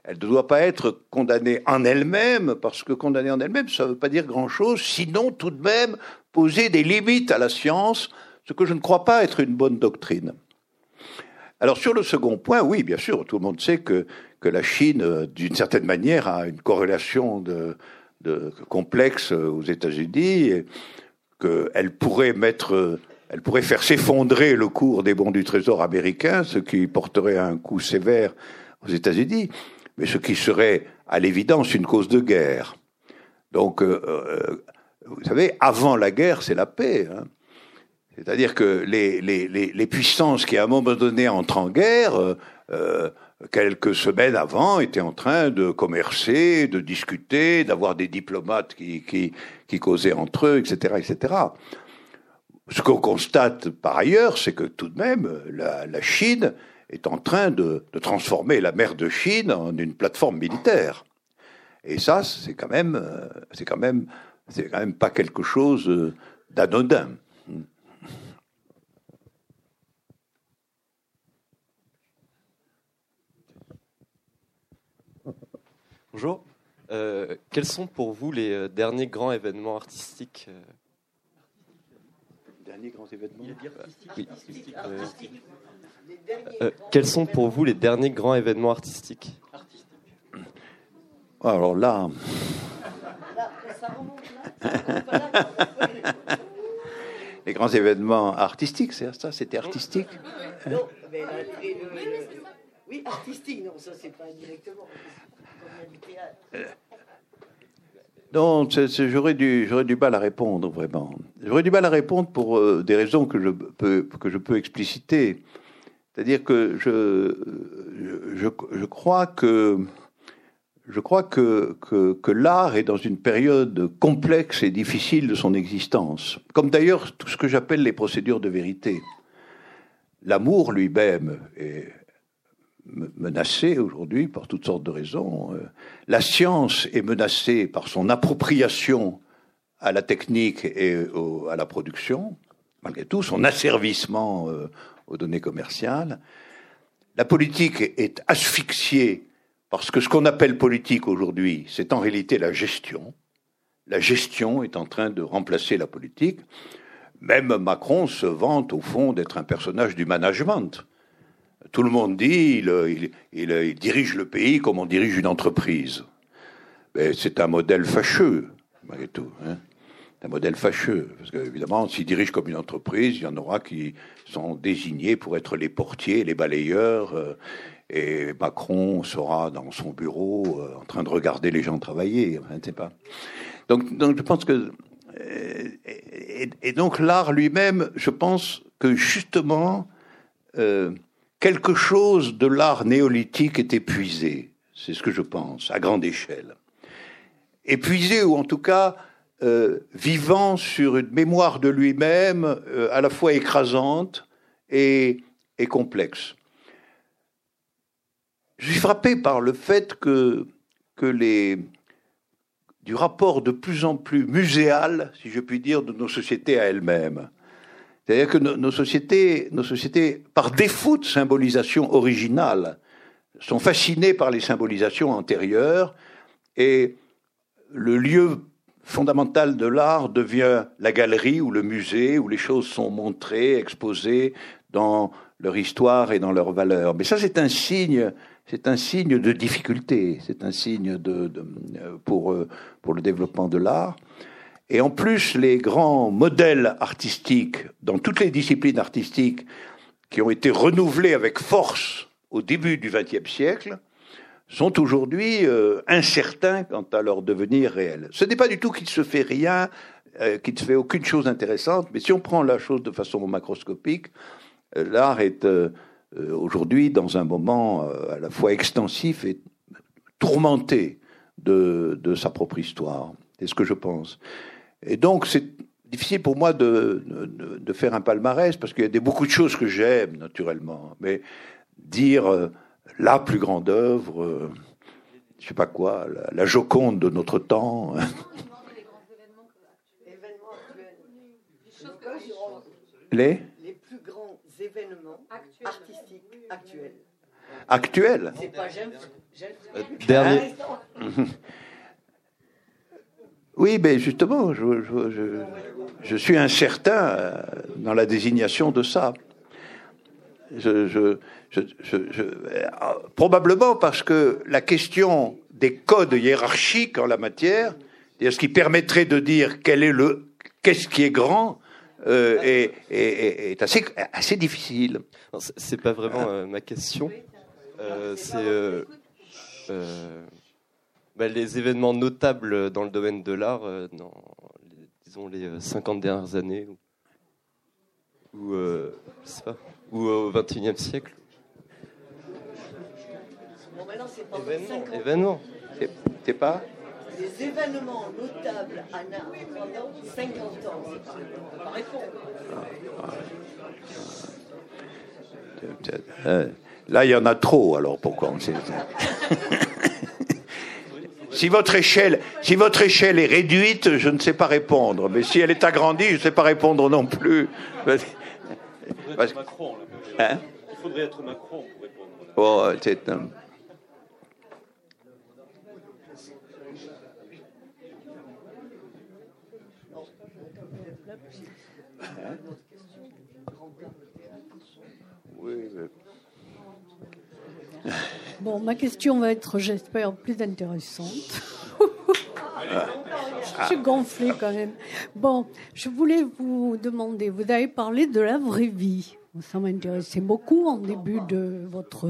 Elle ne doit pas être condamnée en elle-même, parce que condamnée en elle-même, ça ne veut pas dire grand-chose, sinon tout de même poser des limites à la science, ce que je ne crois pas être une bonne doctrine. Alors sur le second point, oui, bien sûr, tout le monde sait que que la Chine, euh, d'une certaine manière, a une corrélation de, complexe aux États-Unis, qu'elle pourrait mettre, elle pourrait faire s'effondrer le cours des bons du Trésor américain, ce qui porterait un coup sévère aux États-Unis, mais ce qui serait à l'évidence une cause de guerre. Donc, euh, euh, vous savez, avant la guerre, c'est la paix. Hein. C'est-à-dire que les, puissances qui, à un moment donné, entrent en guerre, euh, quelques semaines avant, étaient en train de commercer, de discuter, d'avoir des diplomates qui, causaient entre eux, etc., etc. Ce qu'on constate par ailleurs, c'est que tout de même, la Chine est en train de, transformer la mer de Chine en une plateforme militaire. Et ça, c'est quand même, euh, c'est quand même, c'est quand même pas quelque chose euh, d'anodin. Bonjour. Euh, quels sont pour vous les derniers grands événements artistiques Derniers grands événements. Oui. Quels sont pour vous les derniers grands événements artistiques? Alors là. les grands événements artistiques, c'est ça C'était artistique? Oui, artistique, non, ça c'est pas directement. Euh, non, j'aurais du, du mal à répondre, vraiment. J'aurais du mal à répondre pour euh, des raisons que je peux, que je peux expliciter. C'est-à-dire que je, je, je, crois que, je crois que, que, que l'art est dans une période complexe et difficile de son existence, comme d'ailleurs tout ce que j'appelle les procédures de vérité. L'amour lui-même est menacée aujourd'hui par toutes sortes de raisons. Euh, la science est menacée par son appropriation à la technique et à la production, malgré tout, son asservissement euh, aux données commerciales. La politique est asphyxiée parce que ce qu'on appelle politique aujourd'hui, c'est en réalité la gestion. La gestion est en train de remplacer la politique. Même Macron se vante au fond d'être un personnage du management. Tout le monde dit il, dirige le pays comme on dirige une entreprise. C'est un modèle fâcheux, malgré tout. Hein. un modèle fâcheux. Parce qu'évidemment, s'il dirige comme une entreprise, il y en aura qui sont désignés pour être les portiers, les balayeurs. Euh, et Macron sera dans son bureau euh, en train de regarder les gens travailler. Hein, pas. Donc, donc je pense que. Euh, et, donc l'art lui-même, je pense que justement, quelque chose de l'art néolithique est épuisé. C'est ce que je pense, à grande échelle. Épuisé ou en tout cas euh, vivant sur une mémoire de lui-même euh, à la fois écrasante et, complexe. Je suis frappé par le fait que, que les, du rapport de plus en plus muséal, si je puis dire, de nos sociétés à elles-mêmes. C'est-à-dire que nos, sociétés, nos sociétés, par défaut de symbolisation originale, sont fascinées par les symbolisations antérieures et le lieu fondamental de l'art devient la galerie ou le musée où les choses sont montrées, exposées dans leur histoire et dans leur valeur. Mais ça, c'est un signe, c'est un signe de difficulté, c'est un signe de, de, pour, pour le développement de l'art. Et en plus, les grands modèles artistiques, dans toutes les disciplines artistiques, qui ont été renouvelés avec force au début du XXe siècle, sont aujourd'hui euh, incertains quant à leur devenir réel. Ce n'est pas du tout qu'il se fait rien, euh, qu'il ne se fait aucune chose intéressante, mais si on prend la chose de façon macroscopique, euh, l'art est aujourd'hui dans un moment à la fois extensif et tourmenté de sa propre histoire. C'est ce que je pense. Et donc, c'est difficile pour moi de, de, de faire un palmarès parce qu'il y a des, beaucoup de choses que j'aime, naturellement. Mais dire euh, la plus grande œuvre, euh, je sais pas quoi, la, la Joconde de notre temps. Les Les plus grands événements artistiques actuels. actuels. C'est pas j'aime. j'aime- Euh, dernier- Oui, mais justement, je, je- je- suis incertain euh, dans la désignation de ça. Euh, probablement parce que la question des codes hiérarchiques en la matière, ce qui permettrait de dire quel est le, qu'est-ce qui est grand, euh, est, est- est- assez, assez difficile. C'est- pas vraiment ma question. C'est bah, les événements notables dans le domaine de l'art euh, dans, les- disons, les euh, 50 dernières années ou, ou, euh, je sais pas, ou au 21e siècle. Bon, maintenant, c'est pas Événements. 50 ans. événements. C'est- C'est pas? Les événements notables à art pendant 50 ans. C'est pas, pas répondre. Euh, Là, il y en a trop, alors pourquoi on sait Si votre échelle, si votre échelle est réduite, je ne sais pas répondre. Mais si elle est agrandie, je ne sais pas répondre non plus. Macron, Hein Il faudrait être Macron pour répondre. Oh, c'est Oui, mais- Bon, ma question va être, j'espère, plus intéressante. je suis gonflée quand même. Bon, je voulais vous demander, vous avez parlé de la vraie vie. Ça m'intéressait beaucoup en début de votre...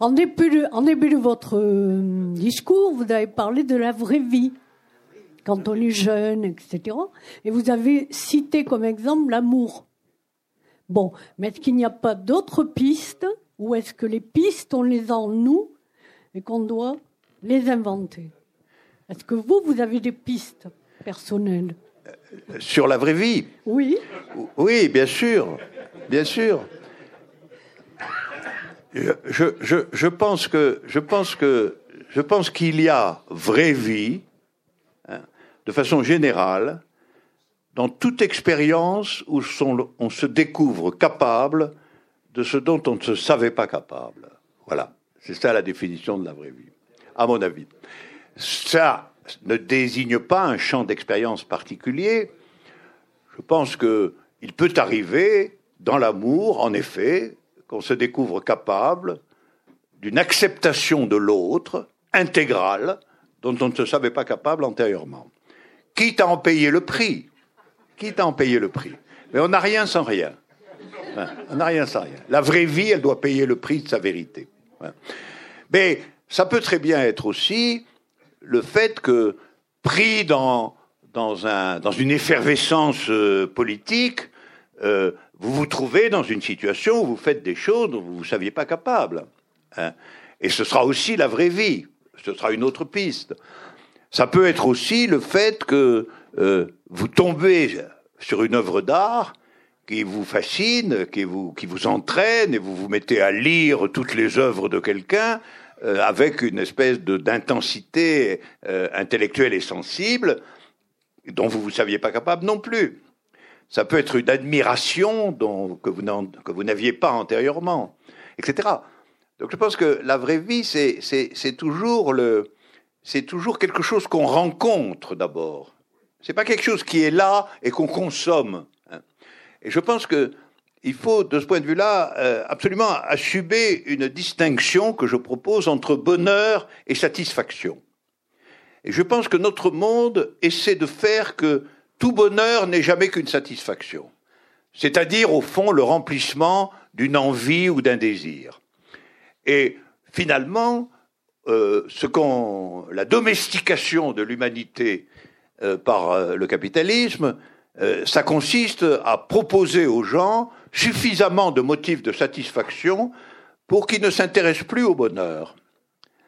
En début de, en début de votre euh, discours, vous avez parlé de la vraie vie, quand on est jeune, etc. Et vous avez cité comme exemple l'amour. Bon, mais est-ce qu'il n'y a pas d'autres pistes ou est-ce que les pistes, on les a en nous et qu'on doit les inventer? Est-ce que vous, vous avez des pistes personnelles? Sur la vraie vie? Oui. Oui, bien sûr, bien sûr. Je, je, je, je pense que je pense que je pense qu'il y a vraie vie, hein, de façon générale, dans toute expérience où son- on se découvre capable de ce dont on ne se savait pas capable. Voilà, c'est ça la définition de la vraie vie, à mon avis. Ça ne désigne pas un champ d'expérience particulier. Je pense que il peut arriver dans l'amour, en effet, qu'on se découvre capable d'une acceptation de l'autre intégrale dont on ne se savait pas capable antérieurement. Quitte à en payer le prix. Quitte à en payer le prix. Mais on n'a rien sans rien. On n'a rien sans rien. La vraie vie, elle doit payer le prix de sa vérité. Mais ça peut très bien être aussi le fait que, pris dans, dans, un, dans une effervescence euh, politique, euh, vous vous trouvez dans une situation où vous faites des choses dont vous ne saviez pas capable. hein. Et ce sera aussi la vraie vie. Ce sera une autre piste. Ça peut être aussi le fait que euh, vous tombez sur une œuvre d'art qui vous fascine, qui vous, qui vous entraîne, et vous vous mettez à lire toutes les œuvres de quelqu'un euh, avec une espèce d'intensité euh, intellectuelle et sensible dont vous ne vous saviez pas capable non plus. Ça peut être une admiration dont, que vous n'aviez pas antérieurement, etc. Donc je pense que la vraie vie, c'est toujours le, toujours quelque chose qu'on rencontre d'abord. C'est pas quelque chose qui est là et qu'on consomme. Et je pense que il faut, de ce point de vue-là, euh, absolument assumer une distinction que je propose entre bonheur et satisfaction. Et je pense que notre monde essaie de faire que tout bonheur n'est jamais qu'une satisfaction. C'est-à-dire, au fond, le remplissement d'une envie ou d'un désir. Et finalement, euh, la domestication de l'humanité euh, par le capitalisme, ça consiste à proposer aux gens suffisamment de motifs de satisfaction pour qu'ils ne s'intéressent plus au bonheur.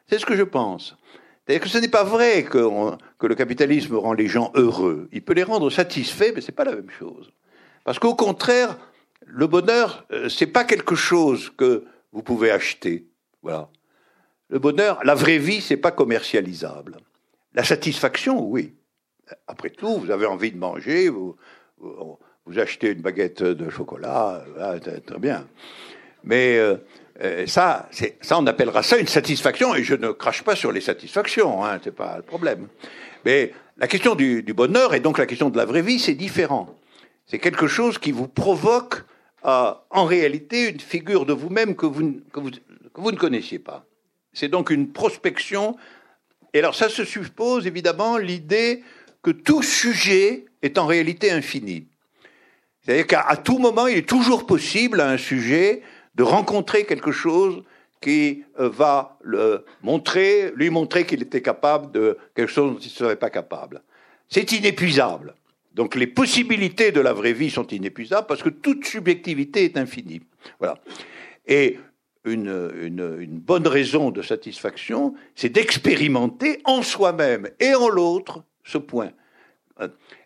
C'est ce que je pense. C'est-à-dire que ce n'est pas vrai que, le capitalisme rend les gens heureux. Il peut les rendre satisfaits, mais ce n'est pas la même chose. Parce qu'au contraire, le bonheur, c'est pas quelque chose que vous pouvez acheter. Voilà. Le bonheur, la vraie vie, c'est pas commercialisable. La satisfaction, oui. Après tout, vous avez envie de manger, vous, vous, achetez une baguette de chocolat, très bien. Mais euh, ça, ça, on appellera ça une satisfaction, et je ne crache pas sur les satisfactions, hein, c'est pas le problème. Mais la question du, du, bonheur et donc la question de la vraie vie, c'est différent. C'est quelque chose qui vous provoque en réalité une figure de vous-même que vous, que vous, que vous ne connaissiez pas. C'est donc une prospection. Et alors ça se suppose évidemment l'idée que tout sujet est en réalité infini. C'est-à-dire qu'à tout moment, il est toujours possible à un sujet de rencontrer quelque chose qui euh, va le montrer, lui montrer qu'il était capable de quelque chose dont il ne serait pas capable. C'est inépuisable. Donc les possibilités de la vraie vie sont inépuisables parce que toute subjectivité est infinie. Voilà. Et une, une, bonne raison de satisfaction, c'est d'expérimenter en soi-même et en l'autre ce point.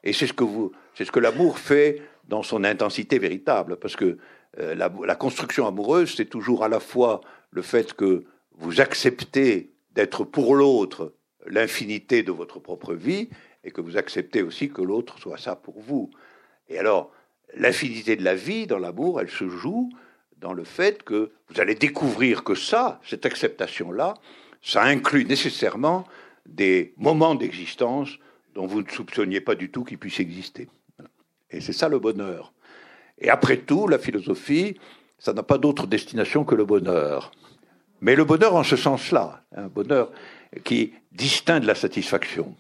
Et c'est ce que vous, c'est ce que l'amour fait dans son intensité véritable, parce que euh, la, la, construction amoureuse, c'est toujours à la fois le fait que vous acceptez d'être pour l'autre l'infinité de votre propre vie, et que vous acceptez aussi que l'autre soit ça pour vous. Et alors, l'infinité de la vie dans l'amour, elle se joue dans le fait que vous allez découvrir que ça, cette acceptation-là, ça inclut nécessairement des moments d'existence dont vous ne soupçonniez pas du tout qu'ils puissent exister. Et c'est ça le bonheur. Et après tout, la philosophie, ça n'a pas d'autre destination que le bonheur. Mais le bonheur en ce sens-là, un bonheur qui distingue la satisfaction.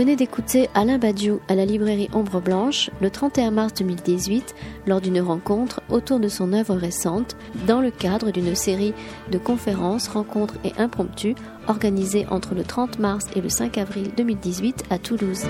Venez d'écouter Alain Badiou à la librairie Ombre Blanche le 31 mars 2018 lors d'une rencontre autour de son œuvre récente dans le cadre d'une série de conférences, rencontres et impromptus organisées entre le 30 mars et le 5 avril 2018 à Toulouse.